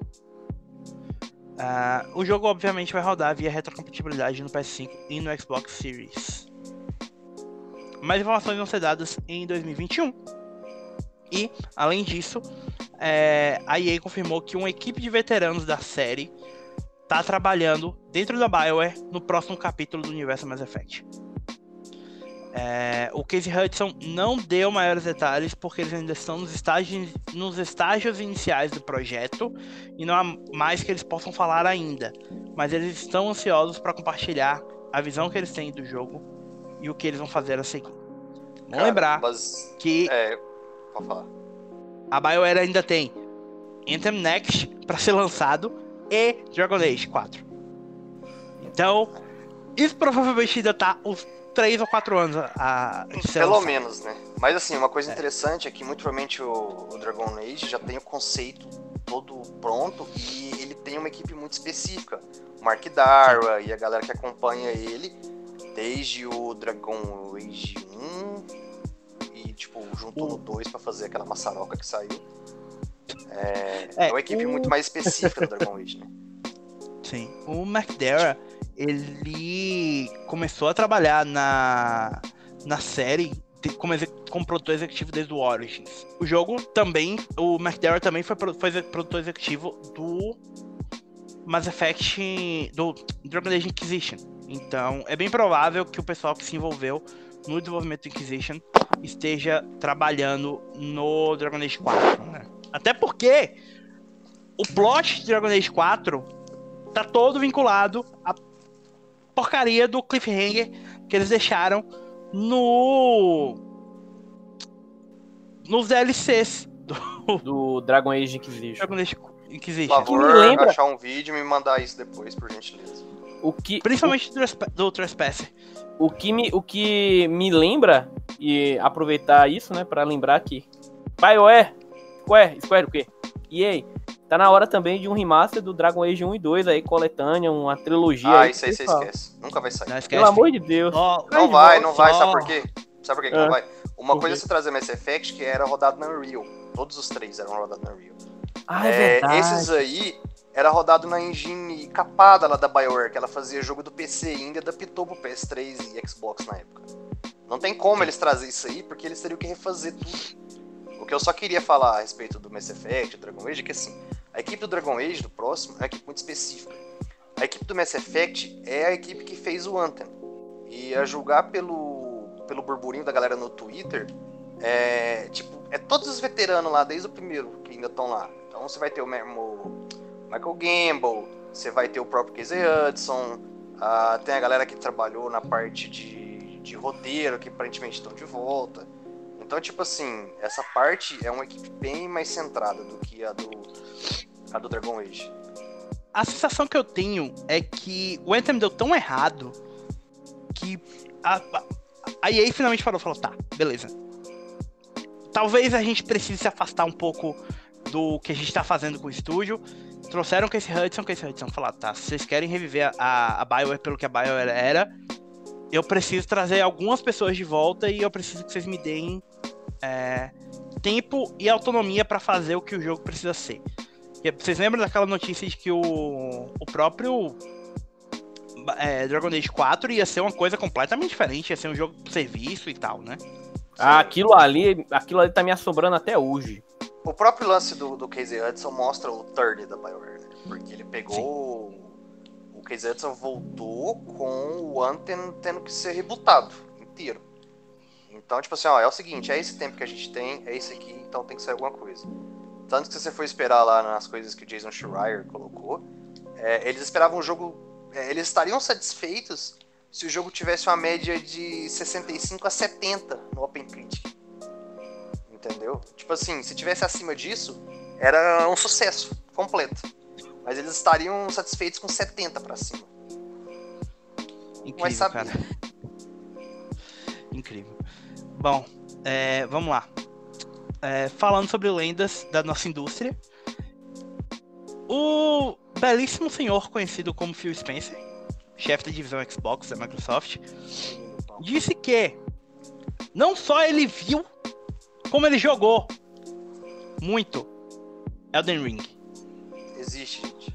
Ah, o jogo obviamente vai rodar via retrocompatibilidade no PS5 e no Xbox Series. Mais informações vão ser dadas em 2021. E, além disso, é, a EA confirmou que uma equipe de veteranos da série está trabalhando dentro da BioWare no próximo capítulo do universo Mass Effect. É, o Casey Hudson não deu maiores detalhes porque eles ainda estão nos estágios, nos estágios iniciais do projeto e não há mais que eles possam falar ainda. Mas eles estão ansiosos para compartilhar a visão que eles têm do jogo e o que eles vão fazer a seguir. Vamos Cara, lembrar Mas, que é, a BioWare ainda tem Anthem Next para ser lançado e Dragon Age 4. Então, isso provavelmente ainda tá uns 3 ou 4 anos a, Pelo menos, né? Mas assim, uma coisa É. interessante é que muito provavelmente o, o Dragon Age já tem o conceito todo pronto e ele tem uma equipe muito específica. O Mark Darwa e a galera que acompanha ele desde o Dragon Age 1 e tipo, juntou no 2 pra fazer aquela maçaroca que saiu. É, É, é uma equipe o- muito mais específica do Dragon Age, né? Sim. O McDara, ele começou a trabalhar na, na série como, como produtor executivo desde o Origins. O jogo também, o McDara também foi, foi produtor executivo do Mass Effect, do Dragon Age Inquisition. Então, é bem provável que o pessoal que se envolveu no desenvolvimento do Inquisition esteja trabalhando no Dragon Age 4, né? Até porque o plot de Dragon Age 4 tá todo vinculado à porcaria do cliffhanger que eles deixaram no nos DLCs do Do Dragon Age Inquisition. Dragon Age Por Inquisition. me favor, lembra- achar um vídeo e me mandar isso depois, por gentileza. O que, Principalmente do, Trespa- do Trespasser. o, que me, o que me lembra, e aproveitar isso, né, pra lembrar que BioWare, Square, Square o quê? EA, tá na hora também de um remaster do Dragon Age 1 e 2 aí, coletânea, uma trilogia. Ah, aí, isso aí você esquece. Nunca vai sair. Não esquece. Pelo amor de Deus. Só- Não vai, não, vai, só- sabe por quê? Sabe por quê que Ah. não vai? Uma Por coisa é você trazer Mass Effect que era rodado na Unreal. Todos os três eram rodados na Unreal. Ah, é, É, verdade. esses aí era rodado na engine capada lá da BioWare, que ela fazia jogo do PC e ainda adaptou pro PS3 e Xbox na época. Não tem como eles trazer isso aí, porque eles teriam que refazer tudo. Que eu só queria falar a respeito do Mass Effect, do Dragon Age, é que assim, a equipe do Dragon Age, do próximo, é uma equipe muito específica. a equipe do Mass Effect é a equipe que fez o Anthem. E a julgar pelo, pelo burburinho da galera no Twitter, é, tipo, é todos os veteranos lá, desde o primeiro, que ainda estão lá. Então você vai ter o mesmo Michael Gamble, você vai ter o próprio Casey Hudson, uh, tem a galera que trabalhou na parte de, de roteiro, que aparentemente estão de volta. Então, tipo assim, essa parte é uma equipe bem mais centrada do que a do, a do Dragon Age. A sensação que eu tenho é que o Anthem deu tão errado que a, a, EA finalmente parou e falou, tá, beleza. Talvez a gente precise se afastar um pouco do que a gente tá fazendo com o estúdio. Trouxeram com esse Hudson, com esse Hudson, falaram, tá, vocês querem reviver a, a BioWare pelo que a BioWare era, eu preciso trazer algumas pessoas de volta e eu preciso que vocês me deem é, tempo e autonomia para fazer o que o jogo precisa ser. Vocês lembram daquela notícia de que o, o próprio é, Dragon Age 4 ia ser uma coisa completamente diferente, ia ser um jogo de serviço e tal, né? Ah, aquilo ali, aquilo ali tá me assombrando até hoje. O próprio lance do, do Casey Hudson mostra o third da BioWare, né? Porque ele pegou. Sim. O Casey Hudson voltou com o Anthem tendo que ser rebutado inteiro. Então, tipo assim, ó, é o seguinte, é esse tempo que a gente tem, é esse aqui, então tem que ser alguma coisa. Tanto que se você for esperar lá nas coisas que o Jason Schreier colocou, é, eles esperavam o jogo. É, eles estariam satisfeitos se o jogo tivesse uma média de 65 a 70 no Open Critic. Entendeu? Tipo assim, se tivesse acima disso, era um sucesso completo. Mas eles estariam satisfeitos com 70 para cima. Incrível, Mas sabe... cara. Incrível. Bom, é, vamos lá. É, falando sobre lendas da nossa indústria. O belíssimo senhor conhecido como Phil Spencer, chefe da divisão Xbox da Microsoft, disse que não só ele viu, como ele jogou muito Elden Ring. Existe, gente.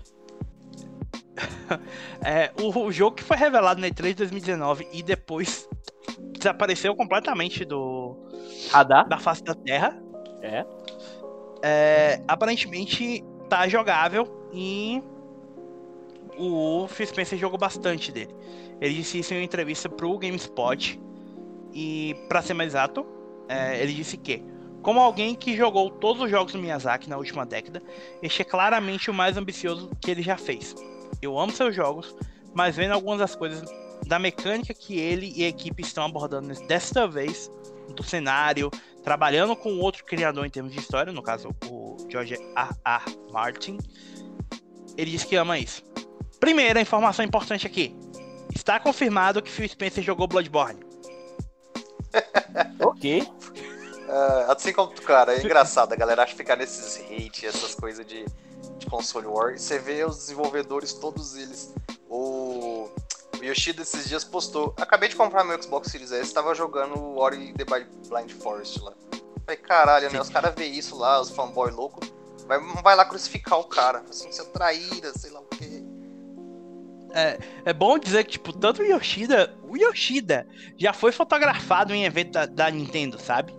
é, o, o, jogo que foi revelado na E3 2019 e depois desapareceu completamente do radar da face da Terra. É. é aparentemente tá jogável e o Phil Spencer jogou bastante dele. Ele disse isso em uma entrevista pro GameSpot e para ser mais exato, é, ele disse que como alguém que jogou todos os jogos do Miyazaki na última década, este é claramente o mais ambicioso que ele já fez. Eu amo seus jogos, mas vendo algumas das coisas da mecânica que ele e a equipe estão abordando desta vez, do cenário, trabalhando com outro criador em termos de história, no caso o George R. R. Martin, ele diz que ama isso. Primeira informação importante aqui: está confirmado que Phil Spencer jogou Bloodborne. ok. Uh, assim como, cara, é engraçado, a galera acha ficar nesses hate, essas coisas de, de console war, e você vê os desenvolvedores, todos eles. O o Yoshida esses dias postou. Acabei de comprar meu Xbox Series S, tava jogando o Ori The Blind Forest lá. Falei, caralho, né? Os caras veem isso lá, os fanboy louco. Vai, vai lá crucificar o cara. Assim, seu traíra, sei lá o quê. É, é bom dizer que, tipo, tanto o Yoshida. O Yoshida já foi fotografado em evento da, da Nintendo, sabe?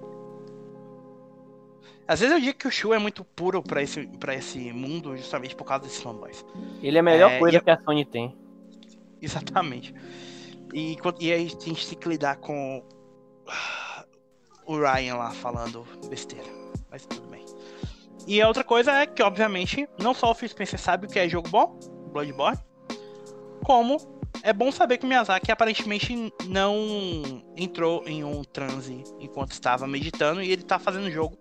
Às vezes eu digo que o Shu é muito puro pra esse, pra esse mundo, justamente por causa desses fanboys. Ele é a melhor é, coisa que a Sony tem. Exatamente. E, e aí a gente tem que lidar com o Ryan lá falando besteira. Mas tudo bem. E a outra coisa é que, obviamente, não só o Phil Spencer sabe o que é jogo bom, Bloodborne, como é bom saber que o Miyazaki aparentemente não entrou em um transe enquanto estava meditando e ele está fazendo o jogo.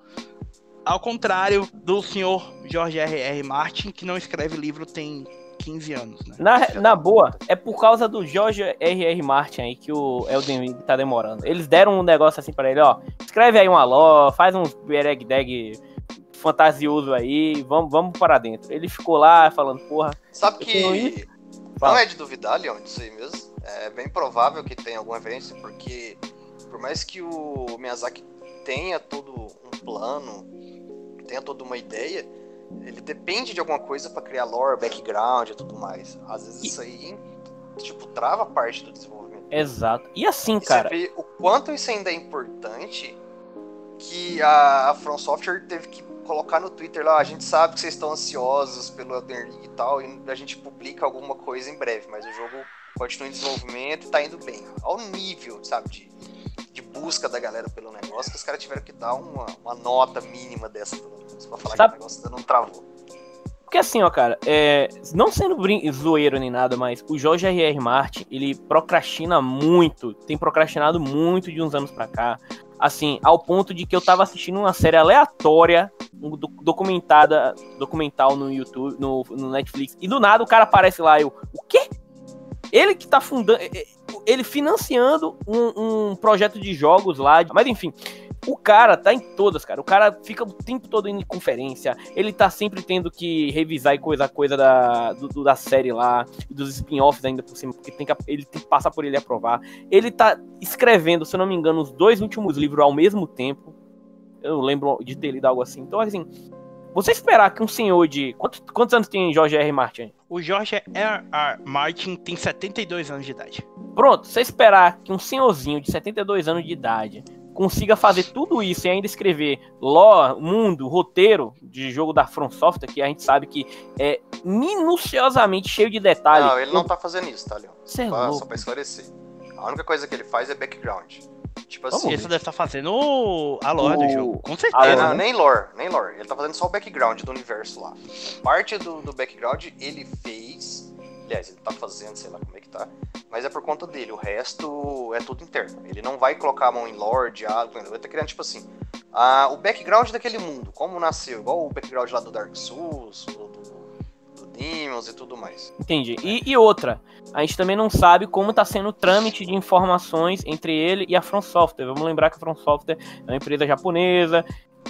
Ao contrário do senhor George R. R. Martin, que não escreve livro tem 15 anos, né? Na, na boa, é por causa do George R.R. Martin aí que o Elden Ring tá demorando. Eles deram um negócio assim para ele, ó. Escreve aí uma lore, faz um bereg dag fantasioso aí, vamos, vamos para dentro. Ele ficou lá falando, porra. Sabe que. Não é de duvidar, Leon, disso aí mesmo. É bem provável que tenha alguma referência, porque por mais que o Miyazaki tenha todo um plano, tenha toda uma ideia, ele depende de alguma coisa para criar lore, background e tudo mais. Às vezes e... isso aí, tipo, trava parte do desenvolvimento. Exato. E assim, e cara. Você vê o quanto isso ainda é importante que a, a From Software teve que colocar no Twitter lá, a gente sabe que vocês estão ansiosos pelo Elden Ring e tal, e a gente publica alguma coisa em breve, mas o jogo continua em desenvolvimento e tá indo bem. Ao nível, sabe, de, de busca da galera pelo negócio, que os caras tiveram que dar uma, uma nota mínima dessa, pelo menos, pra falar sabe? que o negócio ainda não travou. Porque assim, ó, cara, é, não sendo zoeiro nem nada, mas o Jorge R.R. Martin, ele procrastina muito, tem procrastinado muito de uns anos pra cá. Assim, ao ponto de que eu tava assistindo uma série aleatória, um documentada, documental no YouTube, no, no Netflix, e do nada o cara aparece lá, eu, o quê? Ele que tá fundando, ele financiando um, um projeto de jogos lá, mas enfim, o cara tá em todas, cara. O cara fica o tempo todo em conferência. Ele tá sempre tendo que revisar e coisa coisa da, do, da série lá, dos spin-offs ainda por cima, porque tem que, ele tem que passar por ele aprovar. Ele tá escrevendo, se eu não me engano, os dois últimos livros ao mesmo tempo. Eu lembro de ter lido algo assim. Então, assim, você esperar que um senhor de. Quantos, quantos anos tem George R. Martin? O George R. R. Martin tem 72 anos de idade. Pronto, você esperar que um senhorzinho de 72 anos de idade consiga fazer tudo isso e ainda escrever lore, mundo, roteiro de jogo da From Software, que a gente sabe que é minuciosamente cheio de detalhes. Não, ele não tá fazendo isso, tá, Leon? Você é louco. Só pra esclarecer. A única coisa que ele faz é background. Tipo assim. Isso deve estar tá fazendo a lore o... do jogo. Com certeza. não, nem lore, nem lore. Ele tá fazendo só o background do universo lá. Parte do, do background ele fez Aliás, ele tá fazendo, sei lá como é que tá. Mas é por conta dele. O resto é tudo interno. Ele não vai colocar a mão em Lord, diálogo, ele vai estar criando, tipo assim, a, o background daquele mundo, como nasceu, igual o background lá do Dark Souls, do Demons e tudo mais. Entendi. E, e, outra, a gente também não sabe como tá sendo o trâmite de informações entre ele e a From Software. Vamos lembrar que a From Software é uma empresa japonesa.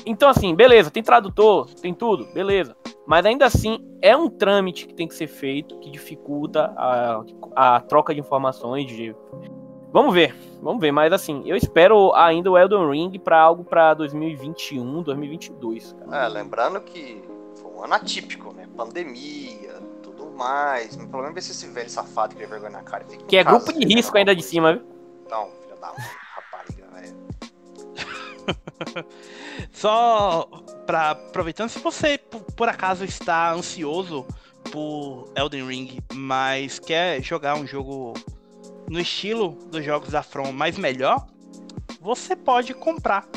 Então, assim, beleza, tem tradutor, tem tudo, beleza. Mas ainda assim, é um trâmite que tem que ser feito, que dificulta a, a troca de informações. De... Vamos ver, vamos ver. Mas assim, eu espero ainda o Elden Ring para algo para 2021, 2022. Cara. É, lembrando que um ano atípico, né? Pandemia, tudo mais. O problema é se esse velho safado que vergonha na cara. Que é grupo de risco ainda de cima, viu? Então, filha da mãe, rapariga, velho. Só para aproveitando, se você por acaso está ansioso por Elden Ring, mas quer jogar um jogo no estilo dos jogos da From, mas melhor, você pode comprar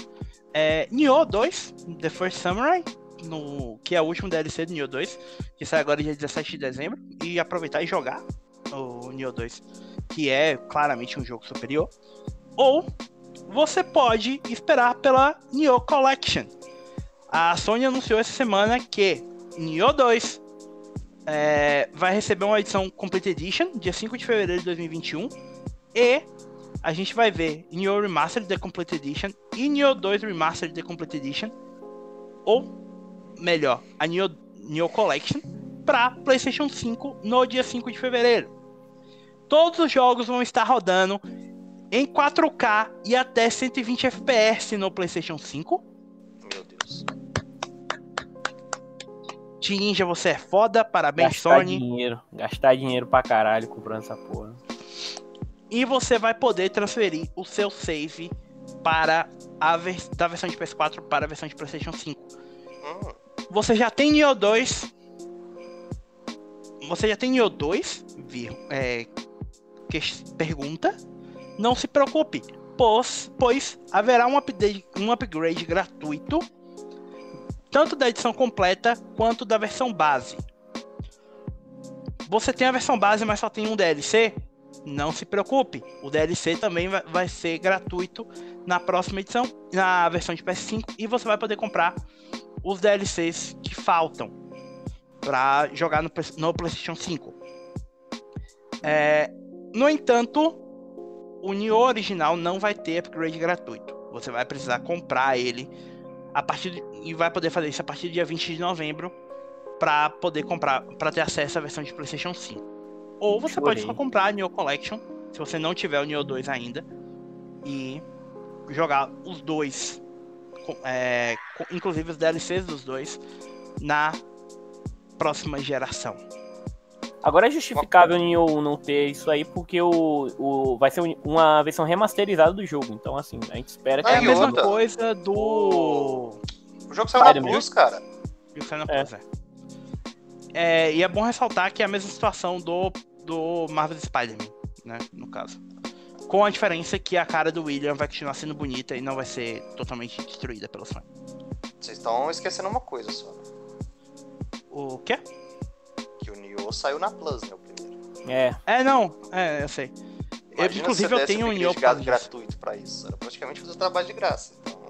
é, Nioh 2, The First Samurai, no, que é o último DLC do Nioh 2, que sai agora dia 17 de dezembro, e aproveitar e jogar o Nioh 2, que é claramente um jogo superior. Ou você pode esperar pela Nioh Collection. A Sony anunciou essa semana que Nioh 2 é, vai receber uma edição Complete Edition, dia 5 de fevereiro de 2021. E a gente vai ver Nioh Remastered The Complete Edition e Nioh 2 Remastered The Complete Edition. Ou, melhor, a Nioh, Nioh Collection para PlayStation 5 no dia 5 de fevereiro. Todos os jogos vão estar rodando em 4K e até 120 FPS no PlayStation 5. Meu Deus. Ninja, você é foda, parabéns, gastar Sony. Dinheiro, gastar dinheiro pra caralho comprando essa porra. E você vai poder transferir o seu save para a vers da versão de PS4 para a versão de PlayStation 5. Hum. Você já tem Nioh 2. Você já tem Nioh 2? Vir, é, pergunta não se preocupe, pois, pois haverá um um upgrade gratuito, tanto da edição completa quanto da versão base. Você tem a versão base, mas só tem um DLC? Não se preocupe, o DLC também vai, vai ser gratuito na próxima edição, na versão de PS5, e você vai poder comprar os DLCs que faltam para jogar no, no PlayStation 5. É, no entanto, o Nioh original não vai ter upgrade gratuito. Você vai precisar comprar ele a partir de, e vai poder fazer isso a partir do dia 20 de novembro para poder comprar, para ter acesso à versão de PlayStation 5. Ou você Chorei. pode só comprar a Nioh Collection, se você não tiver o Nioh 2 ainda, e jogar os dois, é, inclusive os DLCs dos dois, na próxima geração. Agora é justificável em eu não ter isso aí, porque o, o, vai ser uma versão remasterizada do jogo. Então, assim, a gente espera que É a mesma outra? coisa do. O jogo saiu na. Plus, cara. do Final É. Plus, é. É, E é bom ressaltar que é a mesma situação do, do Marvel Spider-Man, né? No caso. Com a diferença que a cara do William vai continuar sendo bonita e não vai ser totalmente destruída pelo sonho. Vocês estão esquecendo uma coisa só. O quê? Que o Nioh saiu na Plus, né? O primeiro. É, É, não. É, eu sei. Eu, inclusive, eu tenho um Nioh disso. gratuito pra isso. Era praticamente fazer o trabalho de graça. Então,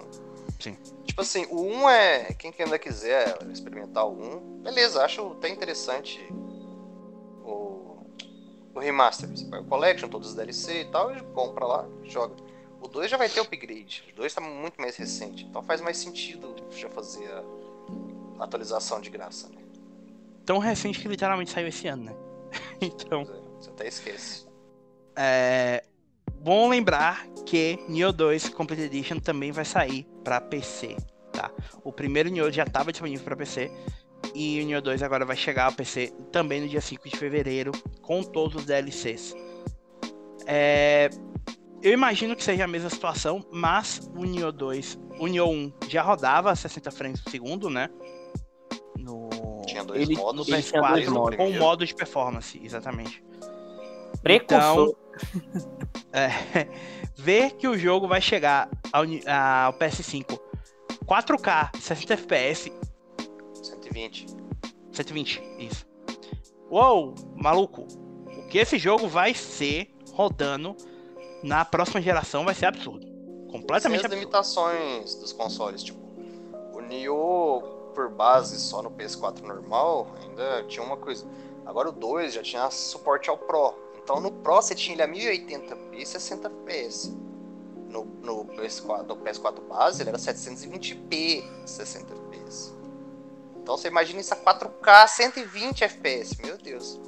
Sim. Tipo assim, o 1 é. Quem que ainda quiser experimentar o 1, beleza, acho até interessante o remaster. Você pega o Collection, todos os DLC e tal, e compra lá, joga. O 2 já vai ter upgrade. O 2 tá muito mais recente. Então faz mais sentido já fazer a atualização de graça, né? Tão recente que literalmente saiu esse ano, né? então. Você até esquece. É bom lembrar que Nioh 2 Complete Edition também vai sair para PC, tá? O primeiro Nioh já estava disponível para PC e o Nioh 2 agora vai chegar ao PC também no dia 5 de fevereiro com todos os DLCs. É, eu imagino que seja a mesma situação, mas o Nioh 2, o Nioh 1 já rodava a 60 frames por segundo, né? No Tinha dois Ele- modos. ele tinha dois desde o modos. com modo de performance, exatamente. precursor. É, ver que o jogo vai chegar ao, ao PS5 4K, 60 FPS, 120. 120, isso. Uou, maluco. O que esse jogo vai ser rodando na próxima geração vai ser absurdo. Sem Completamente as absurdo. limitações dos consoles, tipo, o Nioh por base só no PS4 normal, ainda tinha uma coisa. Agora o 2 já tinha suporte ao Pro. Então no Pro você tinha ele a 1080p e 60 FPS. No, no, PS4, no PS4 base ele era 720p 60 FPS. Então você imagina isso a 4K 120 FPS, meu Deus.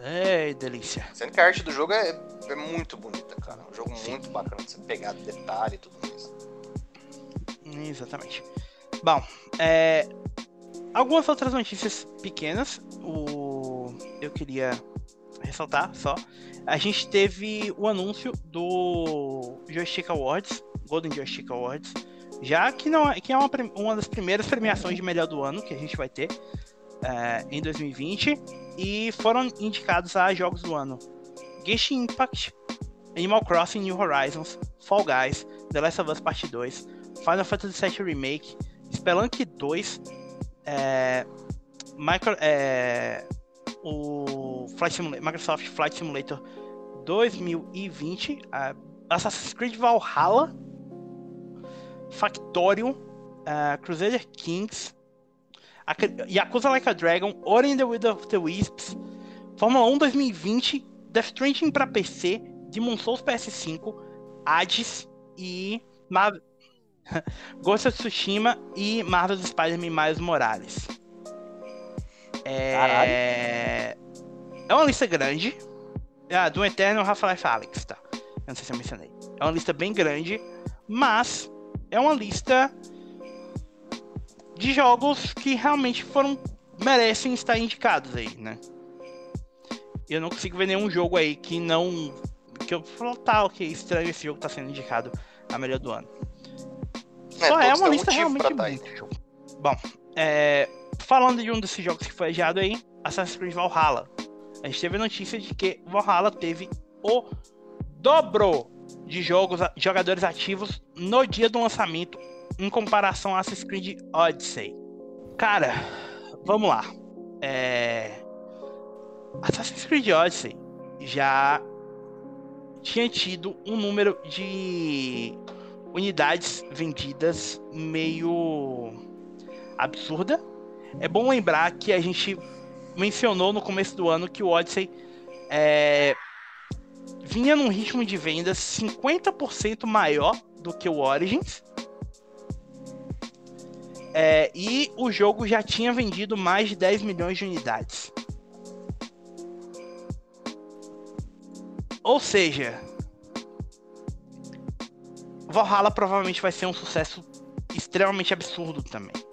Ei, delícia. Sendo que a arte do jogo é, é muito bonita, cara. É um jogo Sim. muito bacana de você pegar detalhe e tudo mais. Exatamente. Bom, é, algumas outras notícias pequenas. O, eu queria ressaltar só. A gente teve o anúncio do Joystick Awards, Golden Joystick Awards, já que não é, que é uma, uma das primeiras premiações de melhor do ano que a gente vai ter é, em 2020 e foram indicados a jogos do ano: Genshin Impact, Animal Crossing New Horizons, Fall Guys, The Last of Us Part 2, Final Fantasy VII Remake, Spelunk 2, é, Micro, é, o Flight Microsoft Flight Simulator 2020, a Assassin's Creed Valhalla, Factorium, a Crusader Kings, Yakuza Like a Dragon, Ori and the Will of the Wisps, Fórmula 1 2020, Death Stranding para PC, Demon Souls PS5, Hades e Marvel... Ghost of Tsushima e Marvel's Spider-Man Miles Morales. É... é uma lista grande. Ah, do Eterno Half-Life Alex, tá? Eu não sei se eu mencionei. É uma lista bem grande, mas é uma lista de jogos que realmente foram merecem estar indicados aí, né? Eu não consigo ver nenhum jogo aí que não que eu falo, tá, ok, estranho esse jogo tá sendo indicado a melhor do ano. É, Só é uma um lista realmente tá muito. Bom, é, falando de um desses jogos que foi adiado aí, Assassin's Creed Valhalla. A gente teve a notícia de que Valhalla teve o dobro de jogos, jogadores ativos no dia do lançamento em comparação a Assassin's Creed Odyssey. Cara, vamos lá. É... Assassin's Creed Odyssey já tinha tido um número de unidades vendidas meio absurda. É bom lembrar que a gente mencionou no começo do ano que o Odyssey é, vinha num ritmo de vendas 50% maior do que o Origins. É, e o jogo já tinha vendido mais de 10 milhões de unidades. Ou seja, Valhalla provavelmente vai ser um sucesso extremamente absurdo também.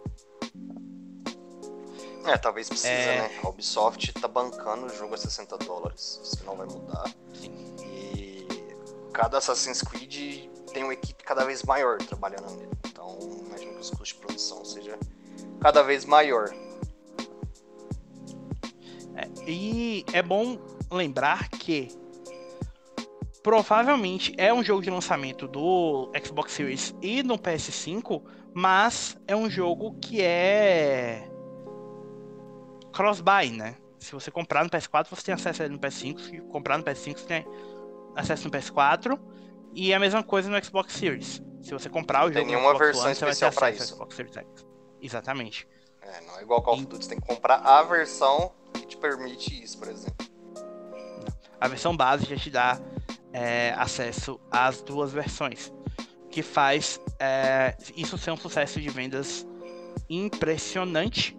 É, talvez precisa, É. né? A Ubisoft tá bancando o jogo a 60 dólares. Isso não vai mudar. Sim. E cada Assassin's Creed tem uma equipe cada vez maior trabalhando nele. Então, imagino que os custos de produção seja cada vez maior. É, e é bom lembrar que provavelmente é um jogo de lançamento do Xbox Series e no PS5, mas é um jogo que é cross-buy, né? Se você comprar no PS4, você tem acesso a ele no PS5. Se comprar no PS5, você tem acesso no PS4. E a mesma coisa no Xbox Series. Se você comprar o Tem jogo no nenhuma Xbox versão One, você vai ter especial ao isso. Xbox Series X. Exatamente. É, não é igual Call of Duty, você tem que comprar a versão que te permite isso, por exemplo. A versão base já te dá é, acesso às duas versões, que faz é, isso ser um sucesso de vendas impressionante.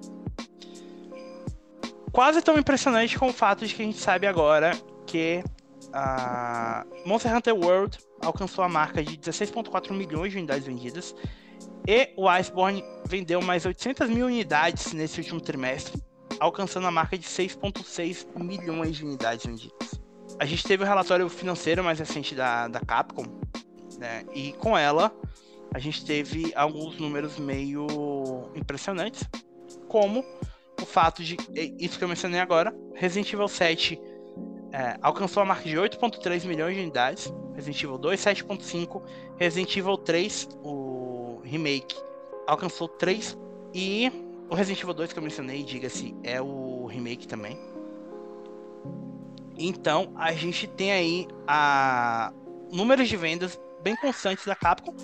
Quase tão impressionante com o fato de que a gente sabe agora que a Monster Hunter World alcançou a marca de 16,4 milhões de unidades vendidas e o Iceborne vendeu mais 800 mil unidades nesse último trimestre, alcançando a marca de 6,6 milhões de unidades vendidas. A gente teve o relatório financeiro mais recente da, da Capcom, né? E com ela a gente teve alguns números meio impressionantes, como fato de, isso que eu mencionei agora, Resident Evil 7 é, alcançou a marca de 8.3 milhões de unidades, Resident Evil 2 7.5, Resident Evil 3, o remake, alcançou 3 e o Resident Evil 2 que eu mencionei, diga-se, é o remake também. Então, a gente tem aí a números de vendas bem constantes da Capcom,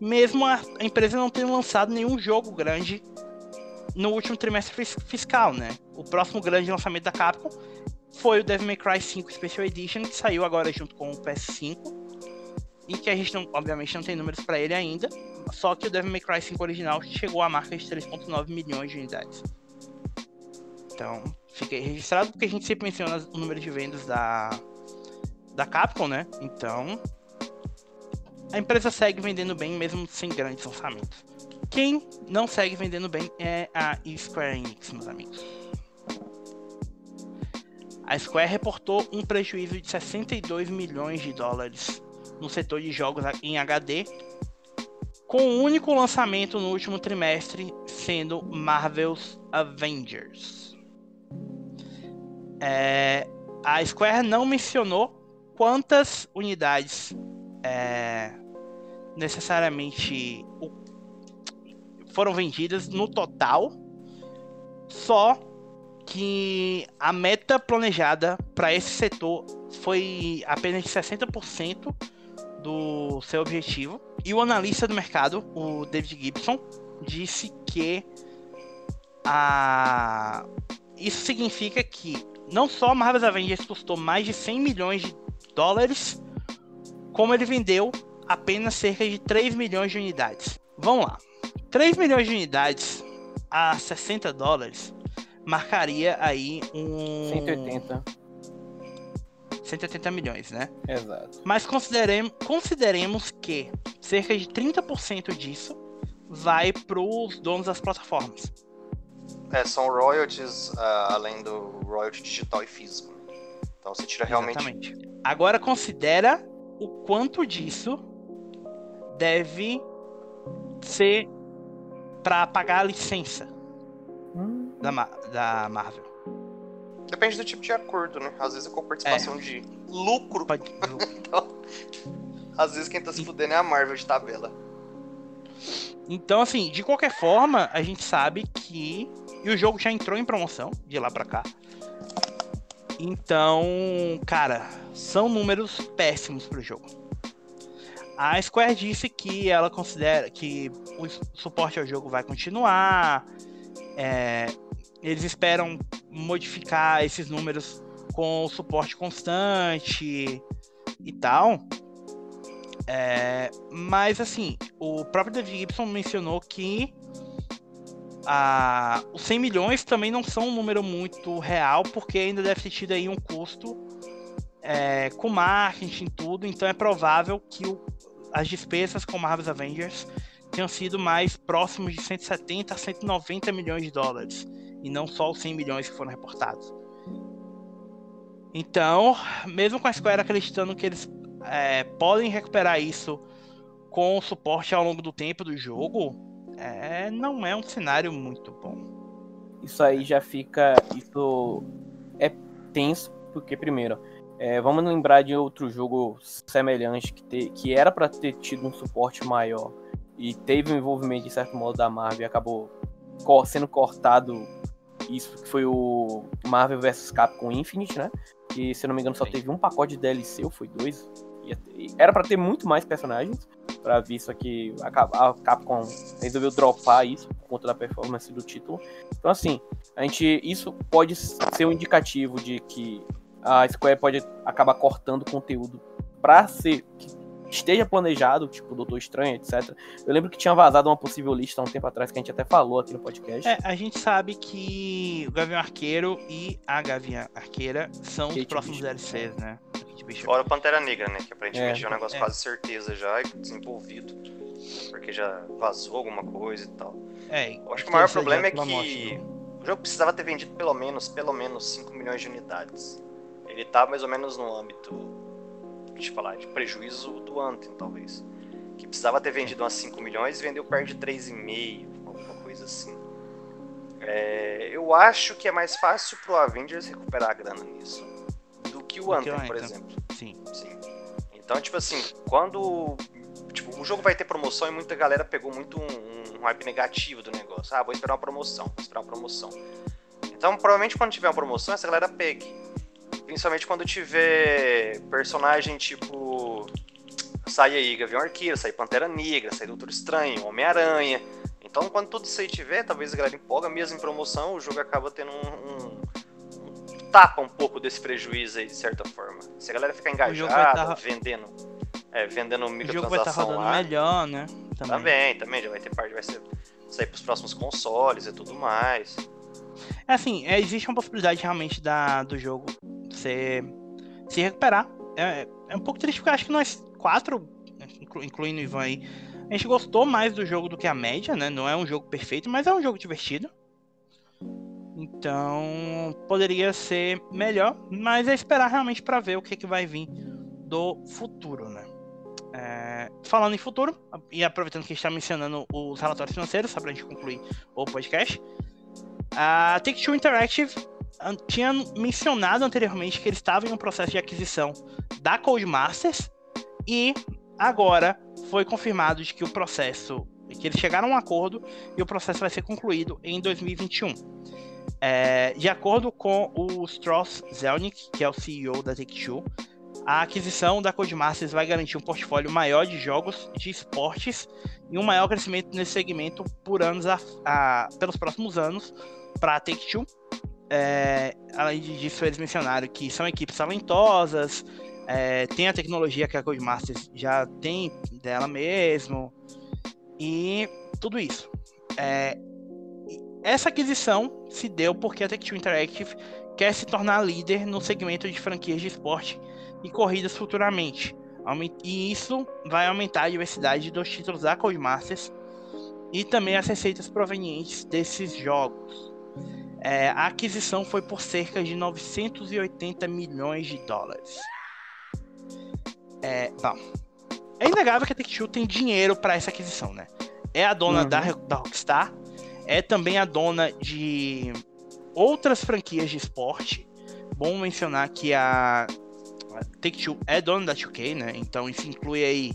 mesmo a empresa não tendo lançado nenhum jogo grande no último trimestre fis- fiscal, né? O próximo grande lançamento da Capcom foi o Devil May Cry 5 Special Edition, que saiu agora junto com o PS5. E que a gente, não, obviamente, não tem números para ele ainda. Só que o Devil May Cry 5 original chegou à marca de 3,9 milhões de unidades. Então, aí registrado, porque a gente sempre menciona o número de vendas da, da Capcom, né? Então, a empresa segue vendendo bem, mesmo sem grandes lançamentos. Quem não segue vendendo bem é a Square Enix, meus amigos. A Square reportou um prejuízo de 62 milhões de dólares no setor de jogos em HD, com o único lançamento no último trimestre sendo Marvel's Avengers. É, a Square não mencionou quantas unidades é, necessariamente o- foram vendidas no total, só que a meta planejada para esse setor foi apenas de 60% do seu objetivo. E o analista do mercado, o David Gibson, disse que a... isso significa que não só Marvel's Avengers custou mais de 100 milhões de dólares, como ele vendeu apenas cerca de 3 milhões de unidades. Vamos lá. 3 milhões de unidades a 60 dólares marcaria aí um 180. 180 milhões, né? Exato. Mas consideremos, consideremos que cerca de 30% disso vai para os donos das plataformas. É, são royalties ah, além do royalty digital e físico. Então você tira realmente. Exatamente. Agora considera o quanto disso deve ser para pagar a licença da, Ma- da Marvel. Depende do tipo de acordo, né? Às vezes é com participação de lucro. Pode- Então, às vezes quem tá se fudendo é a Marvel de tabela. Então, assim, de qualquer forma, a gente sabe que. E o jogo já entrou em promoção de lá pra cá. Então, cara, são números péssimos pro jogo. A Square disse que ela considera que o suporte ao jogo vai continuar. é, eles esperam modificar esses números com suporte constante e tal. É, mas assim, o próprio David Gibson mencionou que a, os 100 milhões também não são um número muito real, porque ainda deve ter tido aí um custo é, com marketing e tudo, então é provável que o- as despesas com Marvel's Avengers tenham sido mais próximos de 170 a 190 milhões de dólares. e não só os 100 milhões que foram reportados. Então, mesmo com a Square acreditando que eles é, podem recuperar isso com o suporte ao longo do tempo do jogo, é, não é um cenário muito bom. Isso aí já fica. Isso é tenso, porque, primeiro, é, vamos lembrar de outro jogo semelhante que, te, que era para ter tido um suporte maior e teve um envolvimento, de certo modo, da Marvel e acabou sendo cortado. Isso que foi o Marvel vs Capcom Infinite, né? Que, se eu não me engano, só teve um pacote de DLC, ou foi dois? Era para ter muito mais personagens, para ver isso aqui. A Capcom resolveu dropar isso por conta da performance do título. Então, assim, a gente, isso pode ser um indicativo de que a Square pode acabar cortando conteúdo para ser esteja planejado, tipo Doutor Estranho, etc. Eu lembro que tinha vazado uma possível lista há um tempo atrás que a gente até falou aqui no podcast. É, a gente sabe que o Gavião Arqueiro e a Gavião Arqueira são Kate os próximos Bishop. DLCs, né? Fora o Pantera Negra, né? Que aparentemente é, é um negócio é. quase certeza já, desenvolvido. Porque já vazou alguma coisa e tal. É, Eu acho que o maior problema é que o jogo precisava ter vendido pelo menos, pelo menos 5 milhões de unidades. Ele tá mais ou menos no âmbito gente falar, de prejuízo do Anthem, talvez. Que precisava ter vendido umas 5 milhões e vendeu perto de 3,5, alguma coisa assim. É, eu acho que é mais fácil pro Avengers recuperar a grana nisso do que o Anthem, por exemplo. Sim. Sim. Então, tipo assim, quando. Tipo, o jogo vai ter promoção e muita galera pegou muito um, um hype negativo do negócio. Ah, vou esperar uma promoção, vou esperar uma promoção. Então, provavelmente quando tiver uma promoção, essa galera pegue. Principalmente quando tiver personagem tipo. Sai aí Gavião Arqueiro, sai Pantera Negra, sai Doutor Estranho, Homem-Aranha. Então, quando tudo isso aí tiver, talvez a galera empolga, mesmo em promoção, o jogo acaba tendo um, um, tapa um pouco desse prejuízo aí, de certa forma. Se a galera ficar engajada, tá... vendendo, é, vendendo microtransação o jogo vai tá melhor, né? Também. também, também, já vai ter parte, vai ser, sair pros próximos consoles e tudo mais. É assim, é, existe uma possibilidade realmente da, do jogo você se recuperar. É, é um pouco triste porque acho que nós quatro, incluindo o Ivan aí, a gente gostou mais do jogo do que a média, né? Não é um jogo perfeito, mas é um jogo divertido. Então, poderia ser melhor, mas é esperar realmente para ver o que, que vai vir do futuro, né? É, falando em futuro, e aproveitando que a gente está mencionando os relatórios financeiros, só para a gente concluir o podcast, a Take-Two Interactive tinha mencionado anteriormente que eles estavam em um processo de aquisição da Codemasters e agora foi confirmado de que o processo, que eles chegaram a um acordo e o processo vai ser concluído em 2021. É, de acordo com o Strauss Zelnick, que é o CEO da Take-Two, a aquisição da Codemasters vai garantir um portfólio maior de jogos de esportes e um maior crescimento nesse segmento por anos a, a, pelos próximos anos para a Take-Two é, além disso, eles mencionaram que são equipes talentosas, é, tem a tecnologia que a Codemasters já tem dela mesmo, e tudo isso. É, essa aquisição se deu porque a Tech2 Interactive quer se tornar líder no segmento de franquias de esporte e corridas futuramente. E isso vai aumentar a diversidade dos títulos da Codemasters e também as receitas provenientes desses jogos. É, a aquisição foi por cerca de 980 milhões de dólares. É, bom, é inegável que a Take-Two tem dinheiro para essa aquisição, né? É a dona uhum. da, da Rockstar, é também a dona de outras franquias de esporte. Bom mencionar que a, Take-Two é dona da 2K, né? Então isso inclui aí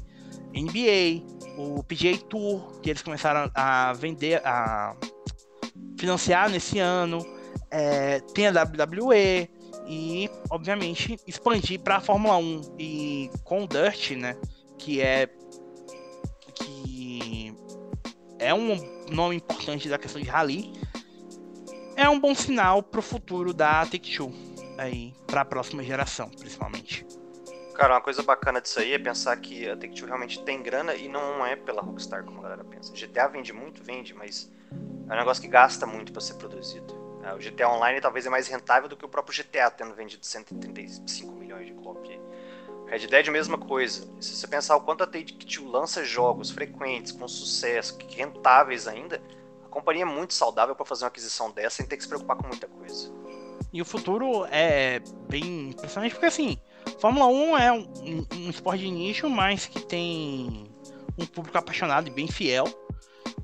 NBA, o PGA Tour, que eles começaram a vender, a financiar nesse ano, é, tem a WWE e, obviamente, expandir para a Fórmula 1 e com o Dirt, né, que é que é um nome importante da questão de rally, é um bom sinal para o futuro da Take-Two aí para a próxima geração, principalmente. Cara, uma coisa bacana disso aí é pensar que a Take-Two realmente tem grana e não é pela Rockstar, como a galera pensa. GTA vende muito, vende, mas é um negócio que gasta muito para ser produzido. É, o GTA Online talvez é mais rentável do que o próprio GTA, tendo vendido 135 milhões de cópias. Red Dead, mesma coisa. Se você pensar o quanto a Take-Two lança jogos frequentes, com sucesso, rentáveis ainda, a companhia é muito saudável para fazer uma aquisição dessa sem ter que se preocupar com muita coisa. E o futuro é bem impressionante porque assim, Fórmula 1 é um, um, esporte de nicho, mas que tem um público apaixonado e bem fiel.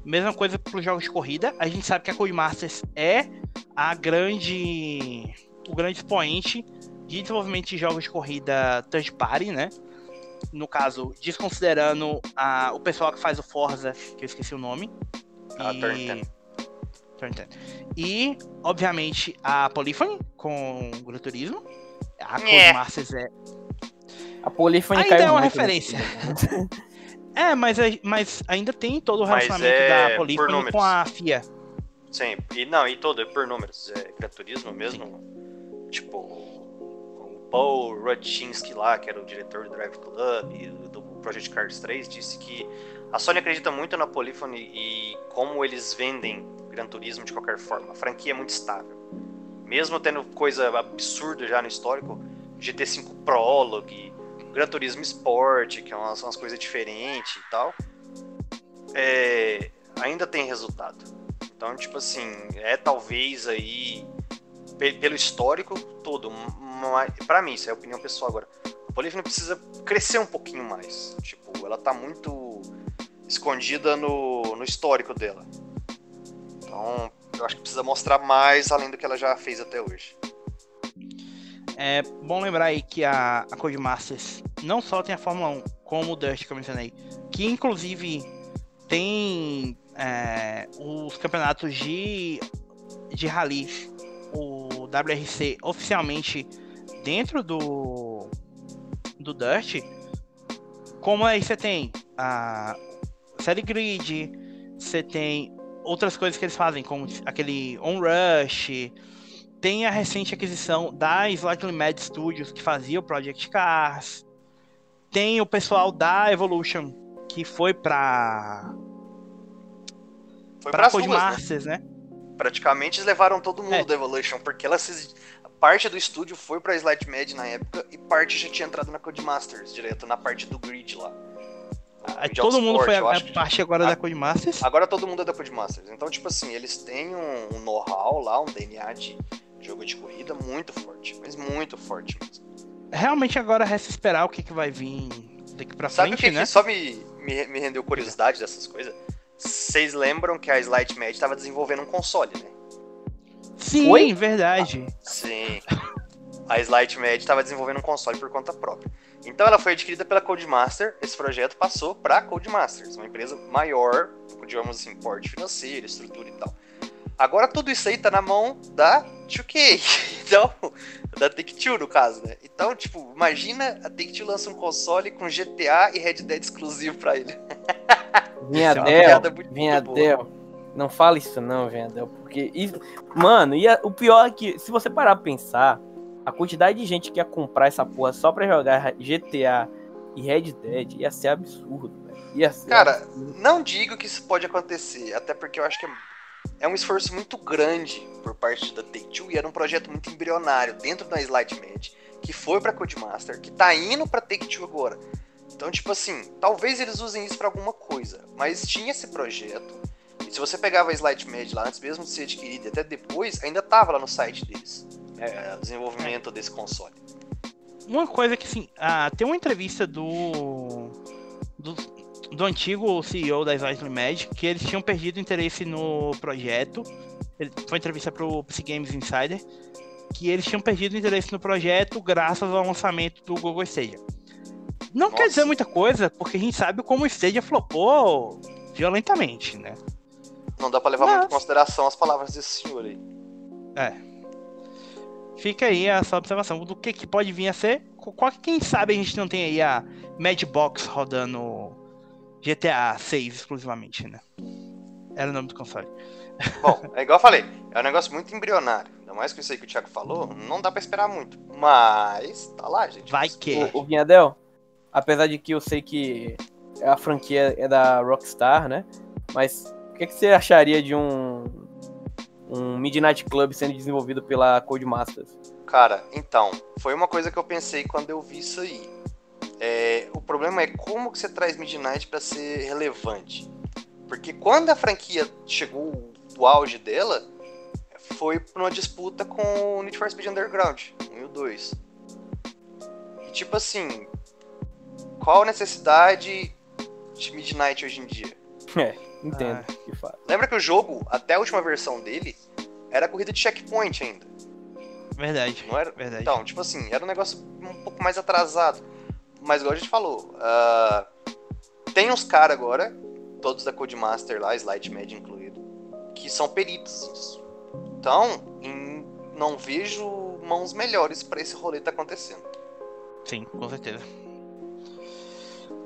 Mesma coisa para os jogos de corrida. A gente sabe que a Codemasters é a grande, o grande expoente de desenvolvimento de jogos de corrida third party, né? No caso, desconsiderando a, o pessoal que faz o Forza, que eu esqueci o nome. Ah, e... Turn 10. E, obviamente, a Polyphony com o Gran Turismo. A é. Codemasters é. A Polyphony Ainda é uma referência. é, mas, mas ainda tem todo o relacionamento é da Polyphony com a FIA. Sim, e não, e todo, é por números. É Gran Turismo mesmo. Sim. Tipo, o Paul Rudchinski lá, que era o diretor do Drive Club e do Project Cars 3, disse que a Sony acredita muito na Polyphony e como eles vendem Gran Turismo de qualquer forma. A franquia é muito estável. Mesmo tendo coisa absurda já no histórico, GT5 Prologue, Gran Turismo Sport, que é umas, umas coisas diferentes e tal, é, ainda tem resultado. Então, tipo assim, é talvez aí, pelo histórico todo, para mim, isso é opinião pessoal agora, a Polyphony precisa crescer um pouquinho mais. Tipo, ela tá muito escondida no, no histórico dela. Então, eu acho que precisa mostrar mais além do que ela já fez até hoje. É bom lembrar aí que a, a Codemasters não só tem a Fórmula 1, como o Dust que eu mencionei, que inclusive tem é, os campeonatos de, de rally, o WRC oficialmente dentro do, do Dust, como aí você tem a série grid, você tem outras coisas que eles fazem, como aquele On Rush. Tem a recente aquisição da Slightly Mad Studios, que fazia o Project Cars. Tem o pessoal da Evolution, que foi pra. Foi pra Codemasters, né? né? Praticamente eles levaram todo mundo é. da Evolution, porque ela se... parte do estúdio foi pra Slight Mad na época e parte já tinha entrado na Codemasters, direto na parte do grid lá. Todo mundo foi a, a parte agora a, da Codemasters? Agora todo mundo é da Codemasters. Então, tipo assim, eles têm um, um know-how lá, um DNA de jogo de corrida muito forte. Mas muito forte mesmo. Realmente agora resta esperar o que, que vai vir daqui pra Sabe frente, o que, né? que só me, me, me rendeu curiosidade dessas coisas? Vocês lembram que a Slight Mad estava desenvolvendo um console, né? Sim, Oi? verdade. Ah, sim. A Slight Mad estava desenvolvendo um console por conta própria. Então ela foi adquirida pela Codemaster, esse projeto passou para a Codemasters, uma empresa maior, digamos assim, porte financeiro, estrutura e tal. Agora tudo isso aí tá na mão da 2K, então, da Take-Two no caso, né? Então, tipo, imagina a Take-Two lança um console com GTA e Red Dead exclusivo para ele. Vinhadel, é Vinhadel, não fala isso não, Vinhadel, porque isso... Mano, e a... o pior é que, se você parar pra pensar, a quantidade de gente que ia comprar essa porra só pra jogar GTA e Red Dead ia ser absurdo, Ia ser Cara, absurdo. não digo que isso pode acontecer, até porque eu acho que é, é um esforço muito grande por parte da Take-Two e era um projeto muito embrionário dentro da Slide Mad, que foi pra Codemaster, que tá indo pra Take-Two agora. Então, tipo assim, talvez eles usem isso para alguma coisa, mas tinha esse projeto. E se você pegava a Slide Mad lá antes mesmo de ser adquirida, até depois, ainda tava lá no site deles é, desenvolvimento desse console. Uma coisa que assim, ah, tem uma entrevista do, do, do antigo CEO da Slightly Mad que eles tinham perdido interesse no projeto. Ele, foi entrevista para o PC Games Insider que eles tinham perdido interesse no projeto graças ao lançamento do Google Stadia. Não Nossa. quer dizer muita coisa, porque a gente sabe como o Stadia flopou violentamente, né? Não dá para levar Mas... muito em consideração as palavras desse senhor aí. É. Fica aí essa observação do que, que pode vir a ser. Qual, quem sabe a gente não tem aí a Madbox rodando GTA 6 exclusivamente, né? Era o nome do console. Bom, é igual eu falei, é um negócio muito embrionário. Ainda mais com isso aí que o Thiago falou, não dá pra esperar muito. Mas, tá lá, gente. Vai que. O, o Vinhadel, apesar de que eu sei que a franquia é da Rockstar, né? Mas o que, que você acharia de um um Midnight Club sendo desenvolvido pela Codemasters? Cara, então, foi uma coisa que eu pensei quando eu vi isso aí. É, o problema é como que você traz Midnight para ser relevante. Porque quando a franquia chegou o auge dela foi numa disputa com o Need for Speed Underground, 1 e o 2. E tipo assim, qual a necessidade de Midnight hoje em dia? É, entendo. Ah. Lembra que o jogo, até a última versão dele, era corrida de checkpoint ainda. Verdade. Não era? Verdade. Então, tipo assim, era um negócio um pouco mais atrasado. Mas igual a gente falou, ah, tem uns caras agora, todos da Codemaster lá, Slide Med incluído, que são peritos nisso. Então, em- não vejo mãos melhores pra esse rolê tá acontecendo. Sim, com certeza.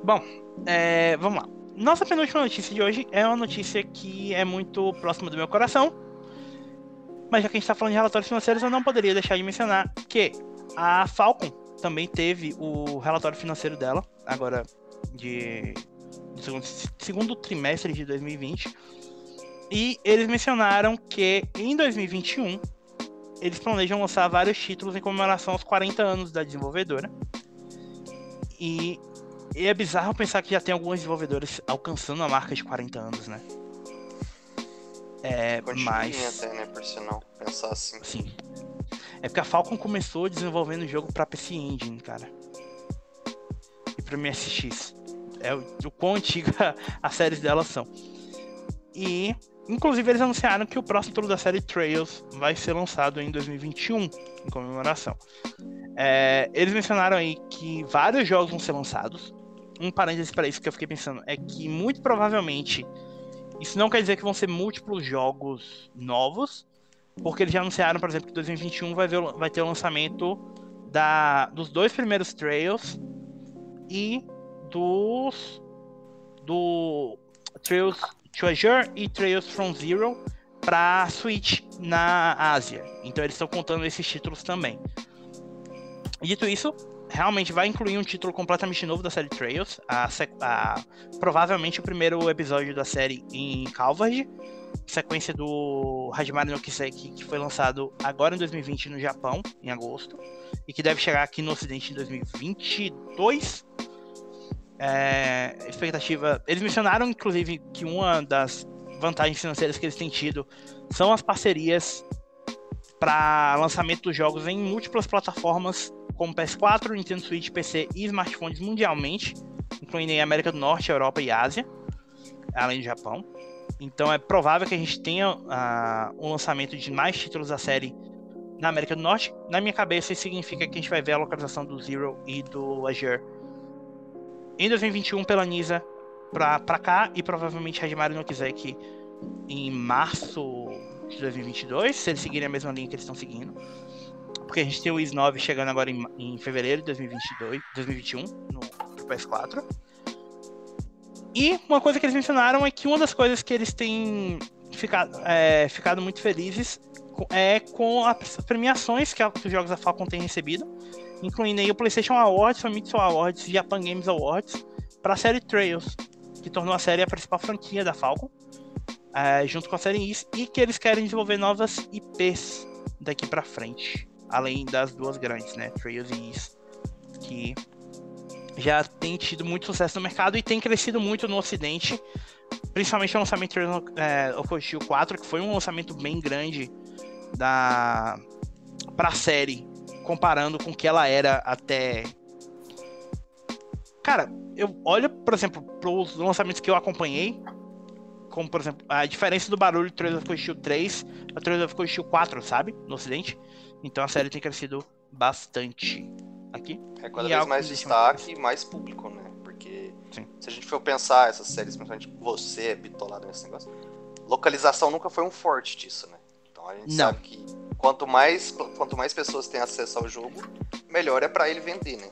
Bom, é, vamos lá. Nossa penúltima notícia de hoje é uma notícia que é muito próxima do meu coração. Mas já que a gente tá falando de relatórios financeiros, eu não poderia deixar de mencionar que a Falcon também teve o relatório financeiro dela, agora de do segundo, segundo trimestre de 2020. E eles mencionaram que em 2021 eles planejam lançar vários títulos em comemoração aos 40 anos da desenvolvedora. E, e é bizarro pensar que já tem alguns desenvolvedores alcançando a marca de 40 anos, né? É, mas. até, né, por sinal, pensar assim. Sim. É porque a Falcon começou desenvolvendo o jogo pra PC Engine, cara. E pra MSX. É o, o quão antiga as séries delas são. E, inclusive, eles anunciaram que o próximo título da série Trails vai ser lançado em 2021, em comemoração. É, eles mencionaram aí que vários jogos vão ser lançados. Um parênteses para isso que eu fiquei pensando é que muito provavelmente isso não quer dizer que vão ser múltiplos jogos novos, porque eles já anunciaram, por exemplo, que 2021 vai, ver, vai ter o lançamento da, dos dois primeiros Trails e dos do Trails Treasure e Trails from Zero para Switch na Ásia. Então eles estão contando esses títulos também. Dito isso, realmente vai incluir um título completamente novo da série Trails, a, a- provavelmente o primeiro episódio da série em Calvard, sequência do Hajimari no Kiseki, que foi lançado agora em 2020 no Japão, em agosto, e que deve chegar aqui no Ocidente em 2022. É, expectativa. Eles mencionaram, inclusive, que uma das vantagens financeiras que eles têm tido são as parcerias para lançamento dos jogos em múltiplas plataformas, como PS4, Nintendo Switch, PC e smartphones mundialmente, incluindo em América do Norte, Europa e Ásia, além do Japão. Então é provável que a gente tenha ah, um lançamento de mais títulos da série na América do Norte. Na minha cabeça, isso significa que a gente vai ver a localização do Zero e do Azure em 2021 pela Nisa pra, pra cá e provavelmente Hajimari no Kiseki em março de 2022, se eles seguirem a mesma linha que eles estão seguindo. Porque a gente tem o Is 9 chegando agora em, em fevereiro de 2022, 2021 no pro PS4. E uma coisa que eles mencionaram é que uma das coisas que eles têm ficado, é, ficado muito felizes é com as premiações que, a- que os jogos da Falcon têm recebido, incluindo aí o PlayStation Awards, Famitsu Awards e Japan Games Awards para a série Trails, que tornou a série a principal franquia da Falcon, é, junto com a série Is, e que eles querem desenvolver novas IPs daqui para frente, além das duas grandes, né, Trails e Is, que já tem tido muito sucesso no mercado e tem crescido muito no ocidente, principalmente o lançamento Trails é, Steel 4, que foi um lançamento bem grande da para a série, comparando com o que ela era até Cara, eu olho, por exemplo, para os lançamentos que eu acompanhei, como por exemplo, a diferença do barulho do Trails of Steel 3 a Trails of Steel 4, sabe? No ocidente. Então a série tem crescido bastante aqui. É cada vez mais destaque e mais público, né? Porque Sim. se a gente for pensar essas séries, principalmente você é bitolado nesse negócio, localização nunca foi um forte disso, né? Então a gente Não. sabe que quanto mais, quanto mais pessoas têm acesso ao jogo, melhor é pra ele vender, né?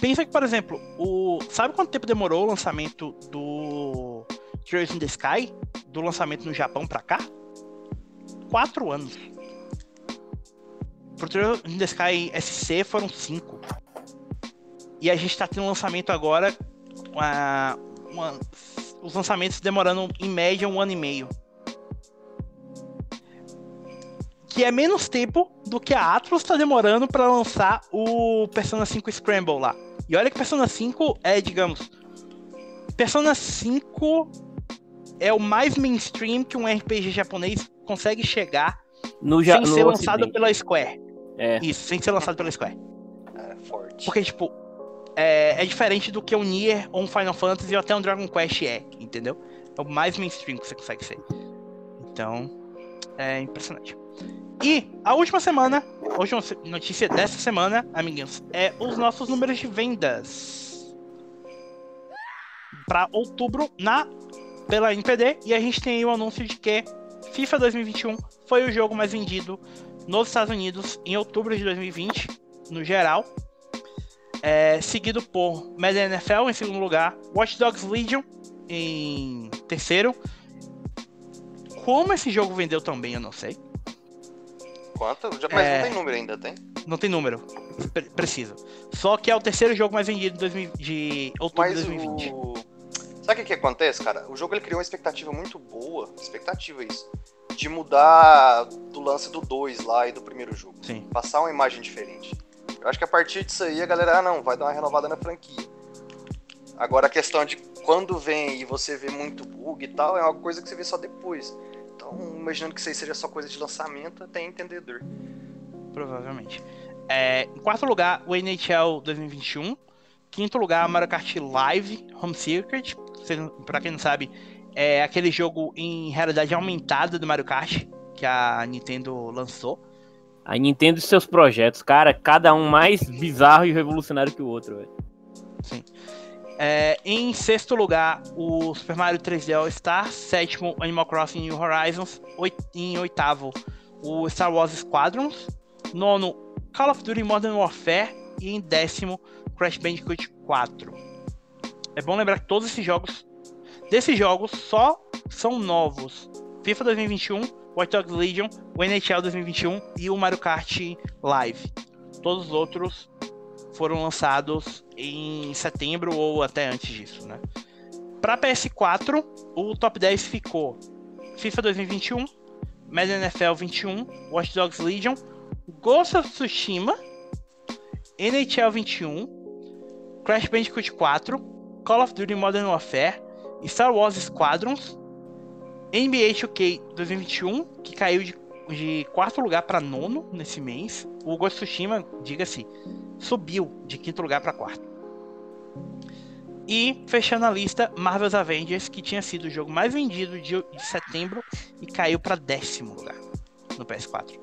Pensa que, por exemplo, o. Sabe quanto tempo demorou o lançamento do Trails in the Sky? Do lançamento no Japão pra cá? Quatro anos. Pro Trails in the Sky SC foram cinco. E a gente tá tendo lançamento agora. uma- uma- os lançamentos demorando em média um ano e meio. Que é menos tempo do que a Atlus tá demorando pra lançar o Persona 5 Scramble lá. E olha que Persona 5 é, digamos. Persona 5 é o mais mainstream que um RPG japonês consegue chegar No, sem no ser lançado Ocidente. pela Square. É. Isso, sem ser lançado pela Square. É forte. Porque, tipo, é, é diferente do que um Nier ou um Final Fantasy ou até um Dragon Quest é, entendeu? É o mais mainstream que você consegue ser. Então, é impressionante. E a última semana, a última notícia dessa semana, amiguinhos, é os nossos números de vendas. Pra outubro na pela NPD e a gente tem aí o anúncio de que FIFA 2021 foi o jogo mais vendido nos Estados Unidos em outubro de 2020, no geral. É, seguido por Madden NFL em segundo lugar, Watch Dogs Legion em terceiro. Como esse jogo vendeu tão bem, eu não sei. Quanto? Já, mas É. não tem número ainda, tem? Não tem número. Pre- preciso. Só que é o terceiro jogo mais vendido de, 2000 de outubro Mas de 2020. o. Sabe o que, que acontece, cara? O jogo ele criou uma expectativa muito boa. Expectativa isso. De mudar do lance do 2 lá e do primeiro jogo. Sim. Passar uma imagem diferente. Eu acho que a partir disso aí a galera, ah não, vai dar uma renovada na franquia. Agora a questão de quando vem e você vê muito bug e tal, é uma coisa que você vê só depois. Então, imaginando que isso aí seja só coisa de lançamento, até entendedor. Provavelmente. É, em quarto lugar, o NHL 2021. Quinto lugar, Mario Kart Live Home Circuit. Pra quem não sabe, é aquele jogo em realidade aumentada do Mario Kart que a Nintendo lançou. A Nintendo e seus projetos, cara, cada um mais bizarro e revolucionário que o outro, velho. É, em sexto lugar, o Super Mario 3D All Star. Sétimo, Animal Crossing New Horizons. Oit- em oitavo, o Star Wars Squadrons. Nono, Call of Duty Modern Warfare. E em décimo, Crash Bandicoot 4. É bom lembrar que todos esses jogos, desses jogos, só são novos. FIFA 2021, Watch Dogs Legion, o NHL 2021 e o Mario Kart Live. Todos os outros foram lançados em setembro ou até antes disso, né? Para PS4, o top 10 ficou FIFA 2021, Madden NFL 21, Watch Dogs Legion, Ghost of Tsushima, NHL 21, Crash Bandicoot 4, Call of Duty Modern Warfare, Star Wars Squadrons, NBA 2K 2021, que caiu de, de quarto lugar para nono nesse mês. O Ghost Tsushima, diga-se, subiu de quinto lugar para quarto. E fechando a lista, Marvel's Avengers, que tinha sido o jogo mais vendido de, de setembro e caiu para décimo lugar no PS4.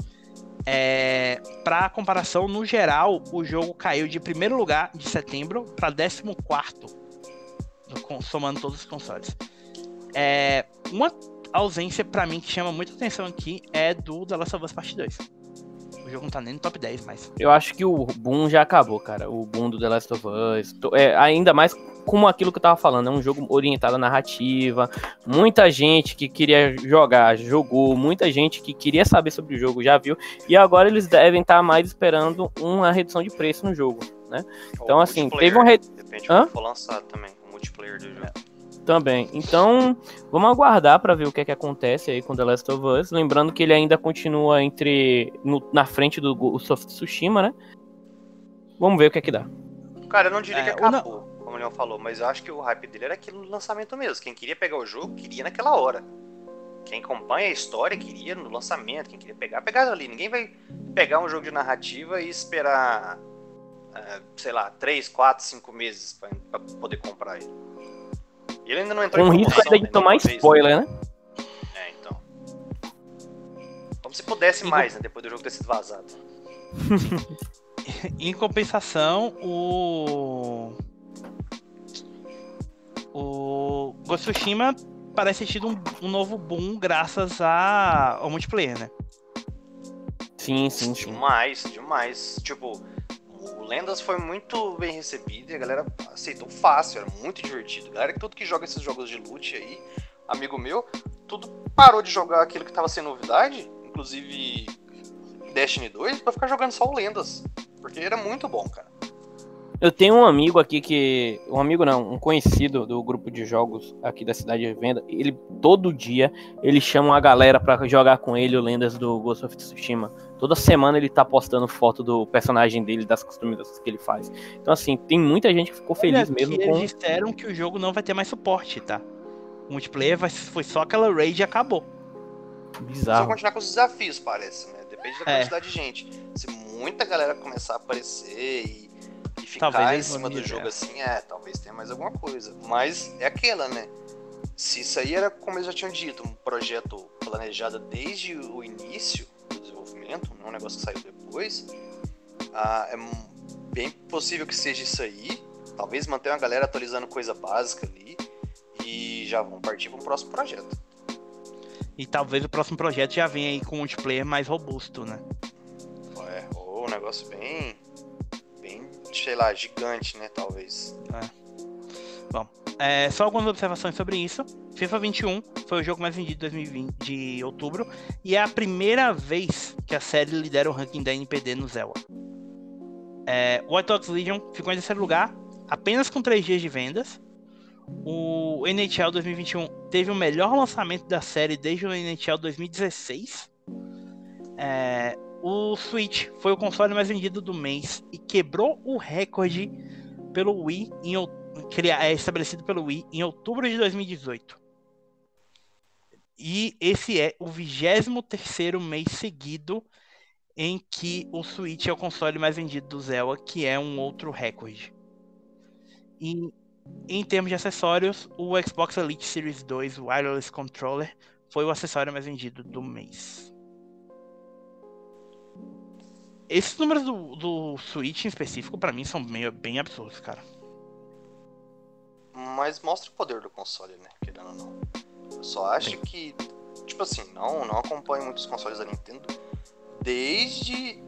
É, para comparação, no geral, o jogo caiu de primeiro lugar de setembro para décimo quarto, somando todos os consoles. É, uma ausência para mim que chama muita atenção aqui é do The Last of Us Part 2. O jogo não tá nem no top 10 mais. Eu acho que o boom já acabou, cara. O boom do The Last of Us. É, ainda mais como aquilo que eu tava falando. É um jogo orientado à narrativa. Muita gente que queria jogar, jogou. Muita gente que queria saber sobre o jogo já viu. E agora eles devem estar mais esperando uma redução de preço no jogo. Então, O assim, teve um re- Depende de Hã? for lançado também, multiplayer do jogo. Também. Então, vamos aguardar pra ver o que é que acontece aí com The Last of Us. Lembrando que ele ainda continua entre no- na frente do Ghost of Tsushima, né? Vamos ver o que é que dá. Cara, eu não diria É, que ou não- acabou, como o Leon falou, mas eu acho que o hype dele era aquilo no lançamento mesmo. Quem queria pegar o jogo, queria naquela hora. Quem acompanha a história, queria no lançamento. Quem queria pegar, pegava ali. Ninguém vai pegar um jogo de narrativa e esperar, é, sei lá, 3, 4, 5 meses pra, pra poder comprar ele. E ele ainda não entrou Com em risco ainda de tomar spoiler, né? É, então. Como se pudesse E mais, né? Depois do jogo ter sido vazado. Em compensação, o. O Ghost of Tsushima parece ter tido um, um novo boom graças a- ao multiplayer, né? Sim, sim, sim. Demais, demais. Tipo, Lendas foi muito bem recebido e a galera aceitou fácil, era muito divertido. Galera, que tudo que joga esses jogos de loot aí, amigo meu, tudo parou de jogar aquilo que tava sem novidade, inclusive Destiny 2, pra ficar jogando só o Lendas. Porque era muito bom, cara. Eu tenho um amigo aqui que. Um amigo não, um conhecido do grupo de jogos aqui da cidade de venda. Ele todo dia ele chama a galera pra jogar com ele o Lendas do Ghost of Tsushima. Toda semana ele tá postando foto do personagem dele, das customizações que ele faz. Então, assim, tem muita gente que ficou feliz Olha, mesmo que com. Eles disseram que o jogo não vai ter mais suporte, tá? O multiplayer foi só aquela raid e acabou. Bizarro. Só continuar com os desafios, parece, né? Depende da é. quantidade é. de gente. Se muita galera começar a aparecer e, e ficar talvez em cima do jogo assim, é, talvez tenha mais alguma coisa. Mas é aquela, né? Se isso aí era, como eles já tinham dito, um projeto planejado desde o início do desenvolvimento, não é um negócio que saiu depois, ah, é bem possível que seja isso aí. Talvez mantenha a galera atualizando coisa básica ali e já vão partir para um próximo projeto. E talvez o próximo projeto já venha aí com um multiplayer mais robusto, né? É, ou um negócio bem. Sei lá, gigante, né? Talvez. É. Bom, é, só algumas observações sobre isso. FIFA 21 foi o jogo mais vendido de 2020 de outubro e é a primeira vez que a série lidera o ranking da NPD no Zelda. É, White Ox Legion ficou em terceiro lugar, apenas com 3 dias de vendas. O NHL 2021 teve o melhor lançamento da série desde o NHL 2016. É, o Switch foi o console mais vendido do mês e quebrou o recorde pelo Wii em, é, estabelecido pelo Wii em outubro de 2018. E esse é o 23 mês seguido em que o Switch é o console mais vendido do Zelda, que é um outro recorde. E em termos de acessórios, o Xbox Elite Series 2 Wireless Controller foi o acessório mais vendido do mês. Esses números do, do Switch em específico, para mim, são meio, bem absurdos, cara. Mas mostra o poder do console, né? Querendo ou não. Eu só acho Sim. que, tipo assim, não, não acompanho muitos consoles da Nintendo. Desde.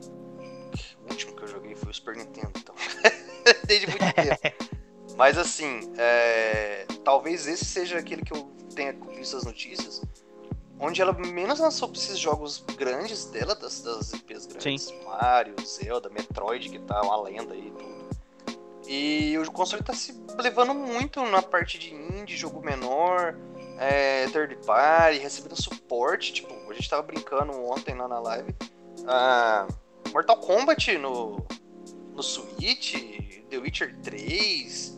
O último que eu joguei foi o Super Nintendo, então. desde muito tempo. Mas assim, é... talvez esse seja aquele que eu tenha visto as notícias, onde ela menos lançou pra esses jogos grandes dela, das, das IPs grandes. Sim. Mario, Zelda, Metroid, que tá uma lenda aí e tudo. E o console tá se levando muito na parte de indie, jogo menor, é, third party, recebendo suporte. Tipo, a gente tava brincando ontem lá na live. Uh, Mortal Kombat no, no Switch, The Witcher 3,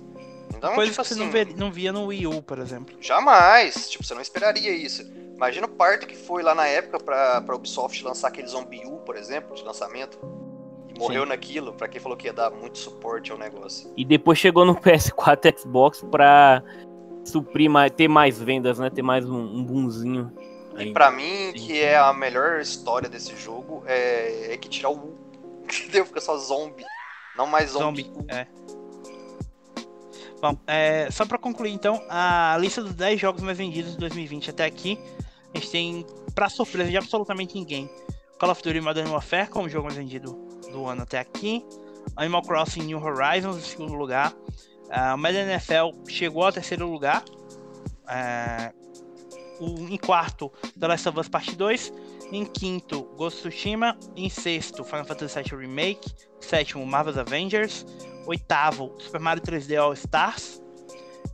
então, Coisa tipo que você não, vê, não via no Wii U, por exemplo. Jamais. Tipo, você não esperaria isso. Imagina o parto que foi lá na época pra, pra Ubisoft lançar aquele Zombie U, por exemplo, de lançamento. E morreu Sim. naquilo, pra quem falou que ia dar muito suporte ao negócio. E depois chegou no PS4 Xbox pra suprir mais, ter mais vendas, né? Ter mais um, um boomzinho. E pra mim, Sim. que é a melhor história desse jogo, é, é que tirar o U. Entendeu? Fica só zombie. Não mais zombie. zombie é. Bom, é, só para concluir então, a lista dos 10 jogos mais vendidos de 2020 até aqui, a gente tem, para surpresa de absolutamente ninguém, Call of Duty Modern Warfare como jogo mais vendido do ano até aqui, Animal Crossing New Horizons em segundo lugar, uh, o Madden NFL chegou ao terceiro lugar, uh, o, em quarto, The Last of Us Part 2, em quinto, Ghost of Tsushima, em sexto, Final Fantasy VII Remake, sétimo, Marvel's Avengers, Oitavo, Super Mario 3D All Stars.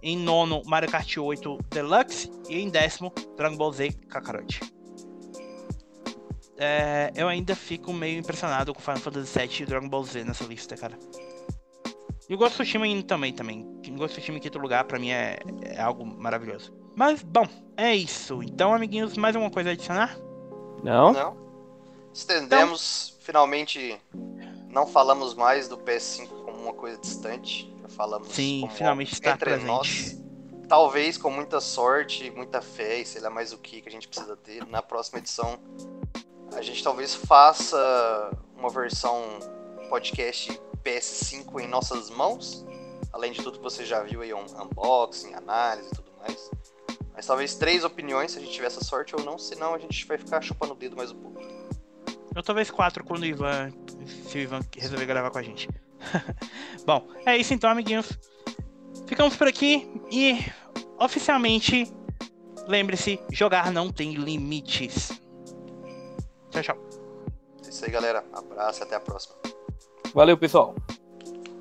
Em nono, Mario Kart 8 Deluxe. E em décimo, Dragon Ball Z Kakarot. É, eu ainda fico meio impressionado com Final Fantasy VII e Dragon Ball Z nessa lista, cara. E o Ghost of Tsushima também, também. O Ghost of Tsushima em quinto lugar, pra mim, é, é, algo maravilhoso. Mas, bom, é isso. Então, amiguinhos, mais alguma coisa a adicionar? Não. Não. Estendemos, então... finalmente, não falamos mais do PS5 uma coisa distante. Falamos Sim, finalmente está entre presente. nós. Talvez com muita sorte, muita fé e sei lá mais o que que a gente precisa ter. Na próxima edição, a gente talvez faça uma versão podcast PS5 em nossas mãos. Além de tudo que você já viu aí, um unboxing, análise e tudo mais. Mas talvez três opiniões se a gente tiver essa sorte ou não, senão a gente vai ficar chupando o dedo mais um pouco. Eu talvez quatro quando o Ivan, se o Ivan resolver gravar com a gente. Bom, é isso então, amiguinhos. Ficamos por aqui e oficialmente lembre-se, jogar não tem limites. Tchau, tchau. É isso aí, galera. Abraço e até a próxima. Valeu, pessoal.